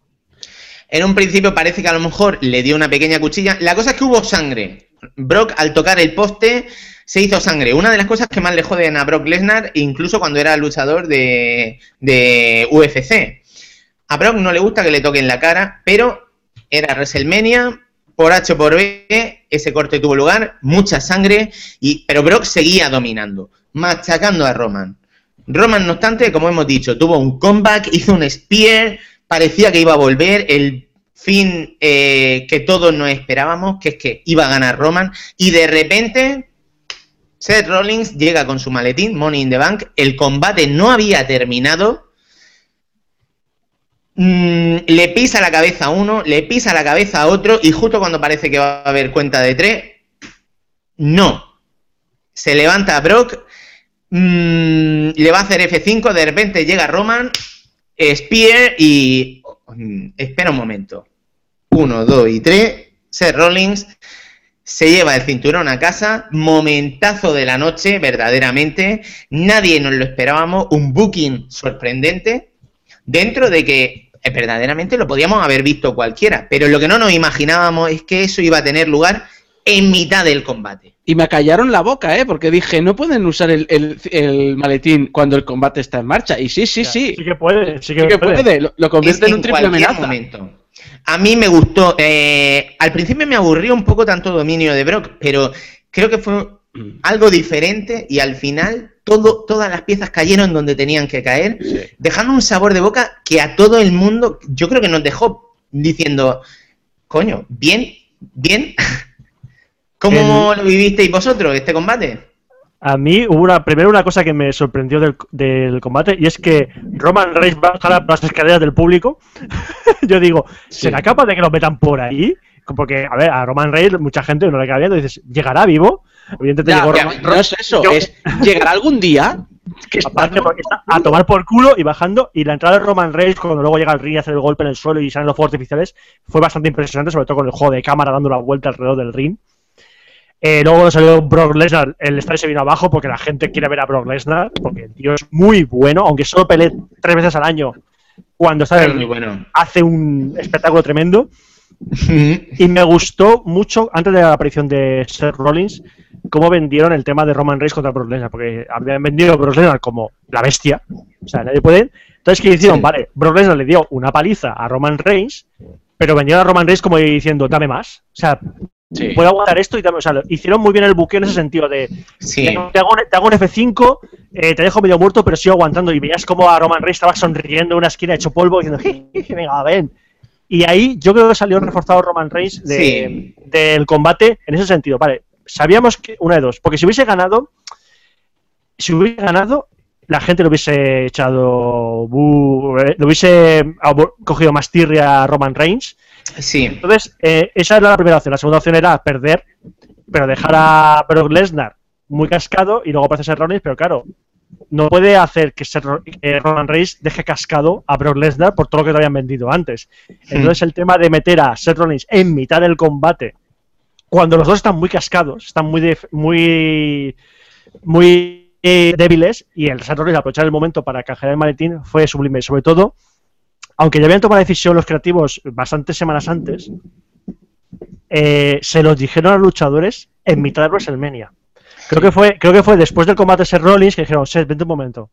En un principio parece que a lo mejor le dio una pequeña cuchilla. La cosa es que hubo sangre. Brock al tocar el poste se hizo sangre. Una de las cosas que más le joden a Brock Lesnar, incluso cuando era luchador de, de UFC. A Brock no le gusta que le toquen la cara, pero era WrestleMania, por H por B, ese corte tuvo lugar, mucha sangre, y, pero Brock seguía dominando, machacando a Roman. Roman, no obstante, como hemos dicho, tuvo un comeback, hizo un spear, parecía que iba a volver, el fin eh, que todos nos esperábamos, que es que iba a ganar Roman, y de repente Seth Rollins llega con su maletín, Money in the Bank, el combate no había terminado, Mm, le pisa la cabeza a uno, le pisa la cabeza a otro y justo cuando parece que va a haber cuenta de tres, no. Se levanta Brock, mm, le va a hacer F5, de repente llega Roman, Spear y... Mm, espera un momento. Uno, dos y tres. Seth Rollins se lleva el cinturón a casa, momentazo de la noche, verdaderamente. Nadie nos lo esperábamos, un booking sorprendente. Dentro de que verdaderamente lo podíamos haber visto cualquiera, pero lo que no nos imaginábamos es que eso iba a tener lugar en mitad del combate. Y me callaron la boca, ¿eh? Porque dije, no pueden usar el, maletín cuando el combate está en marcha. Y sí, sí, sí. Sí que puede, sí que, puede. Lo, convierte en un triple amenaza. Momento. A mí me gustó. Eh, al principio me aburrió un poco tanto dominio de Brock, pero creo que fue. (clears throat) algo diferente y al final todo, todas las piezas cayeron donde tenían que caer, dejando un sabor de boca que a todo el mundo, yo creo que nos dejó diciendo, coño, bien, bien. (laughs) ¿Cómo lo vivisteis vosotros este combate? A mí hubo una, primero una cosa que me sorprendió del, combate y es que Roman Reigns baja las escaleras del público. (laughs) yo digo, ¿será capaz de que lo metan por ahí? Porque, a ver, a Roman Reigns mucha gente no le cae viendo y dices, ¿llegará vivo? No es eso, es llegar algún día (laughs) a tomar por culo y bajando. Y la entrada de Roman Reigns, cuando luego llega el ring y hace el golpe en el suelo y salen los fuegos artificiales, fue bastante impresionante, sobre todo con el juego de cámara dando la vuelta alrededor del ring. Eh, luego cuando salió Brock Lesnar, el estadio se vino abajo porque la gente quiere ver a Brock Lesnar, porque el tío es muy bueno, aunque solo pelee tres veces al año. Cuando está en el, bueno. hace un espectáculo tremendo. Y me gustó mucho, antes de la aparición de Seth Rollins, cómo vendieron el tema de Roman Reigns contra Brock Lesnar, porque habían vendido a Brock Lesnar como la bestia, o sea, nadie puede. Entonces, ¿qué hicieron? Vale, Brock Lesnar le dio una paliza a Roman Reigns, pero vendieron a Roman Reigns como diciendo, dame más. O sea, puedo aguantar esto y dame, o sea, hicieron muy bien el buque en ese sentido de te, hago, un F5, eh, te dejo medio muerto, pero sigo aguantando. Y veías como a Roman Reigns estaba sonriendo en una esquina hecho polvo diciendo, venga, ven. Y ahí yo creo que salió reforzado Roman Reigns del combate en ese sentido. Vale, sabíamos que una de dos, porque si hubiese ganado, si hubiese ganado, la gente lo hubiese echado, eh, lo hubiese cogido más tirria a Roman Reigns. Sí. Entonces, eh, esa era la primera opción. La segunda opción era perder, pero dejar a Brock Lesnar muy cascado y luego aparece Seth Rollins, pero claro, no puede hacer que, Roman Reigns deje cascado a Brock Lesnar por todo lo que te habían vendido antes. Hmm. Entonces, el tema de meter a Seth Rollins en mitad del combate cuando los dos están muy cascados, están muy muy muy débiles y el Seth Rollins aprovechar el momento para canjear el maletín fue sublime. Sobre todo, aunque ya habían tomado la decisión los creativos bastantes semanas antes, eh, se los dijeron a los luchadores en mitad de WrestleMania. Creo que fue, creo que fue después del combate de Seth Rollins que dijeron, Seth, vente un momento.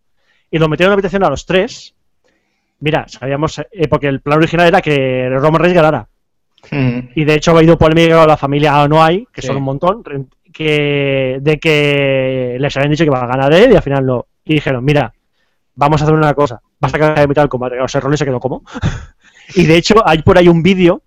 Y lo metieron en la habitación a los tres. Mira, sabíamos, eh, porque el plan original era que Roman Reigns ganara. Y de hecho ha habido polémica la familia No hay, que son un montón, que, de que les habían dicho que iba a ganar él y al final no. Y dijeron, mira, vamos a hacer una cosa, vas a quedar de mitad del combate. O sea, Rollins se quedó como. (laughs) y de hecho hay por ahí un vídeo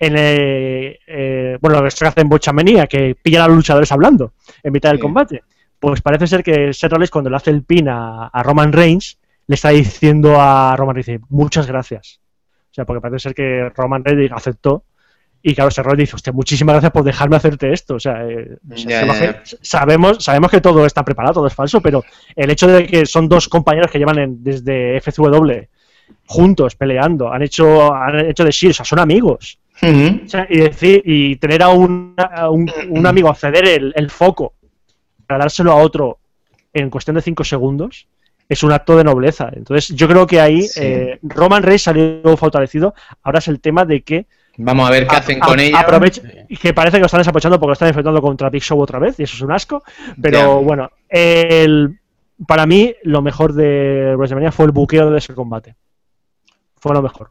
en el, eh, bueno, lo que hace en Bochamania, que pillan a los luchadores hablando en mitad del combate. Pues parece ser que Seth Rollins cuando le hace el pin a, Roman Reigns, le está diciendo a Roman Reigns, muchas gracias. O sea, porque parece ser que Roman Reigns aceptó y claro, Serrano dice, hostia, muchísimas gracias por dejarme hacerte esto. O sea, eh, sabemos, sabemos que todo está preparado, todo es falso, pero el hecho de que son dos compañeros que llevan desde FCW juntos peleando, han hecho, han hecho de Shield, o sea, son amigos. Y decir, y tener a un, un, amigo acceder el, el foco para dárselo a otro en cuestión de cinco segundos, es un acto de nobleza. Entonces, yo creo que ahí eh, Roman Reigns salió fortalecido. Ahora es el tema de que Vamos a ver qué hacen con ella. Y que parece que lo están desaprovechando porque lo están enfrentando contra Big Show otra vez, y eso es un asco. Pero bueno, el, para mí lo mejor de WrestleMania fue el buqueo de ese combate. fue lo mejor.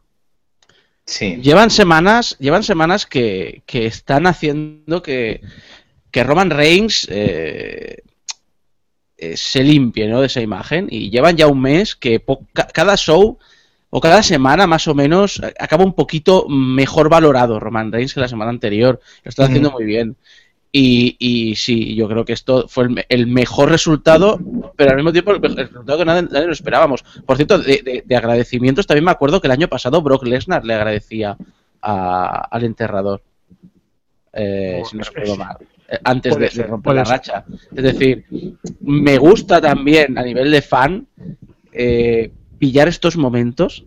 Sí. Llevan semanas, llevan semanas que, que están haciendo que, que Roman Reigns eh, eh, se limpie ¿no? de esa imagen y llevan ya un mes que cada show o cada semana más o menos acaba un poquito mejor valorado Roman Reigns que la semana anterior. Lo está haciendo muy bien. Y, y sí, yo creo que esto fue el, me- el mejor resultado, pero al mismo tiempo el, resultado que nadie, nadie lo esperábamos. Por cierto, de, de- de agradecimientos también me acuerdo que el año pasado Brock Lesnar le agradecía a- al enterrador. Eh, si no recuerdo mal. Eh, Antes de, de romper la racha. Es decir, me gusta también a nivel de fan eh, pillar estos momentos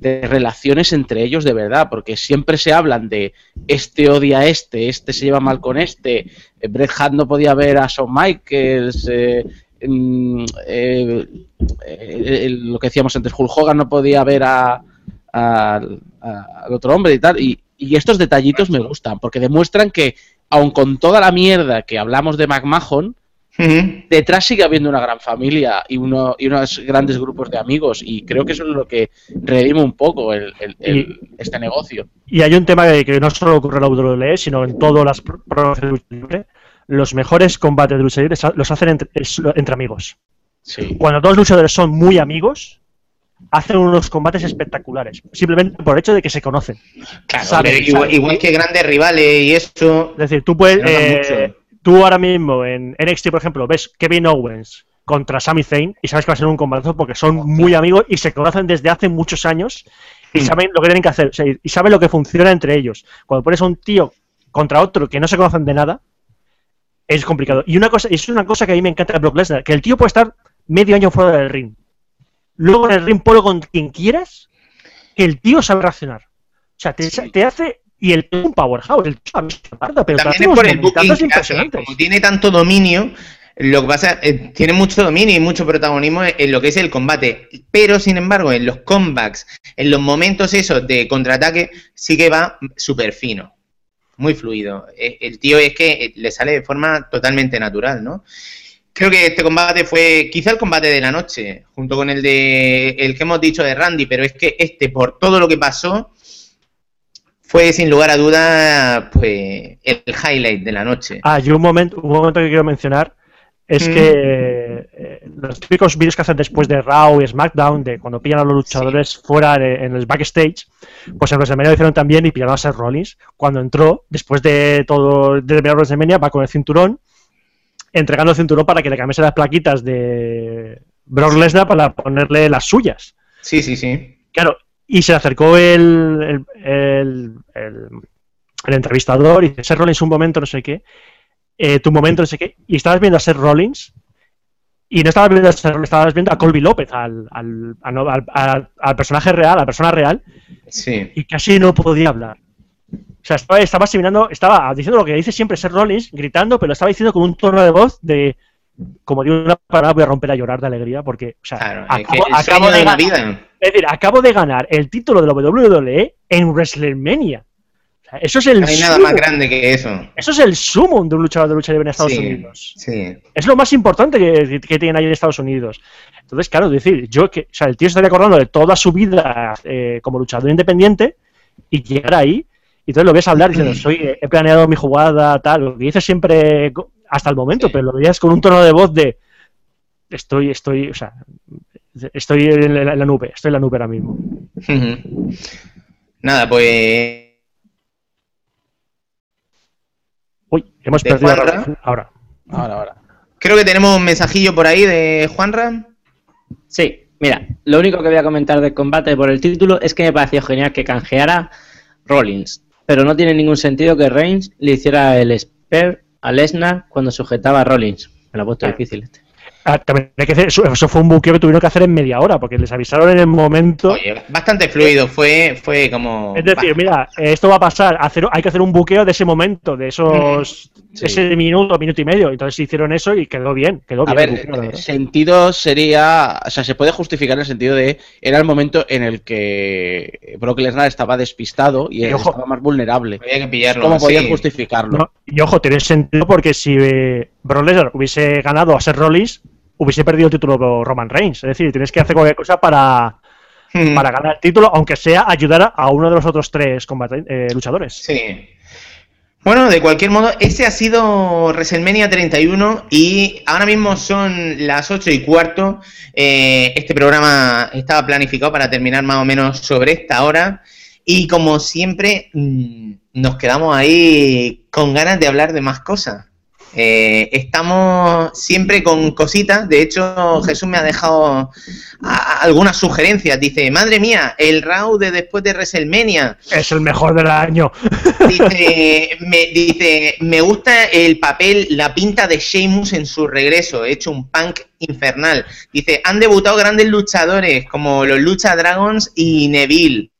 de relaciones entre ellos de verdad, porque siempre se hablan de este odia a este, este se lleva mal con este, eh, Bret Hart no podía ver a Shawn Michaels, eh, mm, eh, eh, lo que decíamos antes, Hulk Hogan no podía ver a, a- a- al otro hombre y tal, y, y estos detallitos me gustan, porque demuestran que, aun con toda la mierda que hablamos de McMahon, Detrás sigue habiendo una gran familia y, uno, y unos grandes grupos de amigos y creo que eso es lo que redime un poco el, el- el- este negocio. Y hay un tema que, que no solo ocurre en la WWE, sino en todas las programas de lucha libre. Los mejores combates de lucha libre sa- los hacen entre, amigos. Sí. Cuando dos luchadores son muy amigos, hacen unos combates espectaculares. Simplemente por el hecho de que se conocen. Claro, igual, que grandes rivales y eso. Es decir, tú puedes. Eh. Tú ahora mismo en NXT, por ejemplo, ves Kevin Owens contra Sami Zayn y sabes que va a ser un combate porque son muy amigos y se conocen desde hace muchos años y Hmm. saben lo que tienen que hacer o sea, y saben lo que funciona entre ellos. Cuando pones a un tío contra otro que no se conocen de nada, es complicado. Y una cosa, es una cosa que a mí me encanta de Brock Lesnar, que el tío puede estar medio año fuera del ring. Luego en el ring polo con quien quieras, que el tío sabe reaccionar. O sea, te, Sí. te hace. Y el es un powerhouse, el pero También es por el booking impresionantes. Como tiene tanto dominio, lo que pasa eh, tiene mucho dominio y mucho protagonismo en, lo que es el combate. Pero, sin embargo, en los comebacks, en los momentos esos de contraataque, sí que va súper fino. Muy fluido. Eh, El tío es que eh, le sale de forma totalmente natural, ¿no? Creo que este combate fue quizá el combate de la noche, junto con el de el que hemos dicho de Randy, pero es que este, por todo lo que pasó, fue sin lugar a duda pues el highlight de la noche. Ah, y un momento, un momento que quiero mencionar es Mm. que eh, los típicos vídeos que hacen después de Raw y SmackDown, de cuando pillan a los luchadores fuera de- en el backstage, pues en WrestleMania lo hicieron también y pillaron a Seth Rollins. Cuando entró, después de todo, de terminar WrestleMania, va con el cinturón, entregando el cinturón para que le cambiase las plaquitas de Brock Lesnar para ponerle las suyas. Sí, sí, sí. Claro, y se acercó el, el, el- entrevistador y dice, Seth Rollins, un momento, no sé qué, eh, tu momento, no sé qué, y estabas viendo a Seth Rollins y no estabas viendo a Seth Rollins, estabas viendo a Colby López, al, al, al- al- al- al personaje real, a la persona real, Sí. y casi no podía hablar. O sea, estaba, estaba asimilando, estaba diciendo lo que dice siempre Seth Rollins, gritando, pero lo estaba diciendo con un tono de voz de como de una palabra voy a romper a llorar de alegría porque, o sea, Claro, es acabo, que de de ganar- vida. es decir, acabo de ganar el título de la WWE en WrestleMania. O sea, eso es el No hay nada más grande que eso. Eso es el sumo de un luchador de lucha libre en Estados Sí, Unidos. sí. Es lo más importante que, que tienen ahí en Estados Unidos. Entonces, claro, decir, yo que, o sea, el tío estaría acordando de toda su vida eh, como luchador independiente y llegar ahí, y entonces lo ves hablar diciendo, (clears throat) soy, he planeado mi jugada, tal, lo que dice siempre hasta el momento, Sí. pero lo veías con un tono de voz de estoy, estoy, o sea, estoy en la, en la nube, estoy en la nube ahora mismo. Nada, pues Uy, hemos ¿De perdido ahora. Ahora, ahora. creo que tenemos un mensajillo por ahí de Juanra. Sí, mira, lo único que voy a comentar del combate por el título es que me pareció genial que canjeara Rollins, pero no tiene ningún sentido que Reigns le hiciera el spare a Lesnar cuando sujetaba a Rollins. Me lo ha puesto Claro. difícil este. Ah, también hay que hacer, eso, fue un buqueo que tuvieron que hacer en media hora, porque les avisaron en el momento. Oye, bastante fluido, fue, fue como. Es decir, bah, mira, esto va a pasar, hacer, hay que hacer un buqueo de ese momento, de esos Sí. ese minuto, minuto y medio. Entonces hicieron eso y quedó bien, quedó A bien. ver, sentido sería, o sea, se puede justificar en el sentido de, era el momento en el que Brock Lesnar estaba despistado y Y ojo. estaba más vulnerable. había que pillarlo. ¿Cómo podían sí. justificarlo? No, y ojo, tiene sentido porque si eh, Brock Lesnar hubiese ganado a Seth Rollins, hubiese perdido el título Roman Reigns. Es decir, tienes que hacer cualquier cosa para, Mm. para ganar el título, aunque sea ayudar a uno de los otros tres eh, luchadores. Sí. Bueno, de cualquier modo, ese ha sido WrestleMania 31 y ahora mismo son las 8 y cuarto. Eh, este programa estaba planificado para terminar más o menos sobre esta hora y como siempre mm, nos quedamos ahí con ganas de hablar de más cosas. Eh, estamos siempre con cositas, de hecho Jesús me ha dejado a- algunas sugerencias, dice, madre mía, el Raw de después de WrestleMania, Es el mejor del año. Dice (laughs) me, dice, me gusta el papel, la pinta de Sheamus en su regreso, hecho un punk infernal. Dice, han debutado grandes luchadores como los Lucha Dragons y Neville.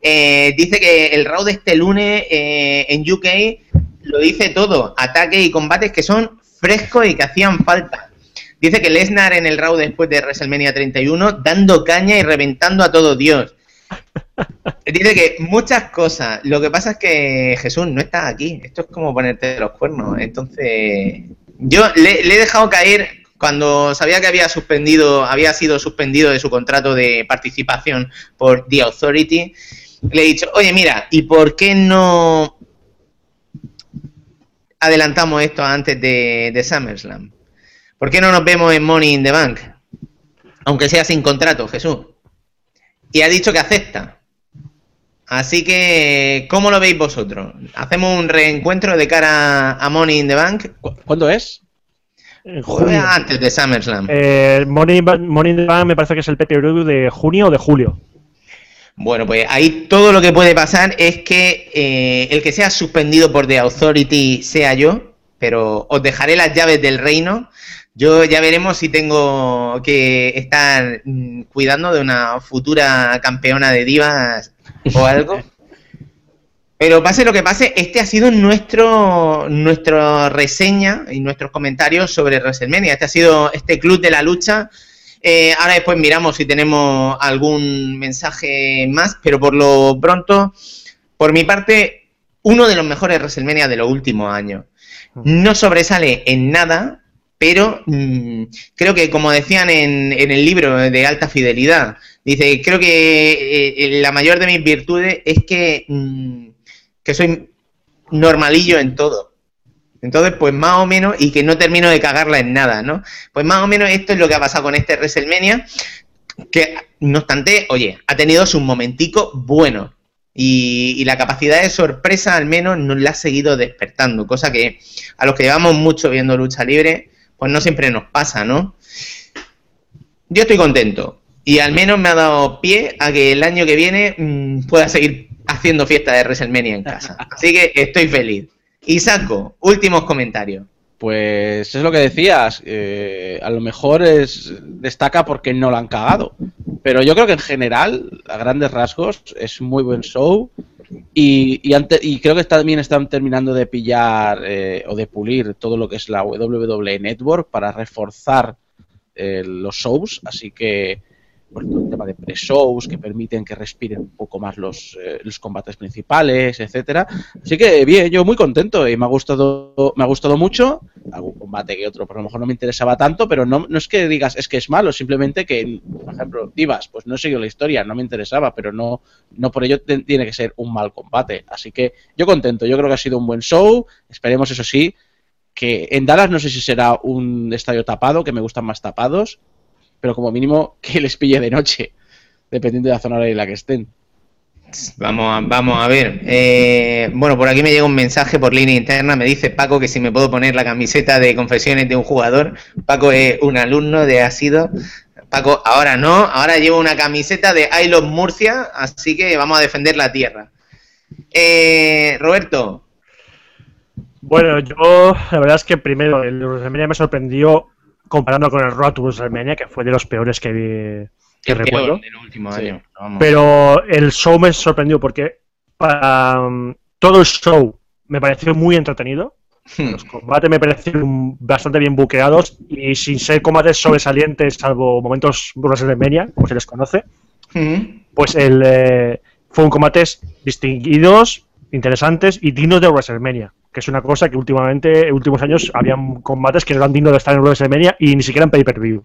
Eh, dice que el Raw de este lunes eh, en UK lo dice todo, ataques y combates que son frescos y que hacían falta. Dice que Lesnar en el Raw después de WrestleMania 31 dando caña y reventando a todo Dios. Dice que muchas cosas. Lo que pasa es que Jesús no está aquí. Esto es como ponerte los cuernos. Entonces, yo le, le he dejado caer cuando sabía que había suspendido, había sido suspendido de su contrato de participación por The Authority. Le he dicho, oye, mira, ¿y por qué no adelantamos esto antes de, de SummerSlam? ¿Por qué no nos vemos en Money in the Bank? Aunque sea sin contrato, Jesús. Y ha dicho que acepta. Así que, ¿cómo lo veis vosotros? ¿Hacemos un reencuentro de cara a Money in the Bank? ¿Cu- ¿Cuándo es? Antes de SummerSlam. Eh, Money, Money in the Bank me parece que es el PPV de junio o de julio. Bueno, pues ahí todo lo que puede pasar es que eh, el que sea suspendido por The Authority sea yo, pero os dejaré las llaves del reino. Yo ya veremos si tengo que estar mm, cuidando de una futura campeona de divas o algo. (laughs) Pero pase lo que pase, este ha sido nuestro nuestra reseña y nuestros comentarios sobre WrestleMania. Este ha sido este club de la lucha. Eh, ahora después miramos si tenemos algún mensaje más, pero por lo pronto, por mi parte, uno de los mejores WrestleMania de los últimos años. No sobresale en nada, pero mm, creo que como decían en, en el libro de alta fidelidad, dice, creo que eh, eh, la mayor de mis virtudes es que, mm, que soy normalillo en todo. Entonces, pues más o menos, y que no termino de cagarla en nada, ¿no? Pues más o menos esto es lo que ha pasado con este WrestleMania, que no obstante, oye, ha tenido sus momenticos buenos. Y, la capacidad de sorpresa al menos nos la ha seguido despertando, cosa que a los que llevamos mucho viendo lucha libre, pues no siempre nos pasa, ¿no? Yo estoy contento y al menos me ha dado pie a que el año que viene mm, pueda seguir haciendo fiesta de WrestleMania en casa. Así que estoy feliz. Y saco, últimos comentarios. Pues es lo que decías, eh, a lo mejor es destaca porque no lo han cagado, pero yo creo que en general, a grandes rasgos, es muy buen show y, y creo que también están terminando de pillar eh, o de pulir todo lo que es la WWE Network para reforzar eh, los shows, así que por todo el tema de pre-shows que permiten que respiren un poco más los, eh, los combates principales, etcétera. Así que bien, yo muy contento y me ha gustado, me ha gustado mucho. Algún combate que otro, por lo mejor no me interesaba tanto, pero no, no es que digas es que es malo, simplemente que, por ejemplo, Divas, pues no he seguido la historia, no me interesaba, pero no, no por ello tiene que ser un mal combate. Así que yo contento, yo creo que ha sido un buen show. Esperemos, eso sí, que en Dallas no sé si será un estadio tapado, que me gustan más tapados, pero como mínimo que les pille de noche, dependiendo de la zona en la que estén. Vamos a, vamos a ver. Eh, bueno, por aquí me llega un mensaje por línea interna. Me dice Paco que si me puedo poner la camiseta de confesiones de un jugador. Paco es un alumno de Asido. Paco, ahora no. Ahora llevo una camiseta de I Love Murcia. Así que vamos a defender la tierra. Eh, Roberto, Bueno, yo la verdad es que primero el WrestleMania me sorprendió comparando con el Raw to WrestleMania, que fue de los peores que, vi- que el recuerdo. peor del último Sí. año. Vamos. Pero el show me sorprendió porque para um, todo el show me pareció muy entretenido. Hmm. Los combates me parecieron bastante bien buqueados y sin ser combates sobresalientes, salvo momentos WrestleMania, como se les conoce, Hmm. pues el, eh, fueron combates distinguidos, interesantes y dignos de WrestleMania, que es una cosa que últimamente, en últimos años, habían combates que no eran dignos de estar en WrestleMania y ni siquiera en pay-per-view.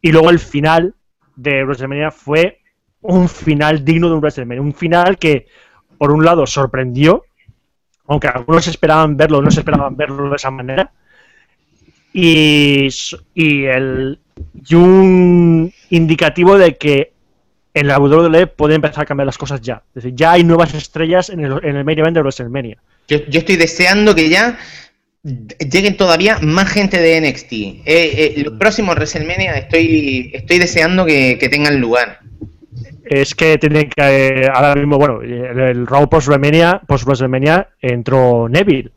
Y luego el final de WrestleMania fue un final digno de WrestleMania. Un final que, por un lado, sorprendió, aunque algunos esperaban verlo, no se esperaban verlo de esa manera. Y, y, el, y un indicativo de que en la WWE puede empezar a cambiar las cosas ya. Es decir, ya hay nuevas estrellas en el, en el main event de WrestleMania. Yo, yo estoy deseando que ya lleguen todavía más gente de NXT. Eh, eh, los próximos WrestleMania estoy, estoy deseando que, que tengan lugar. Es que tienen que. eh, ahora mismo, bueno, el, el Raw post WrestleMania, post WrestleMania entró Neville.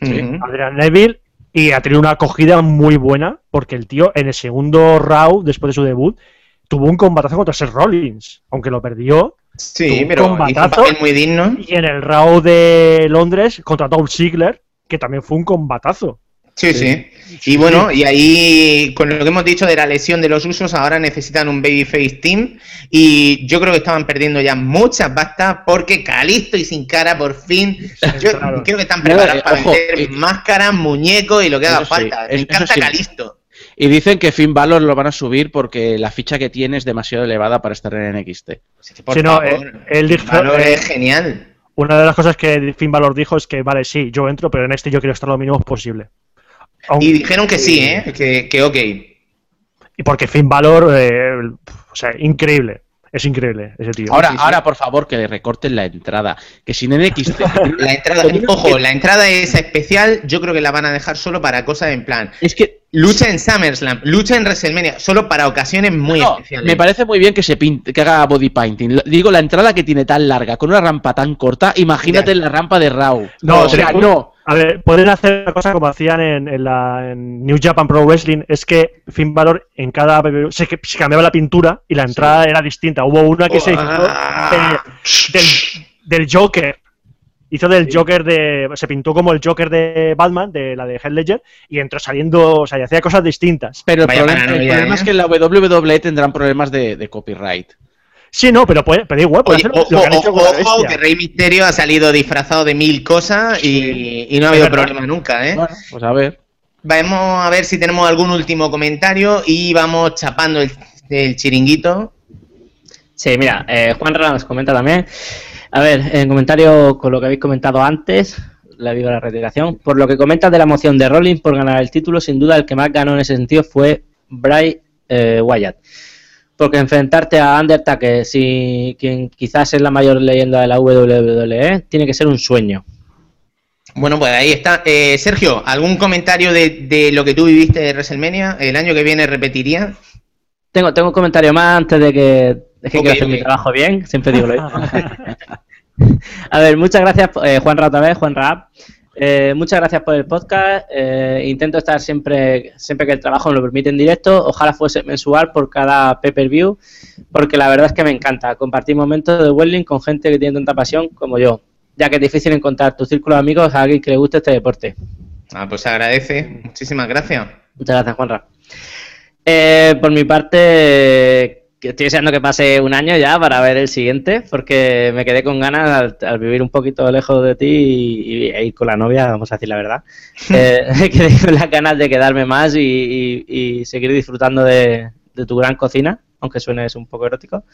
Adrian Neville. Y ha tenido una acogida muy buena. Porque el tío, en el segundo Raw, después de su debut, tuvo un combatazo contra Seth Rollins. Aunque lo perdió. Sí, Tuvo un pero hizo un combatazo. papel muy digno. Y en el Raw de Londres, contra Dolph Ziggler, que también fue un combatazo. Sí, sí. Y bueno, y ahí, con lo que hemos dicho de la lesión de los usos, ahora necesitan un babyface team. Y yo creo que estaban perdiendo ya muchas bastas porque Calisto y sin cara, por fin. (laughs) Yo Claro. creo que están preparados eh, para ojo, meter eh, máscaras, muñecos y lo que haga sí, falta. Me encanta sí. Calisto. Y dicen que Finn Balor lo van a subir porque la ficha que tiene es demasiado elevada para estar en NXT. Por Sí, no, favor, él dijo- Valor eh, es genial. Una de las cosas que Finn Balor dijo es que, vale, sí, yo entro, pero en este yo quiero estar lo mínimo posible. Aunque- Y dijeron que sí, ¿eh? Que, que ok. Y porque Finn Balor, eh, o sea, increíble. Es increíble ese tío. Ahora, sí, sí. ahora, por favor, que le recorten la entrada. Que sin NXT. (laughs) (laughs) La entrada, ojo, la entrada esa especial, yo creo que la van a dejar solo para cosas en plan. es que Lucha en SummerSlam, lucha en WrestleMania, solo para ocasiones muy no, especiales. me parece muy bien que se pinte, que haga body painting. Digo, la entrada que tiene tan larga, con una rampa tan corta, imagínate Ya. la rampa de Raw. No, o sea, no. A ver, pueden hacer una cosa como hacían en, en la, en New Japan Pro Wrestling, es que Finn Balor en cada se, se cambiaba la pintura y la entrada era distinta. Hubo una que se hizo Ah. de- del, del Joker. Hizo del Joker de. Se pintó como el Joker de Batman, de la de Ledger, y entró saliendo. O sea, y hacía cosas distintas. Pero el Vaya problema, el paranoia, problema ¿eh? es que en la WWE tendrán problemas de, de copyright. Sí, no, pero, puede, pero igual, puede Oye, hacer ojo, lo que han hecho ojo, con la ojo, que Rey Misterio ha salido disfrazado de mil cosas y, y no ha habido problema nunca, ¿eh? Bueno, pues a ver. Vamos a ver si tenemos algún último comentario y vamos chapando el, el chiringuito. Sí, mira, eh, Juan Rana nos comenta también. A ver, en comentario con lo que habéis comentado antes, la viva la retiración. Por lo que comentas de la moción de Rollins por ganar el título, sin duda el que más ganó en ese sentido fue Bray eh, Wyatt. Porque enfrentarte a Undertaker, si, quien quizás es la mayor leyenda de la WWE, tiene que ser un sueño. Bueno, pues ahí está. Eh, Sergio, ¿algún comentario de, de lo que tú viviste de WrestleMania? ¿El año que viene repetiría? Tengo, tengo un comentario más antes de que, es que quiero hacer mi trabajo bien, siempre digo lo mismo. (laughs) (laughs) A ver, muchas gracias, eh, Juan Ra otra vez, Juan Raab. Eh, muchas gracias por el podcast. Eh, intento estar siempre, siempre que el trabajo me lo permite en directo. Ojalá fuese mensual por cada pay-per-view, porque la verdad es que me encanta compartir momentos de wrestling con gente que tiene tanta pasión como yo, ya que es difícil encontrar tu círculo de amigos a alguien que le guste este deporte. Ah, pues se agradece. Muchísimas gracias. Muchas gracias, Juanra. Eh, por mi parte, que estoy deseando que pase un año ya para ver el siguiente, porque me quedé con ganas al, al vivir un poquito lejos de ti y, y- e ir con la novia, vamos a decir la verdad. (laughs) Eh, (laughs) me quedé con las ganas de quedarme más y, y- y seguir disfrutando de, de tu gran cocina, aunque suene un poco erótico.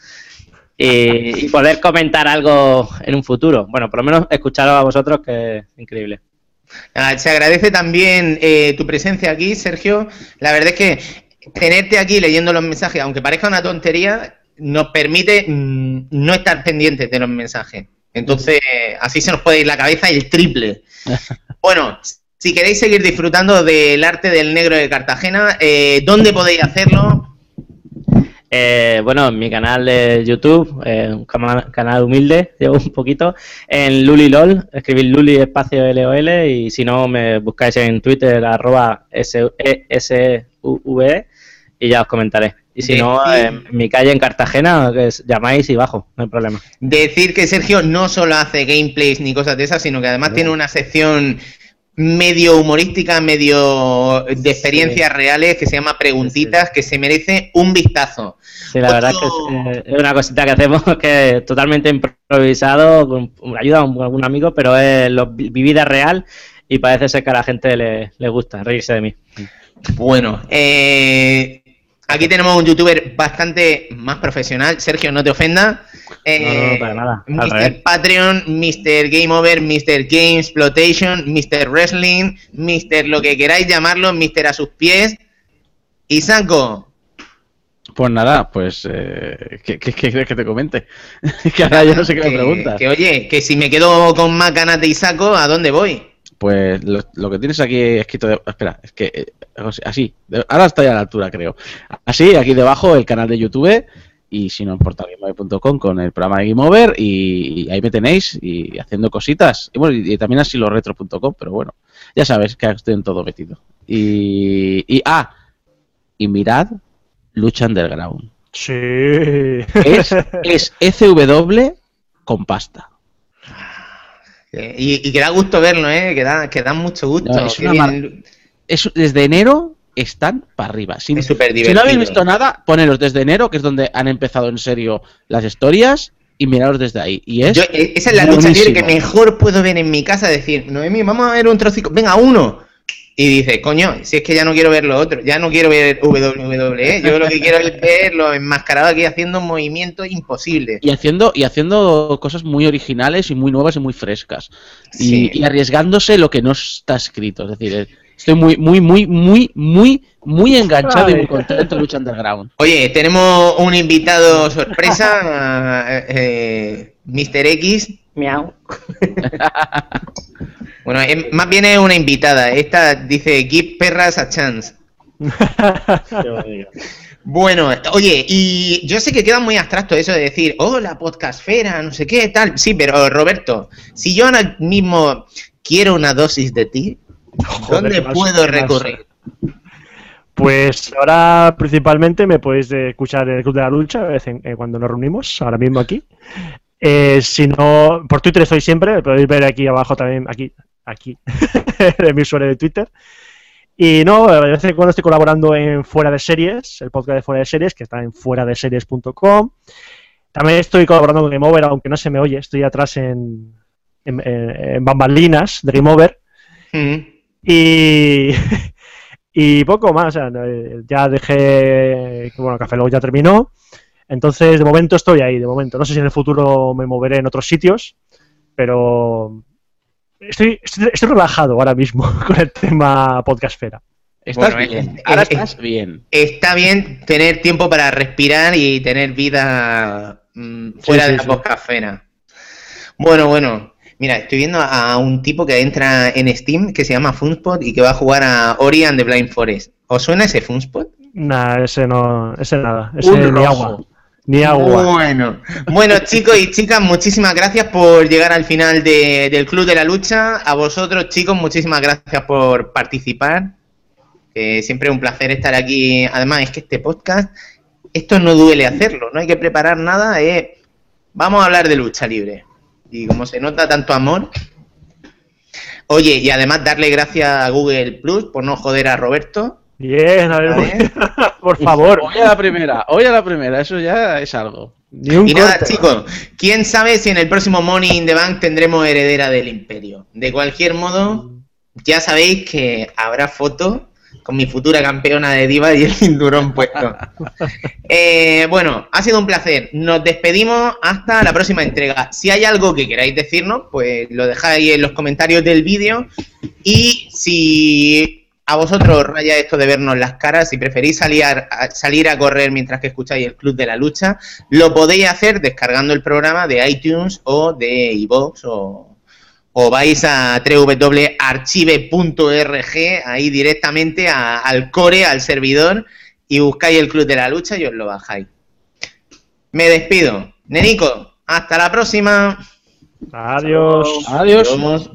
Y, y poder comentar algo en un futuro. Bueno, por lo menos escucharos a vosotros, que es increíble. Ah, se agradece también eh, tu presencia aquí, Sergio. La verdad es que tenerte aquí leyendo los mensajes, aunque parezca una tontería, nos permite mm, no estar pendientes de los mensajes. Entonces, así se nos puede ir la cabeza el triple. (laughs) Bueno, si queréis seguir disfrutando del arte del negro de Cartagena, eh, ¿dónde podéis hacerlo? Eh, bueno, en mi canal de YouTube, eh, un canal humilde, (laughs) llevo un poquito, en LuliLol, escribir Luli espacio LOL y si no me buscáis en Twitter arroba E SUV y ya os comentaré. Y si no, en mi calle en Cartagena, que es- llamáis y bajo, no hay problema. Decir que Sergio no solo hace gameplays ni cosas de esas, sino que además tiene una sección medio humorística, medio de experiencias reales que se llama Preguntitas, que se merece un vistazo. Sí, la verdad es que es, eh, una cosita que hacemos (laughs) que es totalmente improvisado, con ayuda de algún amigo, pero es lo, vi- vida real y parece ser que a la gente le, le gusta reírse de mí. Bueno, eh, Aquí tenemos un youtuber bastante más profesional. Sergio, no te ofenda. No, no, para nada. Al Mr. revés. Patreon, Mr. Game Over, Mr. Game Exploitation, Mr. Wrestling, Mr. lo que queráis llamarlo, Mr. a sus pies. Y Sanko, Pues nada, pues, eh, ¿qué, qué, qué quieres que te comente? (laughs) que ahora yo no sé qué me que, preguntas. que, oye, que si me quedo con más ganas de Isaco, ¿a dónde voy? Pues lo, lo que tienes aquí escrito. de- espera, es que. eh, así. de- ahora estoy a la altura, creo. Así, aquí debajo el canal de YouTube. Y si no, en portalgameover.com con el programa de Game Over. Y, y ahí me tenéis. Y haciendo cositas. Y bueno, y, y también así retro.com. Pero bueno, ya sabes que estoy en todo metido. Y. y ah, y mirad Lucha Underground. Sí. Es, es (laughs) ECW con pasta. Eh, Y, y que da gusto verlo, ¿eh? Que da, que da mucho gusto. No, es una. Es, desde enero están para arriba. Sin- Es súper Si divertido. no habéis visto nada, poneros desde enero, que es donde han empezado en serio las historias, y miraros desde ahí. Y es Yo, eh, esa es la lucha libre que mejor puedo ver en mi casa. Decir, Noemi, vamos a ver un trocico. Venga, uno. Y dice, coño, si es que ya no quiero ver lo otro, ya no quiero ver WWE. Yo lo que quiero es ver los enmascarados aquí haciendo movimientos imposibles. Y haciendo, y haciendo cosas muy originales y muy nuevas y muy frescas. Y, Sí. y arriesgándose lo que no está escrito. Es decir, eh, estoy muy, muy, muy, muy, muy, muy enganchado y Ay. muy contento en Lucha Underground. Oye, tenemos un invitado sorpresa, (laughs) eh, Mr. X. Miau. (laughs) Bueno, es- más bien es una invitada. Esta dice, give perras a chance. (laughs) Bueno, oye, y yo sé que queda muy abstracto eso de decir, oh, la podcastfera, no sé qué, tal. Sí, pero Roberto, si yo ahora mismo quiero una dosis de ti, ¿dónde puedo recurrir? Pues ahora principalmente me podéis escuchar en el Club de la Lucha eh, cuando nos reunimos, ahora mismo aquí. Eh, si no, por Twitter estoy siempre, podéis ver aquí abajo también, aquí, aquí, (laughs) en mi usuario de Twitter. Y no, de vez en cuando estoy colaborando en Fuera de Series, el podcast de Fuera de Series, que está en fuera de series.com. También estoy colaborando con Game Over, aunque no se me oye, estoy atrás en, en, bambalinas de Game Over. Mm. Y, (laughs) y poco más, o sea, eh, ya dejé, bueno, Café Lock ya terminó, entonces de momento estoy ahí, de momento. No sé si en el futuro me moveré en otros sitios, pero estoy, estoy, estoy relajado ahora mismo (laughs) con el tema podcastfera. Estás Bueno, bien. eh, Ahora eh, estás bien. Está bien tener tiempo para respirar y tener vida mm, fuera Sí, sí, de la sí. podcastfera. Bueno, bueno. Mira, estoy viendo a un tipo que entra en Steam que se llama Funspot y que va a jugar a Ori and the Blind Forest. ¿Os suena ese Funspot? Nah, ese no, ese nada, ese Un rojo. agua, ni agua. Bueno, bueno chicos y chicas, muchísimas gracias por llegar al final de- del Club de la Lucha. A vosotros chicos, muchísimas gracias por participar. Que siempre es un placer estar aquí. Además, es que este podcast, esto no duele hacerlo, no hay que preparar nada. es- vamos a hablar de lucha libre. Y como se nota tanto amor. Oye, y además darle gracias a Google Plus por no joder a Roberto. Bien, a ver, ¿Vale? (laughs) por favor, Hoy a la primera, hoy a la primera, eso ya es algo. ni un Y nada, chicos, quién sabe si en el próximo Money in the Bank tendremos heredera del imperio. De cualquier modo, ya sabéis que habrá foto con mi futura campeona de diva y el cinturón puesto. (laughs) Eh, bueno, ha sido un placer. Nos despedimos hasta la próxima entrega. Si hay algo que queráis decirnos, pues lo dejáis en los comentarios del vídeo. Y si a vosotros os raya esto de vernos las caras, si preferís salir a, salir a correr mientras que escucháis el Club de la Lucha, lo podéis hacer descargando el programa de iTunes o de iVoox o, o vais a www.archive.org ahí directamente a- al core, al servidor y buscáis el Club de la Lucha y os lo bajáis. Me despido. Nenico, hasta la próxima. Adiós. Adiós. Adiós.